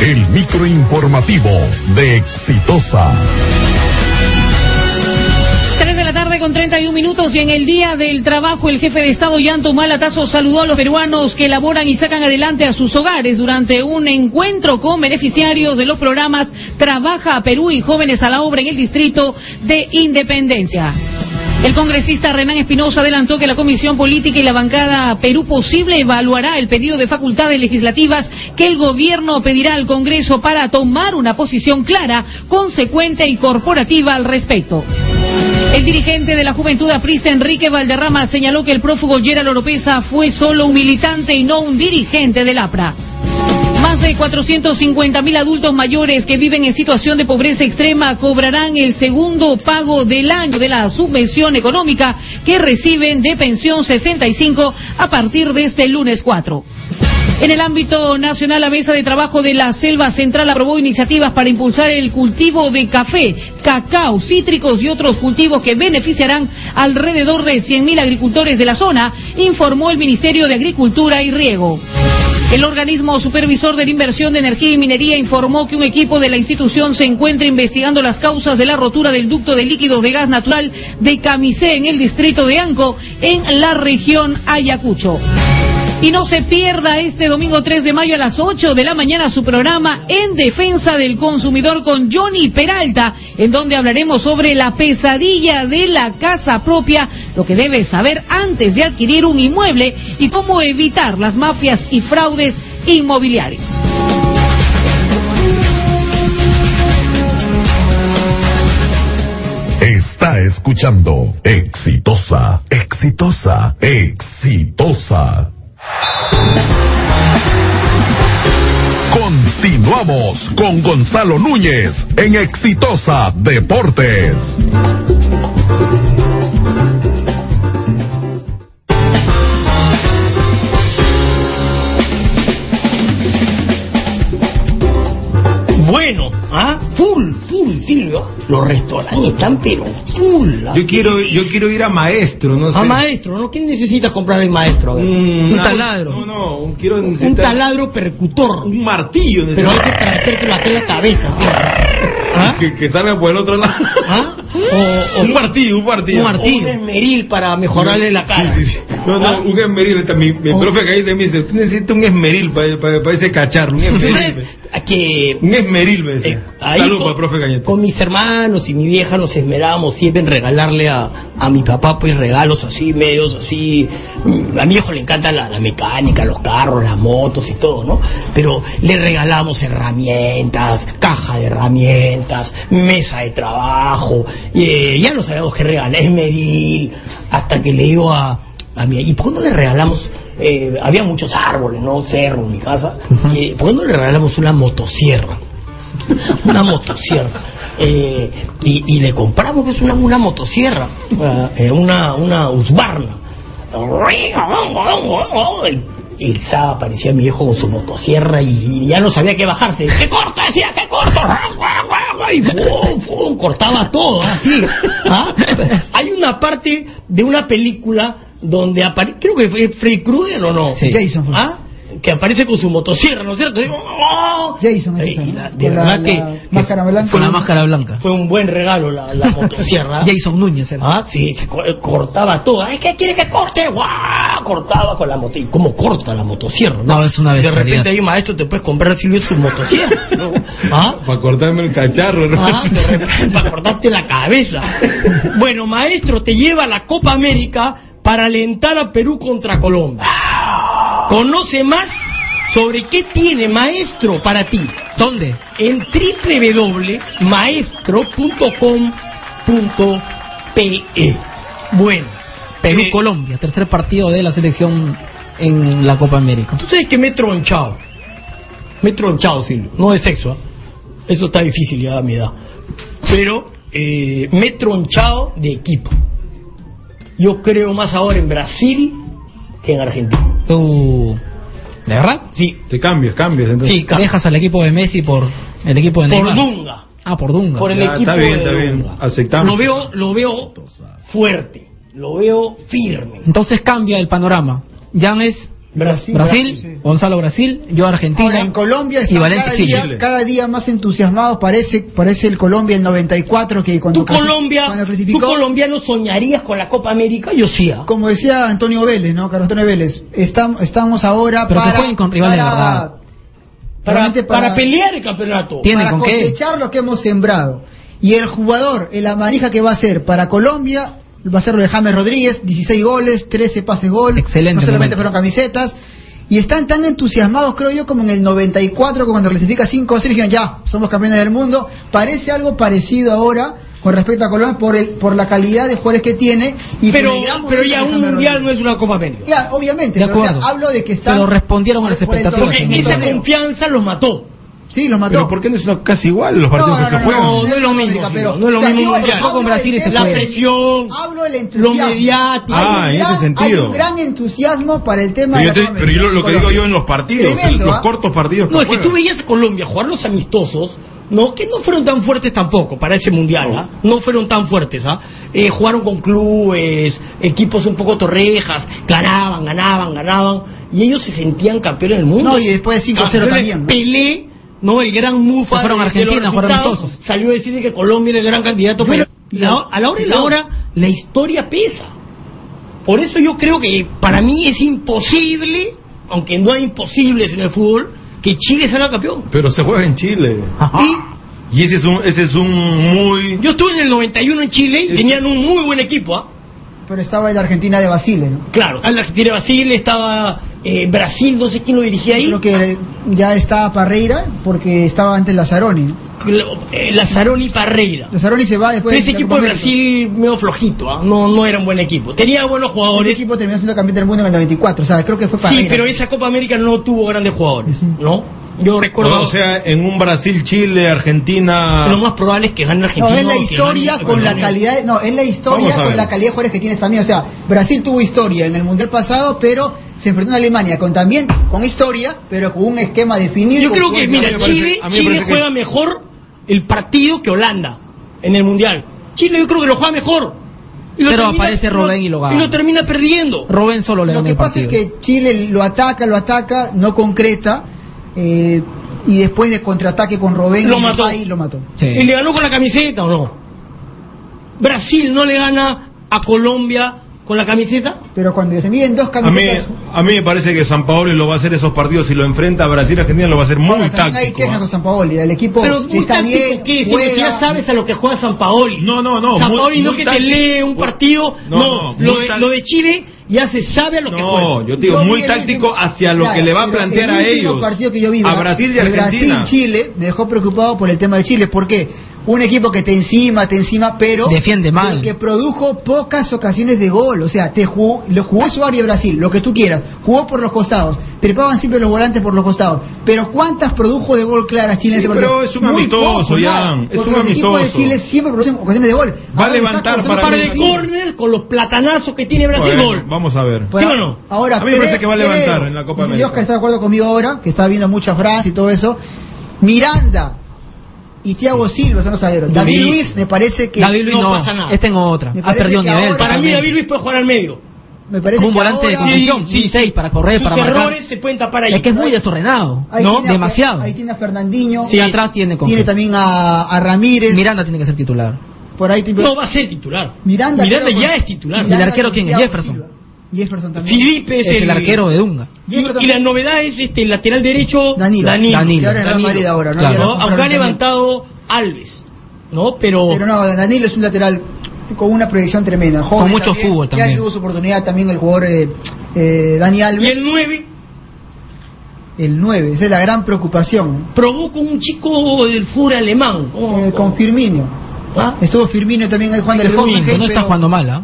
F: El microinformativo de Exitosa.
K: Con 31 minutos y en el Día del Trabajo el jefe de Estado Yanto Malatazo saludó a los peruanos que elaboran y sacan adelante a sus hogares durante un encuentro con beneficiarios de los programas Trabaja Perú y Jóvenes a la Obra en el Distrito de Independencia. El congresista Renán Espinosa adelantó que la Comisión Política y la bancada Perú Posible evaluará el pedido de facultades legislativas que el gobierno pedirá al Congreso para tomar una posición clara, consecuente y corporativa al respecto. El dirigente de la Juventud Aprista, Enrique Valderrama, señaló que el prófugo Gerald Oropesa fue solo un militante y no un dirigente del APRA. Más de 450 mil adultos mayores que viven en situación de pobreza extrema cobrarán el segundo pago del año de la subvención económica que reciben de pensión 65 a partir de este lunes 4. En el ámbito nacional, la Mesa de Trabajo de la Selva Central aprobó iniciativas para impulsar el cultivo de café, cacao, cítricos y otros cultivos que beneficiarán alrededor de 100.000 agricultores de la zona, informó el Ministerio de Agricultura y Riego. El organismo supervisor de la inversión de energía y minería informó que un equipo de la institución se encuentra investigando las causas de la rotura del ducto de líquidos de gas natural de Camisé en el distrito de Anco, en la región Ayacucho. Y no se pierda este domingo 3 de mayo a las 8 de la mañana su programa En Defensa del Consumidor con Johnny Peralta, en donde hablaremos sobre la pesadilla de la casa propia, lo que debes saber antes de adquirir un inmueble y cómo evitar las mafias y fraudes inmobiliarios.
F: Está escuchando Exitosa, Exitosa, Exitosa. Continuamos con Gonzalo Núñez en Exitosa Deportes.
E: Bueno, ¿ah? Full, full, Silvio. Los restaurantes están pero full. ¿ah?
A: Yo quiero, yo quiero ir a maestro, no sé.
E: A maestro, ¿no? ¿Quién necesita comprar el maestro? A ver.
A: Un,
E: un taladro.
A: No, no, un, quiero
E: Un
A: necesitar-
E: taladro percutor.
A: Un martillo.
E: Pero
A: necesito.
E: ese para aquí en la cabeza. ¿sí?
A: Que, que salga por el otro lado.
E: ¿Ah? O, o-
A: un martillo, un martillo.
E: Un martillo. Un esmeril para mejorarle la cara.
A: Sí, sí, sí. No, no, un esmeril. está- Mi, mi profe Caíte me dice, usted necesita un esmeril para, para, para ese cacharro. Un esmeril.
E: Que
A: Un esmeril, me decía.
E: ahí
A: Salud
E: con-
A: para el profe Cañete.
E: con mis hermanos y mi vieja nos esmerábamos siempre en regalarle a, a mi papá pues regalos así, medios así. Mm, A mi hijo le encanta la, la mecánica, los carros, las motos y todo, ¿no? Pero le regalamos herramientas, caja de herramientas, mesa de trabajo, y, eh, ya no sabíamos qué regalar, esmeril, hasta que le digo a, a mi... ¿Y por qué no le regalamos? eh, había muchos árboles, ¿no? Cerro en mi casa. y, ¿Por qué no le regalamos una motosierra? una motosierra. Eh, y, y le compramos pues una, una motosierra, eh, una, una Husqvarna. Y el sábado aparecía mi hijo con su motosierra y, y ya no sabía qué bajarse. ¡Qué corto! Decía, ¡qué corto! Y cortaba todo, así. ¿ah? Hay una parte de una película donde aparece, creo que fue Freddy Krueger o no.
B: Jason.
E: ¿Ah? Que aparece con su motosierra, ¿no es cierto? ¡oh!
B: Jason,
E: Eh, de
B: la-
E: verdad
B: la
E: que
B: máscara blanca.
E: fue
B: la
C: máscara blanca.
E: Fue un buen regalo la, la motosierra.
C: Jason Núñez era.
E: Ah, sí, se co- cortaba todo. Ay, ¿qué quiere que corte? ¡Guau! Cortaba con la moto. ¿Y cómo corta la motosierra?
C: No, es una
E: De
C: bestialidad.
E: repente ahí, maestro, te puedes comprar Silvio tu motosierra. ¿no? ¿Ah?
A: Para cortarme el cacharro. ¿no?
E: Ah, de para cortarte la cabeza. Bueno, maestro, te lleva a la Copa América para alentar a Perú contra Colombia. Conoce más sobre qué tiene maestro para ti.
C: ¿Dónde?
E: En www.maestro.com.pe. Bueno,
C: Perú,
E: eh,
C: Colombia, tercer partido de la selección en la Copa América.
E: Tú sabes que me he tronchado. Me he tronchado, Silvio. No de sexo, ¿ah? Eso está difícil ya a mi edad. Pero eh, me he tronchado de equipo. Yo creo más ahora en Brasil que en Argentina.
C: ¿Tú, ¿De verdad?
E: Sí.
A: Te cambias, cambias. Entonces.
E: Sí, cambio.
C: Dejas al equipo de Messi por el equipo de
E: Por
C: Neymar.
E: Dunga.
C: Ah, por Dunga.
E: Por el
A: Ya,
E: equipo
A: está bien,
E: de
A: está bien.
E: Dunga.
A: Aceptable.
E: Lo veo, lo veo fuerte. Lo veo firme.
C: Entonces cambia el panorama. Jan es
E: Brasil.
C: Brasil, Gonzalo Brasil, yo Argentina.
B: Ahora, en Colombia
C: y Valencia
B: cada,
C: Chile.
B: día, cada día más entusiasmados. Parece, parece el Colombia el 94 que cuando
E: ¿Tú, Colombia,
B: cuando
E: ¿Tú colombiano soñarías con la Copa América? Yo sí. ¿ah?
B: como decía Antonio Vélez, ¿no? Carlos Antonio Vélez, estamos, estamos ahora
C: Pero que
B: para,
C: jueguen con rivales de
B: para-
C: verdad.
E: Para, pelear el campeonato.
C: Tienen
B: para
C: con qué.
B: cosechar lo que hemos sembrado. Y el jugador, el amarija que va a ser para Colombia, va a ser lo de James Rodríguez, 16 goles, 13 pases gol,
C: Excelente
B: no solamente
C: momento.
B: fueron camisetas, y están tan entusiasmados, creo yo, como en el 94, cuando clasifica 5 o 6, dijeron, ya, somos campeones del mundo, parece algo parecido ahora con respecto a Colombia por el, por la calidad de jugadores que tiene y
E: pero pero ya un mundial no es una Copa América.
B: Ya, obviamente,
C: De
B: pero, o sea, hablo de que están
C: Pero respondieron a las expectativas.
E: esa confianza los mató.
B: Sí, los mató.
A: Pero ¿por qué no es casi igual los partidos
B: No,
A: que
B: no,
A: se
B: no,
A: juegan?
E: No, no es lo mismo, pero
B: pero-
E: no es lo
B: o sea,
E: mismo mundial.
C: con Brasil se
B: tema-
E: La presión,
B: Hablo del
E: lo
B: entusiasmo.
E: mediático.
A: Ah, en
B: un
A: ese
B: gran-
A: sentido.
B: Hay un gran entusiasmo para el tema
A: Pero,
B: de
A: te-
B: la Copa
A: pero yo lo, lo que digo yo en los partidos,
B: Tremendo,
A: los
B: ¿ah?
A: cortos partidos que
E: No, es que
A: juegan.
E: tú veías a Colombia jugar los amistosos, ¿no? Que no fueron tan fuertes tampoco para ese mundial, ¿ah? No fueron tan fuertes, ¿ah? Eh, jugaron con clubes, equipos un poco torrejas, ganaban, ganaban, ganaban, y ellos se sentían campeones del mundo.
B: No, y después de 5-0
E: Campeones,
B: también, ¿no?
E: Pelé, ¿no? El gran mufa
C: fueron
E: de-
C: Argentina.
E: Salió a decir que Colombia era el gran candidato, pero la- a la hora y la hora, la historia pesa. Por eso yo creo que para mí es imposible, aunque no hay imposibles en el fútbol, que Chile salga campeón.
A: Pero se juega en Chile. Y ese es un, ese es un muy...
E: Yo estuve en el 91 en Chile y tenían un muy buen equipo, ¿ah?
B: Pero estaba el de Argentina de Basile, ¿no?
E: Claro, estaba la Argentina de Basile, estaba eh, Brasil, no sé quién lo dirigía ahí.
B: Creo que ya está Parreira porque estaba antes Lazzaroni. ¿no?
E: Eh, Parreira.
B: Lazzaroni se va después
E: Pero ese
B: la
E: equipo de. Brasil medio flojito, ¿ah? no, no era un buen equipo. Tenía buenos
B: Ese
E: jugadores.
B: equipo terminó siendo campeón del mundo en el 94, o sea, creo que fue Parreira.
E: Sí, pero esa Copa América no tuvo grandes jugadores, ¿no? Yo recuerdo.
A: O sea, en un Brasil-Chile, Argentina...
E: lo más probable es que gane
B: No,
E: Argentina.
B: es la historia
E: gane
B: con la calidad, no, es la historia con la calidad de jugadores que tienes también. O sea, Brasil tuvo historia en el mundial pasado, pero se enfrentó a Alemania con también con historia, pero con un esquema definido.
E: Yo creo que, mira, Chile,
A: me
E: Chile
A: que-
E: juega mejor el partido que Holanda en el Mundial. Chile yo creo que lo juega mejor. Y lo
C: Pero
E: termina-
C: aparece Robben y lo gana.
E: Y lo termina perdiendo.
C: Robben solo le
B: Lo que
C: el
B: pasa es que Chile lo ataca, lo ataca, no concreta, eh, y después de contraataque con Robben
E: Lo
B: y
E: mató.
B: Depay, lo mató.
E: ¿Y le ganó con la camiseta o no? Brasil no le gana a Colombia con la camiseta.
B: Pero cuando se miden dos
A: A mí,
B: camisetas,
A: a mí me parece que San Paolo lo va a hacer esos partidos si lo enfrenta a Brasil Argentina lo va a hacer muy
B: ahora también hay
A: táctico.
B: quejas
A: ¿ah?
B: con San Paoli, el equipo
E: Pero muy
B: está
E: táctico,
B: bien,
E: ¿qué?
B: Juega,
E: si ya sabes a lo que juega San Paoli.
A: No, no, no.
E: San
A: muy-
E: Paoli no
A: muy
E: que te
A: táctico.
E: lee un partido.
A: No,
E: No,
A: no,
E: lo, de,
A: táctico.
E: lo de Chile ya se sabe a lo que
A: No,
E: juega.
A: yo te digo,
B: Yo
A: muy táctico
B: último-
A: hacia lo
B: Claro,
A: que le va a plantear
B: el
A: a
B: último
A: ellos.
B: partido que yo vi,
A: a Brasil y Argentina.
B: Brasil-Chile me dejó preocupado por el tema de Chile. ¿Por qué? Un equipo que te encima, te encima, pero
C: Defiende mal.
B: que produjo pocas ocasiones de gol. O sea, te jugó, lo jugó su área Brasil, lo que tú quieras. Jugó por los costados. Trepaban siempre los volantes por los costados. Pero ¿cuántas produjo de gol claras Chile en
A: Sí,
B: ese partido?
A: pero es un
B: Muy
A: amistoso, Jan, es un
B: equipos de
A: amistoso.
B: Chile siempre producen ocasiones de gol.
A: Va a levantar
B: está
E: Un
A: para
E: par de córner con los platanazos que tiene Brasil.
A: Bueno,
E: gol.
A: Vamos a ver.
E: ¿Sí o no?
B: Ahora,
A: A mí me parece que va a levantar
B: creo,
A: en la Copa
B: y
A: América.
B: Oscar está de acuerdo conmigo ahora, que está viendo mucha Francia y todo eso. Miranda y Thiago Silva son los zagueros. David
E: Luis.
B: Luis me parece que
C: David Luis
E: no
C: no,
E: pasa nada.
C: este en otra.
B: Me
C: Ha
B: parece
C: perdido nivel.
B: ahora-
E: Para mí. David Luis puede jugar al medio.
B: me parece
C: Como un
B: que
C: volante de
B: ahora-
C: contención, sí, seis para correr,
E: Sus
C: para marcar.
E: errores se pueden tapar ahí.
C: Es que es muy desordenado,
B: ahí
C: ¿no?
B: tiene a-
C: Demasiado.
B: Ahí tiene a Fernandinho.
C: Sí, atrás tiene con
B: Tiene también a, a Ramírez.
C: Miranda tiene que ser titular.
B: por ahí tiene-
E: No va a ser titular.
B: Miranda,
E: Miranda
B: creo,
E: ya
B: con-
E: es titular.
C: ¿Y el arquero quién es? Jefferson.
B: Jefferson también.
E: Felipe es,
C: Es el arquero de Dunga.
E: Y, y la novedad es este el lateral derecho
B: Danilo.
E: Danilo.
B: Danilo. Ahora ahora, ¿no?
E: Claro,
B: Ya
E: Aunque ha levantado Alves, ¿no? Pero,
B: Pero no, Danilo es un lateral con una proyección tremenda. joven
C: Con mucho fútbol
B: Ya
C: también.
B: tuvo su oportunidad también el jugador eh, eh, Dani
E: y
B: Alves.
E: el 9
B: El 9, esa es la gran preocupación.
E: provocó un chico del fútbol alemán. ¿Cómo-
B: Eh, con Firmino.
E: ¿Ah?
B: Estuvo Firmino también ahí jugando el
E: Firmino,
C: No está
B: pero
C: jugando mal, ¿ah?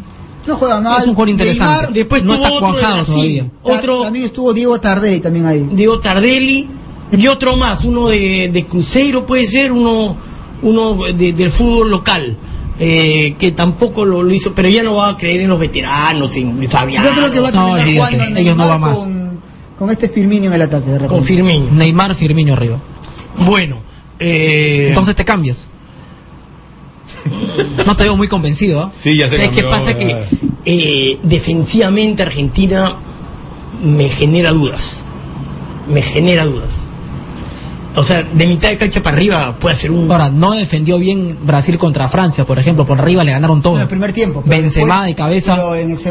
B: No juega mal.
C: Es un jugador interesante.
B: Neymar,
E: Después
C: no
E: tuvo
C: está cuajado todavía.
E: Otro
B: También estuvo Diego Tardelli también ahí.
E: Diego Tardelli y otro más, uno de, de Cruzeiro puede ser, uno uno de- del fútbol local. eh, que tampoco lo, lo hizo, pero ya no va a creer en los veteranos, en Fabián.
B: Yo creo que va a
C: No,
B: terminar
C: ellos no va más.
B: Con, con este Firmino en el ataque. de repente.
E: con Firmino.
C: Neymar, Firmino arriba.
E: Bueno, eh,
C: Entonces te cambias. No te veo muy convencido, ¿ah?
A: Sí, ya se
E: ¿sabes qué pasa?
A: eh.
E: Que eh, defensivamente Argentina me genera dudas. Me genera dudas. O sea, de mitad de cancha para arriba puede ser un.
C: Ahora, no defendió bien Brasil contra Francia, por ejemplo. Por arriba le ganaron todo.
B: En el primer tiempo.
C: Benzema
B: después-
C: de cabeza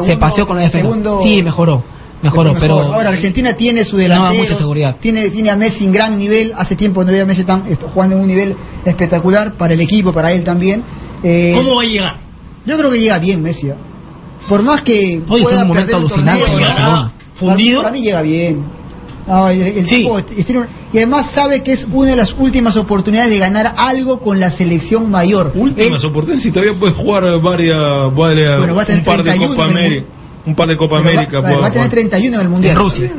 C: se paseó con la defensa.
B: segundo-
C: Sí, mejoró. Mejoró,
B: Mejor.
C: pero
B: ahora Argentina tiene su
C: no
B: delantero,
C: mucha seguridad.
B: tiene tiene a Messi en gran nivel, hace tiempo no había a Messi tan jugando en un nivel espectacular para el equipo, para él también. Eh,
E: ¿Cómo va a llegar?
B: Yo creo que llega bien Messi. ¿eh? por más que
C: Hoy es
B: pueda
C: un momento alucinante
B: torneo,
C: en Barcelona.
B: Para, para mí llega bien. No, el- el tipo es- y además sabe que es una de las últimas oportunidades de ganar algo con la selección mayor.
A: Últimas oportunidades, si todavía puedes jugar varias, varias-
B: Bueno, va a tener
A: un par de
B: 31
A: Copa América. Un par de Copa
B: Pero
A: América.
B: va, a tener
A: jugar.
B: 31 en el Mundial.
E: En Rusia.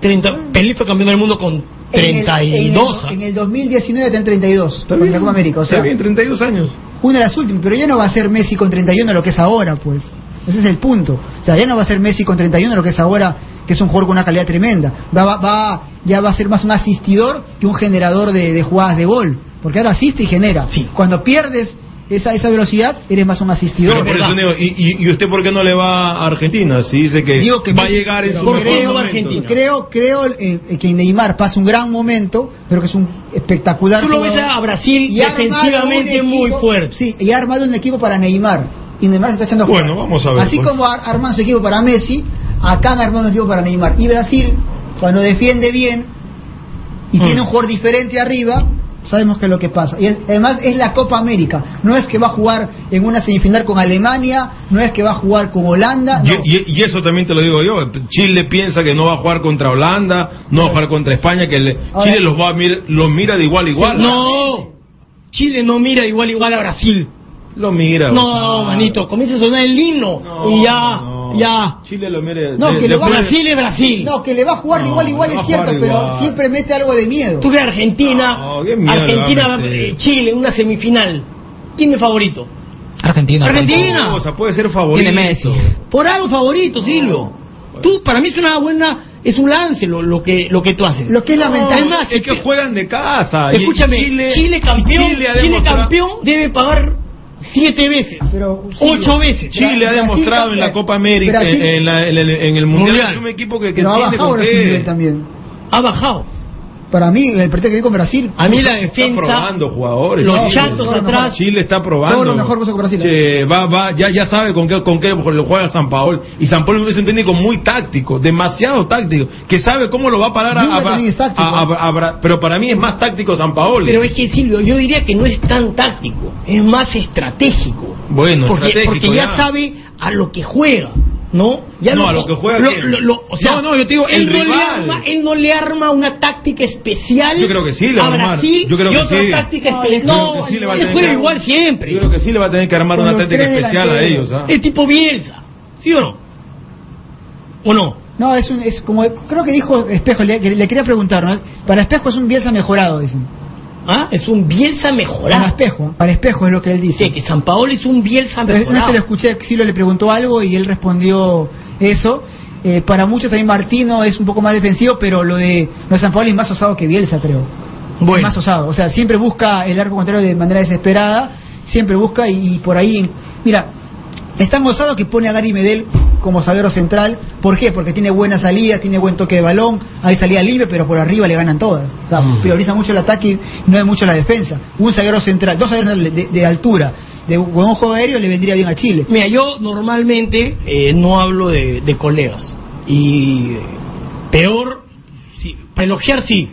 E: 30, Pelé fue campeón del mundo con
B: En el-
E: 32.
B: En el, en el 2019 va a tener 32 con la Copa América. O sea,
A: Está bien, 32 años.
B: una de las últimas, pero ya no va a ser Messi con 31 lo que es ahora, pues. Ese es el punto. O sea, ya no va a ser Messi con 31 lo que es ahora, que es un jugador con una calidad tremenda. Va, va, va- ya va a ser más un asistidor que un generador de, de jugadas de gol. Porque ahora asiste y genera. Cuando pierdes esa, esa velocidad, eres más un asistidor.
A: Pero por eso digo, ¿y, y, y usted por qué no le va a Argentina? Si dice que,
B: Digo que
A: va a llegar en su mejor
B: creo,
A: momento.
B: creo, creo eh, que Neymar pasa un gran momento, pero que es un espectacular
E: Tú lo ves a Brasil
B: Y
E: defensivamente muy fuerte.
B: Sí, y ha armado un equipo para Neymar. Y Neymar se está echando a
A: Bueno,
B: jugar.
A: vamos a ver,
B: Así
A: pues.
B: como ar- arman su equipo para Messi, acá han armado un equipo para Neymar. Y Brasil, cuando defiende bien y
E: Mm.
B: tiene un jugador diferente arriba, sabemos que es lo que pasa. Y es- además es la Copa América. No es que va a jugar en una semifinal con Alemania, no es que va a jugar con Holanda. no.
A: Y, y- y eso también te lo digo yo. Chile piensa que no va a jugar contra Holanda, no va a jugar contra España, que le-
E: Ahora-
A: Chile los va a mir- los mira de igual a igual.
E: No, Chile no mira igual igual a Brasil.
A: Lo mira.
E: No, manito, comienza a sonar el himno y ya, ya.
A: Chile lo.
B: No,
A: de-
B: que lo va
A: después-
E: Brasil es Brasil.
B: No, que le va a jugar
A: No,
B: igual igual es cierto, pero
A: igual.
B: siempre mete algo de miedo.
E: Tú que Argentina,
A: No, miedo
E: Argentina, eh, Chile, una semifinal. ¿Quién es favorito?
C: Argentina.
E: Argentina.
A: O sea, puede ser favorito.
C: Tiene Messi.
E: Por algo favorito, Silvio. Tú, para mí es una buena, es un lance lo, lo que lo que tú haces.
B: Lo que es lamentable.
E: Además,
A: Es que juegan de casa.
E: escúchame,
A: Chile,
E: Chile, campeón,
A: Chile
E: Chile campeón debe pagar siete veces,
B: Pero,
E: ocho veces.
A: Chile ha
B: Brasil
A: demostrado en la. Copa América,
B: Brasil-
A: en, la- en el, en el Mundial,
E: Mundial.
A: es un equipo que, que
B: Pero ha
A: tiene
B: bajado
A: con qué.
B: también.
E: Ha bajado.
B: Para mí, el partido que vi con Brasil.
E: A mí la
A: Está
E: defensa,
A: probando jugadores.
E: los
A: Chile.
E: chatos
B: lo
E: atrás,
B: mejor.
A: Chile está probando.
B: Todo lo mejor con Brasil.
A: Che, va, va, ya, ya sabe con qué, con qué lo juega San Paolo. Y San Paolo es un técnico muy táctico, demasiado táctico, que sabe cómo lo va a parar a, Pero para mí es más táctico San Paolo.
E: pero es que Silvio, yo diría que no es tan táctico, es más estratégico.
A: bueno,
E: porque,
A: estratégico,
E: porque ya, sabe a lo que juega, ¿no? Ya
A: No, a lo que juega
E: lo-
A: quién.
E: lo- lo- o sea,
A: No, no, yo te digo,
E: él
A: el
E: no le
A: rival.
E: arma, él no le arma una táctica especial
A: Yo creo que sí le
E: a
A: va a armar.
E: Brasil
A: Yo creo
E: y
A: que
E: otra
A: sí.
E: táctica
B: No,
E: especial. No,
A: creo que sí le va a
E: él
A: tener
E: juega
A: que-
E: igual siempre.
A: Yo creo que sí le va a tener que armar una táctica especial a ellos. ¿ah?
E: El tipo Bielsa, ¿sí o no? ¿O no?
B: No, es, un, es como. Creo que dijo Espejo, le, le quería preguntar, ¿no? Para Espejo es un Bielsa mejorado, dicen.
E: ¿Ah? Es un Bielsa
B: Para
E: mejorado.
B: Espejo, para Espejo es lo que él dice.
E: Sí, que San Paolo es un Bielsa
B: Pero No
E: mejorado.
B: se lo escuché, Silo le preguntó algo y él respondió eso. Eh, para muchos también Martino es un poco más defensivo, pero lo de, lo de San Paolo es más osado que Bielsa, creo.
E: Bueno.
B: Es más osado. O sea, siempre busca el arco contrario de manera desesperada, siempre busca y, y por ahí... Mira, es tan osado que pone a Gary Medel como zaguero central. ¿Por qué? Porque tiene buena salida, tiene buen toque de balón, hay salida libre, pero por arriba le ganan todas. O sea,
E: Mm.
B: prioriza mucho el ataque y no es mucho la defensa. Un zaguero central, dos zagueros de, altura, de buen juego aéreo le vendría bien a Chile.
E: Mira, yo normalmente eh, no hablo de, de colegas. Y peor, sí, para elogiar sí,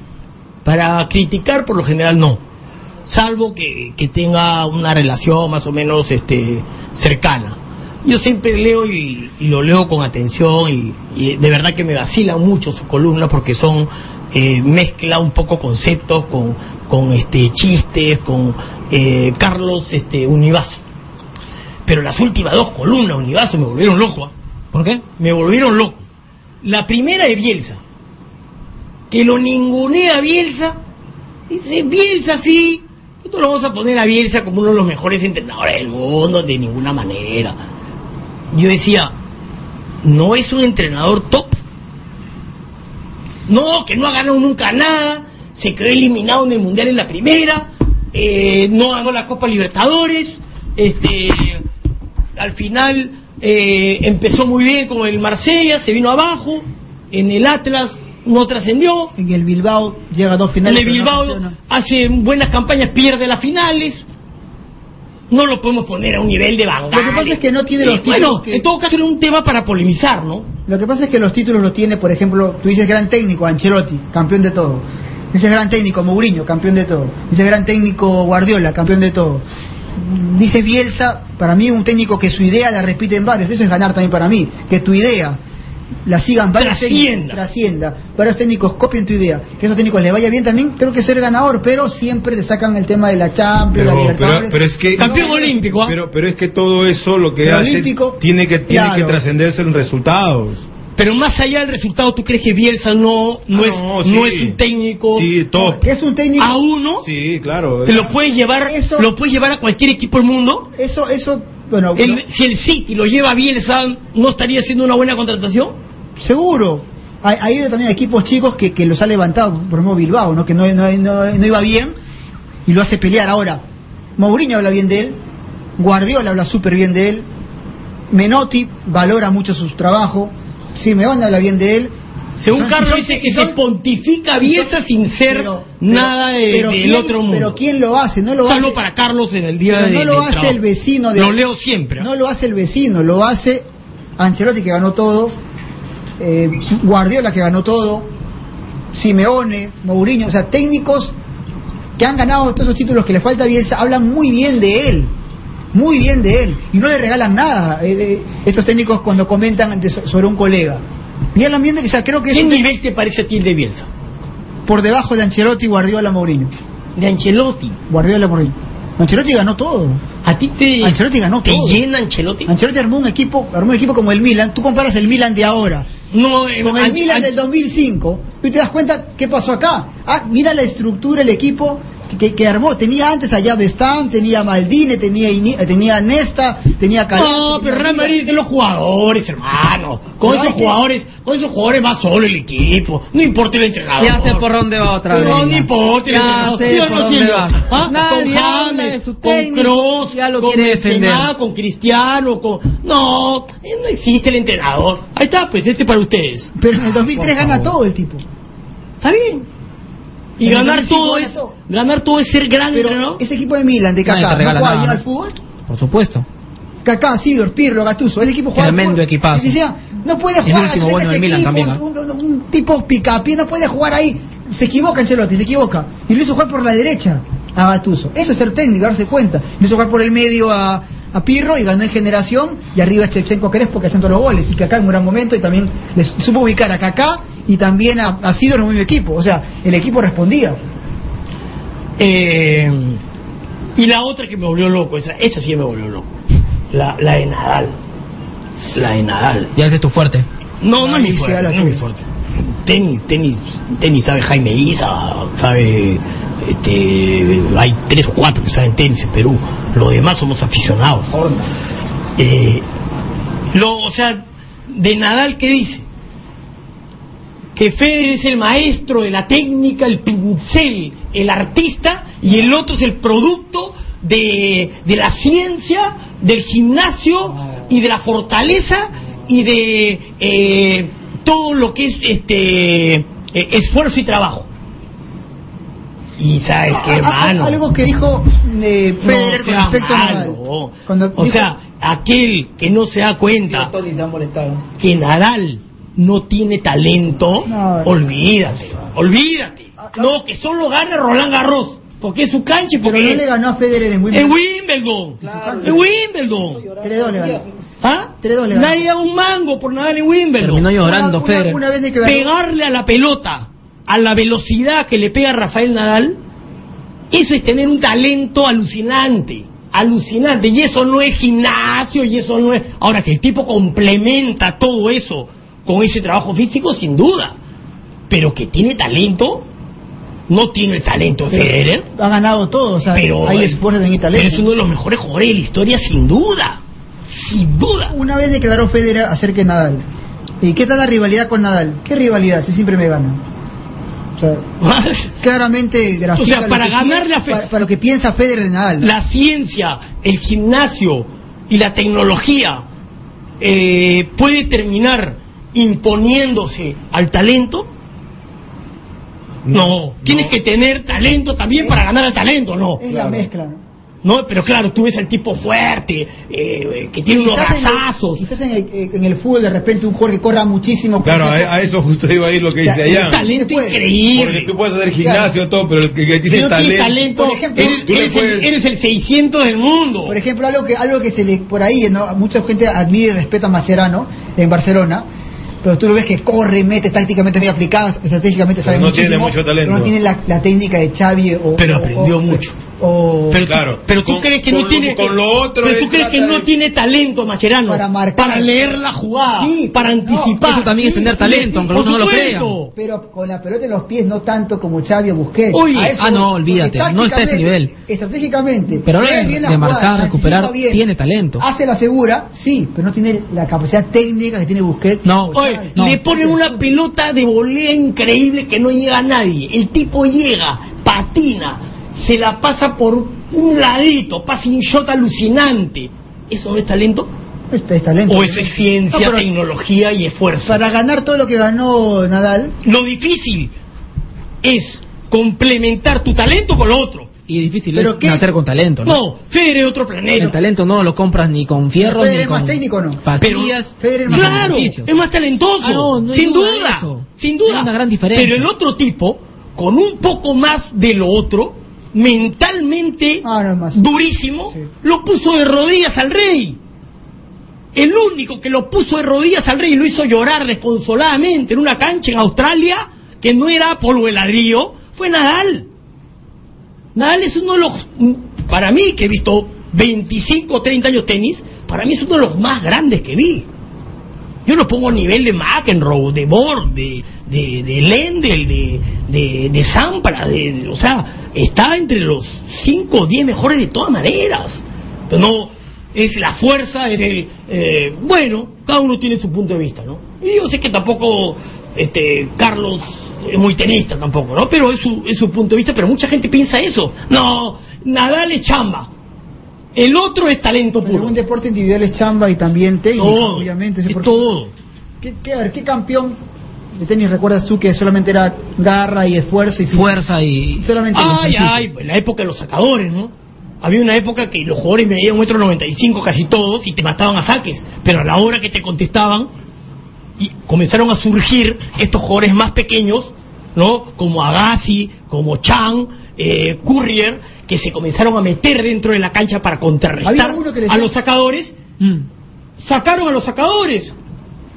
E: para criticar por lo general no. Salvo que, que tenga una relación más o menos este, cercana. Yo siempre leo y, y lo leo con atención y, y de verdad que me vacilan mucho sus columnas porque son eh, mezcla un poco conceptos con, con este chistes, con eh, Carlos este Univaso. Pero las últimas dos columnas, Univaso, me volvieron loco. ¿ah?
C: ¿Por qué?
E: Me volvieron loco. La primera de Bielsa, que lo ningunea Bielsa. Dice, Bielsa sí, nosotros lo vamos a poner a Bielsa como uno de los mejores entrenadores del mundo, de ninguna manera. Yo decía, ¿no es un entrenador top? No, que no ha ganado nunca nada, se quedó eliminado en el Mundial en la primera, eh, no ganó la Copa Libertadores, este, al final eh, empezó muy bien con el Marsella, se vino abajo, en el Atlas no trascendió,
B: En el Bilbao llega a dos
E: en
B: finales.
E: el
B: pero no
E: Bilbao hace buenas campañas, pierde las finales. No lo podemos poner a un nivel de Van
B: Lo que pasa es que no tiene los
E: Eh,
B: títulos
E: Bueno,
B: que-
E: en todo caso era un tema para polemizar, ¿no?
B: Lo que pasa es que los títulos los tiene, por ejemplo, tú dices gran técnico, Ancelotti, campeón de todo. Dices gran técnico, Mourinho, campeón de todo. Dices gran técnico, Guardiola, campeón de todo. dice Bielsa, para mí un técnico que su idea la repite en varios, eso es ganar también para mí, que tu idea la sigan varios
E: Trascienda.
B: técnicos, trascienda, varios técnicos copien tu idea, que a esos técnicos les vaya bien también, creo que ser ganador, pero siempre te sacan el tema de la Champions, la
A: Pero, pero,
B: Libertadores.
A: pero es que
E: Campeón olímpico, ¿ah?
A: pero, pero es que todo eso lo que
B: Pero
A: hace
B: olímpico,
A: tiene que tiene
B: claro.
A: que trascenderse en resultados.
E: Pero más allá del resultado, ¿tú crees que Bielsa no, no, es,
A: no,
E: es un técnico
A: Sí, top.
B: Es un técnico.
E: a uno?
A: Sí, claro.
E: ¿Te lo puedes llevar,
B: Eso-
E: lo puedes llevar a cualquier equipo del mundo?
B: Eso, eso, bueno,
E: El-
B: no-
E: si el City lo lleva Bielsa, ¿no estaría haciendo una buena contratación?
B: seguro. Ha, ha ido también a equipos chicos que, que los ha levantado, por ejemplo Bilbao, ¿no? que no, no, no- no iba bien y lo hace pelear. Ahora, Mourinho habla bien de él, Guardiola habla súper bien de él, Menotti valora mucho su trabajo, Simeone habla bien de él.
E: Según Carlos dice que
B: son-
E: se pontifica Bielsa sin ser
B: pero-
E: nada de-
B: pero
E: del
B: ¿quién-
E: otro mundo.
B: Pero ¿quién lo hace? No lo
E: Saludo
B: hace.
E: para Carlos en el día
B: Pero
E: de
B: no lo hace
E: trabajo.
B: el vecino de
E: Lo leo siempre.
B: No lo hace el vecino, lo hace Ancelotti que ganó todo, eh, Guardiola que ganó todo, Simeone, Mourinho, o sea, técnicos que han ganado todos esos títulos que le falta a Bielsa, hablan muy bien de él, muy bien de él, y no le regalan nada eh, estos técnicos cuando comentan de- sobre un colega. Y hablan bien de que, o sea, creo que es
E: ¿Qué nivel te parece a ti el de Bielsa?
B: por debajo de Ancelotti, Guardiola, Mourinho.
E: De Ancelotti.
B: Guardiola, Mourinho. Ancelotti ganó todo.
E: ¿A ti te,
B: Ancelotti ganó
E: te
B: todo.
E: llena Ancelotti?
B: Ancelotti armó un equipo, armó un equipo como el Milan. Tú comparas el Milan de ahora
E: No, eh,
B: con el
E: An-
B: Milan
E: An-
B: del 2005 y te das cuenta qué pasó acá. Ah, mira la estructura, el equipo que, que- armó. Tenía antes a Bestam, tenía Maldini, tenía Ini- eh, tenía Nesta, tenía Calazzi,
E: No, pero Real. Madrid de los jugadores, hermano. Con
B: Pero
E: esos
B: que-
E: jugadores, con esos jugadores va solo el equipo. No importa el entrenador.
C: Ya sé por dónde va otra
E: No,
C: vez.
E: no importa el
C: Ya
E: entrenador.
C: sé
E: ¿Sí o
C: por
E: no,
C: dónde.
E: ¿Ah?
C: Nadie
E: con James, con Kroos,
C: ya lo
E: con. Benzema, con Cristiano, con... No, no existe el entrenador. Ahí está, pues, este para ustedes.
B: Pero en el 2003
E: Por
B: gana todo el tipo.
E: Está bien. Y
B: En el
E: ganar
B: 2005
E: todo es
B: todo.
E: ganar todo es ser gran
B: Pero
E: entrenador.
B: ese equipo de Milan, de Kaká, ¿no al fútbol?
C: Por supuesto.
B: Kaká, Sidor, Pirlo, Gattuso, ese equipo juega.
C: Tremendo equipazo.
B: Y decía, no puede
C: El
B: jugar.
C: último
B: sé que
C: bueno del Milan
B: equipo,
C: también.
B: Un, un- un tipo picapié no puede jugar ahí. Se equivoca Ancelotti, se equivoca. Y lo hizo jugar por la derecha a Gattuso. Eso es ser técnico, darse cuenta. Lo hizo jugar por el medio a, a Pirro y ganó en generación. Y arriba a Chevchenko Crespo que hacen todos los goles. Y Kaká en un gran momento y también le supo ubicar a Kaká y también a, a Sidor en el mismo equipo. O sea, el equipo respondía.
E: Eh, y la otra que me volvió loco, esa, esa sí me volvió loco. La, la de Nadal. La de Nadal.
C: Ya ese es tu fuerte.
E: No, no es mi fuerte, no es mi fuerte. Tenis, tenis, tenis sabe Jaime Isa, sabe, este, hay tres o cuatro que saben tenis en Perú. Los demás somos aficionados. Eh, lo, o sea, de Nadal, ¿qué dice? Que Federer es el maestro de la técnica, el pincel, el artista, y el otro es el producto de, de la ciencia, del gimnasio y de la fortaleza y de eh, todo lo que es este eh, esfuerzo y trabajo. Y sabes qué,
B: A- a-
E: hermano.
B: Algo que dijo eh, Federer
E: No
B: con
E: sea
B: respecto a Nadal.
E: O
B: dijo-
E: sea, aquel que no se da cuenta
B: Tony se ha molestado.
E: que Nadal no tiene talento,
B: No.
E: olvídate, olvídate. No, que solo gana Roland Garros, porque es su cancha
B: Pero no le ganó a Federer en Wimbledon.
E: Wimbledon. Es Wimbledon.
B: 3-2 le ganó.
E: ¿Ah?
B: 3-2 le ganó.
E: Nadie da un mango por Nadal en Wimbledon.
C: Terminó llorando,
B: Una-
C: Federer.
B: Una.
E: Pegarle a la pelota a la velocidad que le pega Rafael Nadal, eso es tener un talento alucinante, alucinante. Y eso no es gimnasio, y eso no es... Ahora, que el tipo complementa todo eso con ese trabajo físico, sin duda. Pero que tiene talento, no tiene el talento de Federer,
B: Ha ganado todo, o sea,
E: pero,
B: hay esfuerzo en
E: pero
B: talento.
E: es uno de los mejores jugadores de la historia, sin duda. Sin duda.
B: Una vez declaró Federer acerca de Nadal. ¿Y qué tal la rivalidad con Nadal? ¿Qué rivalidad? Si siempre me gana. O sea, claramente
E: O sea, para ganarle a
B: piensa-
E: Fe-
B: para, para lo que piensa Federer de Nadal.
E: la ciencia, el gimnasio y la tecnología eh, puede terminar imponiéndose al talento? No, tienes que tener talento también para ganar al talento, no.
B: Es la mezcla. ¿no?
E: No, pero claro, tú ves al tipo fuerte, eh, que tiene unos
B: Quizás en el-
E: brazazos.
B: Quizás en el, eh, en el fútbol de repente un jugador que corra muchísimo.
A: Claro,
B: pues,
A: a, a eso justo iba a ir lo que
B: O sea,
A: dice allá.
E: talento
B: puede.
E: increíble.
A: Porque tú puedes hacer gimnasio, todo, pero el que, que tiene
E: Si no tienes
A: talento.
E: talento,
B: Por ejemplo,
E: eres,
A: puedes-
E: el, eres el 600 del mundo.
B: Por ejemplo, algo que algo que se le por ahí, ¿no? mucha gente admira y respeta a Mascherano en Barcelona, pero tú lo ves que corre, mete tácticamente muy aplicado, estratégicamente sabe
A: no tiene mucho talento.
B: pero no tiene la, la técnica de Xavi o
E: Pero
B: o-
E: aprendió
B: o-
E: mucho.
B: o-
E: Pero,
A: Claro.
E: tú, pero tú
A: Con-
E: crees que
A: con
E: no
A: lo-
E: tiene
A: con lo otro
E: pero tú crees que no tiene talento Mascherano
B: Para marcar.
E: leer la jugada
B: Sí,
E: para
B: no,
E: anticipar
C: eso también es
B: sí,
C: tener
B: sí,
C: talento,
B: sí,
C: aunque algunos no lo crean.
B: Pero con la pelota en los pies no tanto como Xavi Busquets. Eso
C: ah, no, olvídate, no está a ese nivel.
B: Estratégicamente.
C: Pero de-
B: bien
C: marcar, recuperar,
B: bien,
C: tiene talento.
B: Hace la segura, sí, pero no tiene la capacidad técnica que tiene Busquets.
C: No,
E: Oye,
C: no.
E: le ponen una pelota de volea increíble que no llega a nadie. El tipo llega, patina, se la pasa por un ladito, pasa un shot alucinante. ¿Eso no es talento?
B: Este es talento.
E: ¿O eso es ciencia,
B: No, pero
E: tecnología y esfuerzo?
B: Para ganar todo lo que ganó Nadal,
E: Lo difícil es complementar tu talento con lo otro.
C: Y difícil
B: ¿Pero
C: es
B: qué?
C: nacer con talento, ¿no?
E: No, Federer es otro
C: El
E: planeta.
C: talento no lo compras ni con fierro
B: Federer
C: ni
B: es más
C: con
B: técnico, ¿no?
C: pastillas.
B: Federer es más
E: Claro, es más talentoso.
C: Ah, no, no
E: sin
C: duda
E: duda,
C: eso.
E: sin duda.
C: Hay una gran diferencia.
E: Pero el otro tipo, con un poco más de lo otro, mentalmente
B: Ah, no es más.
E: durísimo,
B: Sí.
E: lo puso de rodillas al rey. El único que lo puso de rodillas al rey y lo hizo llorar desconsoladamente en una cancha en Australia que no era polvo de ladrillo fue Nadal. Nadal es uno de los, para mí que he visto 25 o 30 años tenis, para mí es uno de los más grandes que vi. Yo lo pongo a nivel de McEnroe, de Borg, de, de, de Lendl, de, de, de de, o sea, está entre los 5 o 10 mejores de todas maneras. Pero no, es la fuerza, es el... eh, bueno, cada uno tiene su punto de vista, ¿no? Y yo sé que tampoco este Carlos es muy tenista tampoco, ¿no? Pero es su, es su punto de vista, pero mucha gente piensa eso. No, Nadal es chamba. El otro es talento
B: pero
E: puro.
B: un deporte individual es chamba y también
E: Todo,
B: obviamente.
E: es todo.
B: ¿Qué, qué, a ver, ¿qué campeón de tenis recuerdas tú que solamente era garra y esfuerzo y?
C: Fuerza y...
B: Solamente
E: Ay, ay, en la época de los sacadores, ¿no? Había una época que los jugadores medían un metro noventa y cinco casi todos y te mataban a saques, pero a la hora que te contestaban y comenzaron a surgir estos jugadores más pequeños, ¿no? Como Agassi, como Chang, eh, Courier, que se comenzaron a meter dentro de la cancha para contrarrestar a los sacadores.
C: Mm.
E: Sacaron a los sacadores.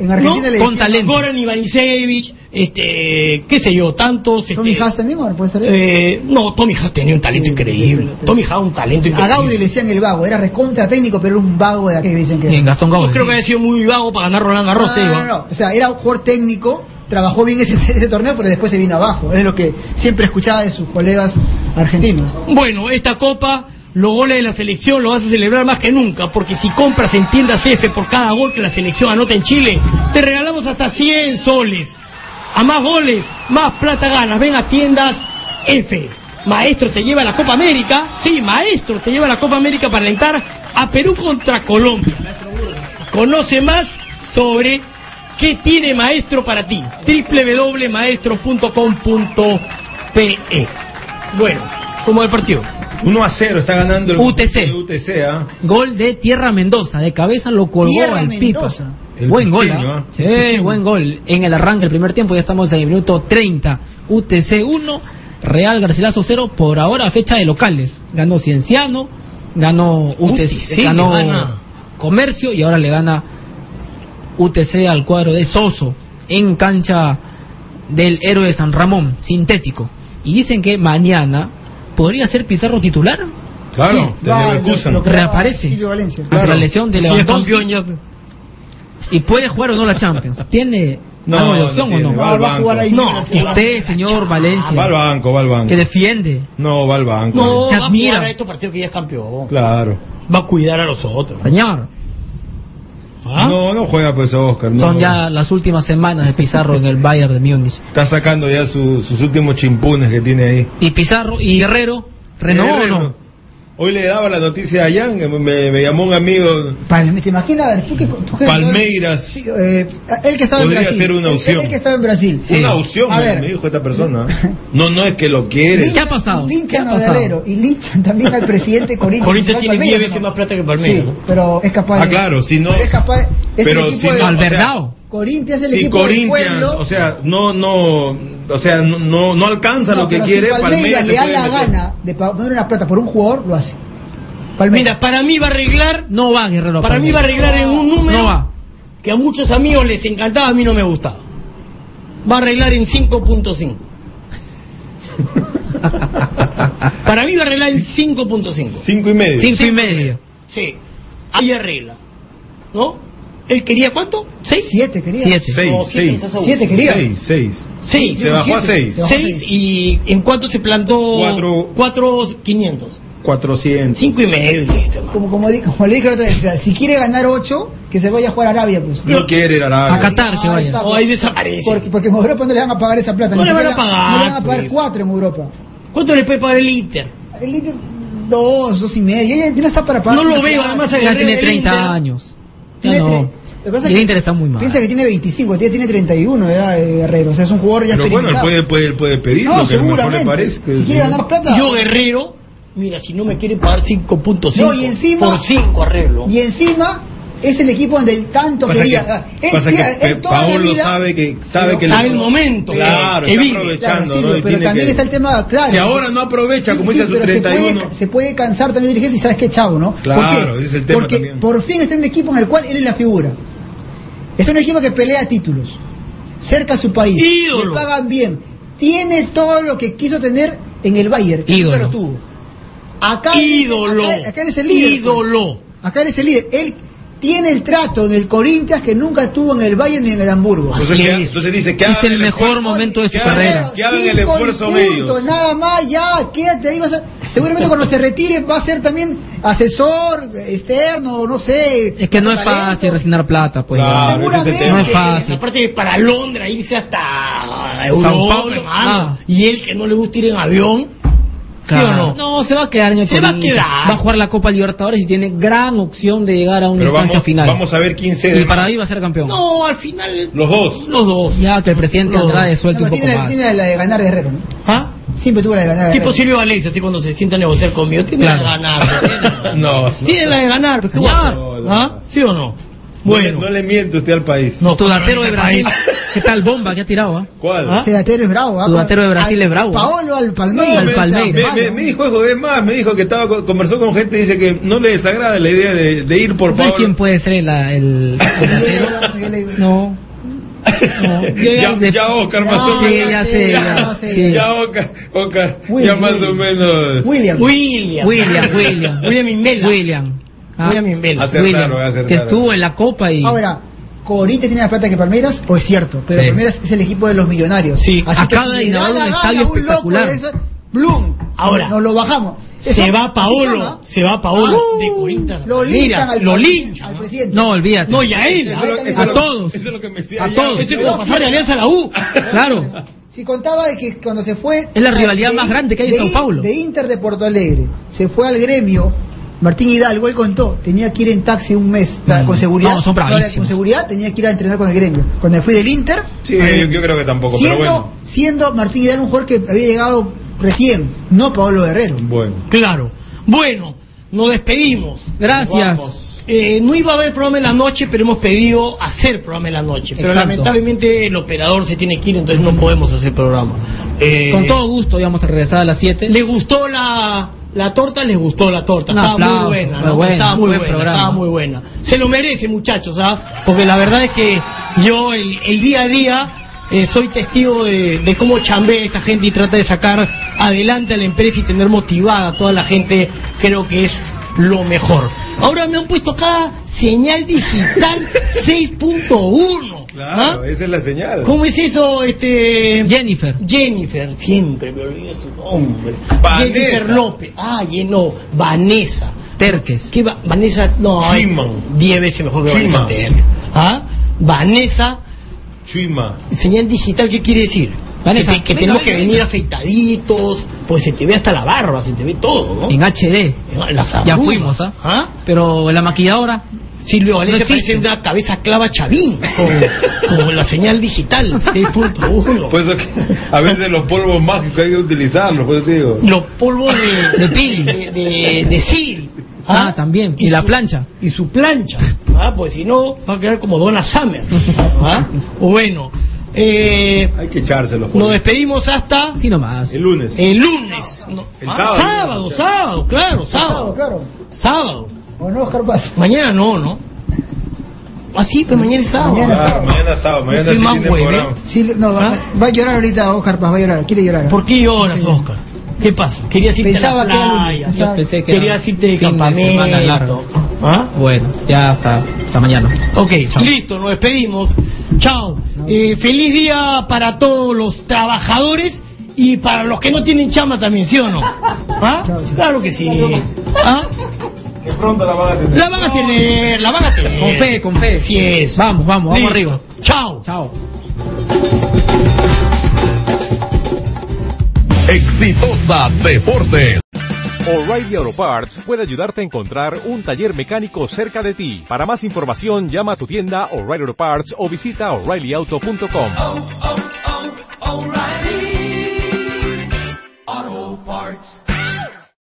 B: En Argentina
E: ¿no?
B: le
C: Con
B: decían-
C: talento.
E: Goran Ivanisevic, este, qué sé yo, tantos.
B: Tommy
E: este,
B: Haas también, ¿o no puede ser?
E: eh, no, Tommy Haas tenía un talento
B: Sí,
E: increíble.
B: sí, sí.
E: Tommy Haas un talento
B: A
E: increíble.
B: Gaudi le decían el vago, era recontra técnico, pero era un vago de aquel que dicen que
C: Y en
B: era.
C: Gastón
E: Yo
C: Gauss.
E: creo que había sido muy vago para ganar Roland Garros, te
B: no, no, no, o sea, era un jugador técnico, trabajó bien ese, ese torneo, pero después se vino abajo. Es lo que siempre escuchaba de sus colegas argentinos.
E: Bueno, esta copa, los goles de la selección lo vas a celebrar más que nunca, porque si compras en tiendas F por cada gol que la selección anota en Chile, te regalamos hasta 100 soles. A más goles, más plata ganas. Ven a tiendas F. Maestro te lleva a la Copa América. Sí, Maestro te lleva a la Copa América para alentar a Perú contra Colombia. Conoce más sobre qué tiene Maestro para ti. www.maestro.com.pe Bueno, como el partido.
A: 1 a 0 está ganando el
C: UTC.
A: el UTC, ¿ah?
C: Gol de Tierra Mendoza, de cabeza lo colgó
B: Tierra
C: al
B: Mendoza.
C: pipa.
A: El
C: buen gol,
A: pequeño,
C: ¿ah? Sí, buen gol. En el arranque del primer tiempo ya estamos en el minuto 30. UTC 1, Real Garcilaso 0. Por ahora fecha de locales. Ganó Cienciano, ganó UTC,
E: UTC
C: ganó
E: gana.
C: Comercio y ahora le gana UTC al cuadro de Soso en cancha del héroe de San Ramón, sintético. Y dicen que mañana podría ser Pizarro titular.
A: Claro,
B: Sí, va, lo- lo que
C: Reaparece.
B: Valencia.
C: Ante la lesión de
E: es
C: Lewandowski. ¿Y puede jugar o no la Champions? ¿Tiene
A: No,
C: algo de
A: no
C: opción
A: tiene,
C: o no?
A: va al
B: va a jugar
A: banco.
B: ahí.
E: No,
C: Usted, señor Valencia,
A: Va al banco, va al banco.
C: que defiende.
A: No, va al banco.
E: No,
C: Te
E: va a
C: admira.
E: jugar a estos partidos que ya es campeón.
A: Claro.
E: Va a cuidar a los otros.
C: Señor,
E: ¿Ah?
A: No, no juega pues Oscar. no.
C: son ya las últimas semanas de Pizarro en el Bayern de Múnich.
A: Está sacando ya su- sus últimos chimpunes que tiene ahí.
C: Y Pizarro y Guerrero, renovó o no.
A: Hoy le daba la noticia a Jan, me, me llamó un amigo.
B: Palme- ¿Te imaginas? A ver, tú que, tú que-
A: Palmeiras.
B: Sí, eh, él que estaba en
A: Podría
B: Brasil.
A: ser una
B: Él-
A: opción.
B: Él, que estaba en Brasil.
A: Una opción,
B: A
A: me,
B: ver,
A: me dijo esta persona. No, no es que lo quiere.
B: linchan- Linchan a Guerrero y linchan también al presidente Corinthians.
E: Corinthians tiene
B: Palmeiras,
E: 10 veces más plata que Palmeiras.
B: Sí, pero es capaz
A: Ah,
B: de-
A: claro, si no-
B: pero es capaz es
A: pero
B: el
A: si
B: equipo
A: no,
B: de
A: o sea.
B: Corinthians es el
A: Si
B: equipo del
A: Corinthians,
B: pueblo.
A: o sea, no, no, o sea, no, no, no alcanza
B: No,
A: lo que quiere,
B: si Palmeiras
A: Palmeiras
B: le da la
A: meter.
B: gana de poner una plata por un jugador, lo hace.
E: Mira, para mí va a arreglar.
C: No va Guerrero.
E: Para mí va a arreglar en un número
C: No va.
E: que a muchos amigos les encantaba, a mí no me gustaba. Va a arreglar en 5.5. Para mí va a arreglar en 5.5.
A: Cinco y medio.
C: Cinco y medio.
E: Sí, ahí arregla. ¿No? ¿Él quería cuánto? ¿Seis?
B: Siete quería.
C: Siete.
A: Seis,
E: No, siete,
A: seis.
E: a
B: Siete quería.
A: Seis, seis.
E: Seis.
A: Se bajó a
B: siete.
A: seis.
B: Se
E: Seis y ¿en cuánto se plantó?
A: Cuatro.
E: Cuatro quinientos.
A: Cuatrocientos.
E: Cinco y medio.
B: Como, como, di- como le dije la otra vez, o sea, si quiere ganar ocho, que se vaya a jugar a Arabia, pues.
A: No quiere ir a Arabia.
C: A Qatar
B: Ahí
C: vaya.
B: está,
E: No, ahí desaparece.
B: Porque, porque en Europa no le van a pagar esa plata.
E: No le van a pagar,
B: No le van a pagar
E: pues.
B: cuatro en Europa.
E: ¿Cuánto le puede pagar el Inter?
B: El Inter, dos, dos y medio. Ya no está para pagar.
E: No lo veo, además,
C: Ya tiene
E: del
C: 30
E: Inter.
C: años. Ya no.
B: Lo que pasa es
C: El
B: que
C: Inter está muy mal.
B: Piensa que tiene 25, tiene, tiene 31, ¿verdad, eh, Guerrero? O sea, es un jugador ya
A: Pero bueno, él puede, puede, él puede pedir
B: No,
A: lo que mejor le
B: seguramente.
A: parezca.
B: Si quiere ganar plata.
E: Yo, Guerrero, mira, si no me quiere pagar 5.5,
B: No, y encima-
E: por 5 arreglo.
B: Y encima es el equipo donde él tanto
A: Pasa
B: quería.
A: que,
B: él,
A: pasa
B: él-
A: que
B: él toda la
A: Paolo
B: vida-
A: sabe que sabe que
E: Sabe el momento,
A: Claro,
E: que
A: está
E: vive.
A: aprovechando,
B: Claro, sí,
A: ¿no? Y
B: pero
A: tiene
B: también
A: que-
B: está el tema, claro.
A: Si ahora no aprovecha, como
B: Sí,
A: dice a sus
B: pero se
A: 31.
B: puede, se puede cansar también dirigir si sabes que chavo, ¿no?
A: Claro,
B: ¿Por qué?
A: ese es el tema
B: Porque
A: también.
B: por fin está en un equipo en el cual él es la figura. Es un equipo que pelea títulos, cerca a su país,
E: Ídolo.
B: le pagan bien, tiene todo lo que quiso tener en el Bayern, que
C: Ídolo.
B: nunca lo tuvo. Acá
E: Ídolo.
B: Acá, acá él es el líder. pues.
E: Ídolo.
B: Acá él es el líder. Él tiene el trato del Corinthians que nunca tuvo en el Bayern ni en el Hamburgo.
A: Entonces, dice que
C: Es el mejor
A: esfuerzo-
C: momento de su carrera.
A: Que hagan el esfuerzo medio.
B: Nada más, ya, quédate ahí. Vas a- seguramente cuando se retire va a ser también asesor externo, no sé.
C: Es que no es
B: talento.
C: fácil resignar plata, pues.
A: Claro.
C: No es fácil.
E: Aparte para Londres, irse hasta Europa,
C: Sao Paulo,
E: hermano.
C: ah.
E: Y él que no le gusta ir en avión.
C: Claro.
E: o no?
C: No, se va a quedar en el
E: Se va a quedar.
C: Va a jugar la Copa Libertadores y tiene gran opción de llegar a una
A: Pero
C: instancia
A: vamos,
C: final.
A: vamos a ver quién
C: y
A: cede.
C: para ahí va a ser campeón.
E: No, al final
A: Los dos.
E: los dos.
C: Ya que el presidente
E: No.
C: Andrade suelte
B: No,
C: un poco
B: tiene,
C: más.
B: tiene la de ganar Guerrero, ¿no?
E: ¿Ah?
B: Siempre tuvo la de ganar
E: Tipo. Silvio Valencia, así cuando se sienta a negociar conmigo, tiene
C: Claro.
E: la de ganar.
A: No,
E: Tiene la de ganar, pues, ¿qué?
A: No, no.
E: ¿Ah? ¿Sí o no? Bueno.
A: No le miente usted al país.
E: No,
C: de
E: este
C: Brasil. ¿Qué tal bomba que ha tirado? ah?
A: ¿Cuál?
E: ¿Ah?
B: Es bravo. ¿ah?
C: De Brasil
B: Al-
C: es bravo.
B: Paolo al
A: No,
B: Palmeiras.
A: me,
C: Palmeiras.
A: me- me- me dijo eso, es más, me dijo que estaba co- conversó con gente y dice que no le desagrada la idea de, de ir por
C: ¿Sabes
A: Pablo.
C: quién puede ser la- el, el? No.
A: Ya, ya Oscar más o
C: Sí,
A: menos.
C: ya sé, ya, sí.
A: Ya Oscar, Oscar
B: William,
A: ya más o
B: William.
A: menos.
B: William.
E: William.
C: William, William.
E: William.
C: William. Ah,
E: William.
A: Acertaron,
C: William, que estuvo en la Copa y
B: Ahora, Corinthians tiene más plata que Palmeiras, o es cierto, pero
C: Sí.
B: Palmeiras es el equipo de los millonarios.
E: Sí.
B: Así que
C: Acaba de inaugurar un estadio
B: a un loco
C: espectacular.
B: de eso, ¡Blum!
E: Ahora.
B: nos lo bajamos.
E: Se
B: Eso-
E: va
B: ¿no?
E: Paolo, se va Paolo de Corinthians.
B: Lo linchan
E: Mira,
B: al
E: lo
B: presidente,
E: linchan.
B: al presidente.
C: no olvídate.
E: No, y a él.
A: Eso eso
C: A
A: lo-
C: todos.
A: Eso es lo que me decía
C: A todos.
E: Ese es como pasar de Alianza a la U.
C: Claro.
B: Si contaba de que cuando se fue...
C: Es la rivalidad
B: de-
C: más grande que hay en Sao Paulo.
B: De Inter de Porto Alegre, se fue al gremio, Martín Hidalgo, él contó, tenía que ir en taxi un mes, o sea,
C: Mm.
B: con seguridad.
C: No, son
B: con seguridad tenía que ir a entrenar con el gremio. Cuando me fui del Inter,
A: Sí, yo, yo creo que tampoco, pero
B: siendo,
A: bueno.
B: siendo Martín Hidalgo un jugador que había llegado recién, no Pablo Guerrero.
A: Bueno.
E: Claro. Bueno, nos despedimos.
C: Gracias.
E: Eh, no iba a haber programa en la noche, pero hemos pedido hacer programa en la noche. Pero
C: Exacto.
E: lamentablemente el operador se tiene que ir, entonces no podemos hacer programa. Eh,
C: Con todo gusto íbamos a regresar a las 7.
E: ¿Le gustó la, la torta? Les gustó la torta. Estaba muy buena,
C: muy
E: ¿no?
C: buena,
E: estaba muy
C: buen
E: buena,
C: programa.
E: estaba muy buena. Se lo merece, muchachos, ¿ah? Porque la verdad es que yo el, el día a día eh, soy testigo de, de cómo chambea esta gente y trata de sacar adelante a la empresa y tener motivada a toda la gente. Creo que es lo mejor. Ahora me han puesto acá señal digital 6.1.
A: Claro,
E: ¿Ah?
A: esa es la señal.
E: ¿Cómo es eso, este?
C: Jennifer.
E: Jennifer, siempre me olvido su nombre.
A: Vanessa.
E: Jennifer López. Ah, y no, Vanessa.
C: Terques.
E: ¿Qué va? Vanessa, no,
A: Schumann.
E: es diez veces mejor que. Vanessa Terques. ¿Ah? Vanessa,
A: Chuima.
E: señal digital, ¿qué quiere decir?
C: Vanessa,
E: que, que
C: venga,
E: tenemos
C: venga,
E: que venir
C: venga.
E: afeitaditos, pues se te ve hasta la barba, se te ve todo, ¿no?
C: En HD.
E: En las
C: Ya fuimos, ¿ah?
E: ¿Ah?
C: Pero la maquilladora.
E: Silvio Valencia
C: No
E: parece una cabeza clava chavín, con, con la señal digital 6.1.
A: Pues a veces los polvos mágicos hay que utilizarlos, pues te digo.
E: Los polvos de,
C: De pili.
E: de, de, de Sil.
C: Ah, también. Y, la
E: su-
C: plancha.
E: Y su plancha. Ah, pues si no, va a quedar como Donna Summer. ¿Ah? Bueno, eh,
A: Hay que echárselos.
E: nos despedimos hasta
C: Sí nomás.
A: El lunes.
E: el lunes. No,
A: El
E: ah,
A: sábado.
E: sábado, sábado, claro, sábado.
B: claro.
E: Sábado.
B: ¿O no, Oscar Paz?
E: Mañana no, ¿no? Ah, sí, pues mañana es sábado.
B: Mañana es
A: Claro, mañana sábado, mañana
E: Estoy
A: sí tiene programa.
B: Sí, no, va,
E: ¿Ah?
B: va a llorar ahorita Oscar Paz, va a llorar, quiere llorar.
E: ¿Por qué lloras,
B: Sí.
E: Oscar? ¿Qué pasa? Querías irte
B: Pensaba
E: a
B: que
E: la
B: era
E: playa.
C: pensé que
E: Querías
C: era
E: irte de
C: fin de largo.
E: campamento. ¿Ah?
C: Bueno, ya hasta, hasta mañana.
E: Ok, listo, nos despedimos. Chao. Eh, feliz día para todos los trabajadores y para los que no tienen chama también, ¿sí o no? ¿Ah? Claro que sí. ¿Ah?
A: Que pronto la van a tener.
E: La van a tener, la van a tener.
C: Con fe, con fe.
E: Sí es.
C: Vamos, vamos, vamos arriba.
E: Chao.
C: Chao.
P: Exitosa Deportes.
S: O'Reilly Auto Parts puede ayudarte a encontrar un taller mecánico cerca de ti. Para más información, llama a tu tienda O'Reilly Auto Parts o visita oreillyauto.com.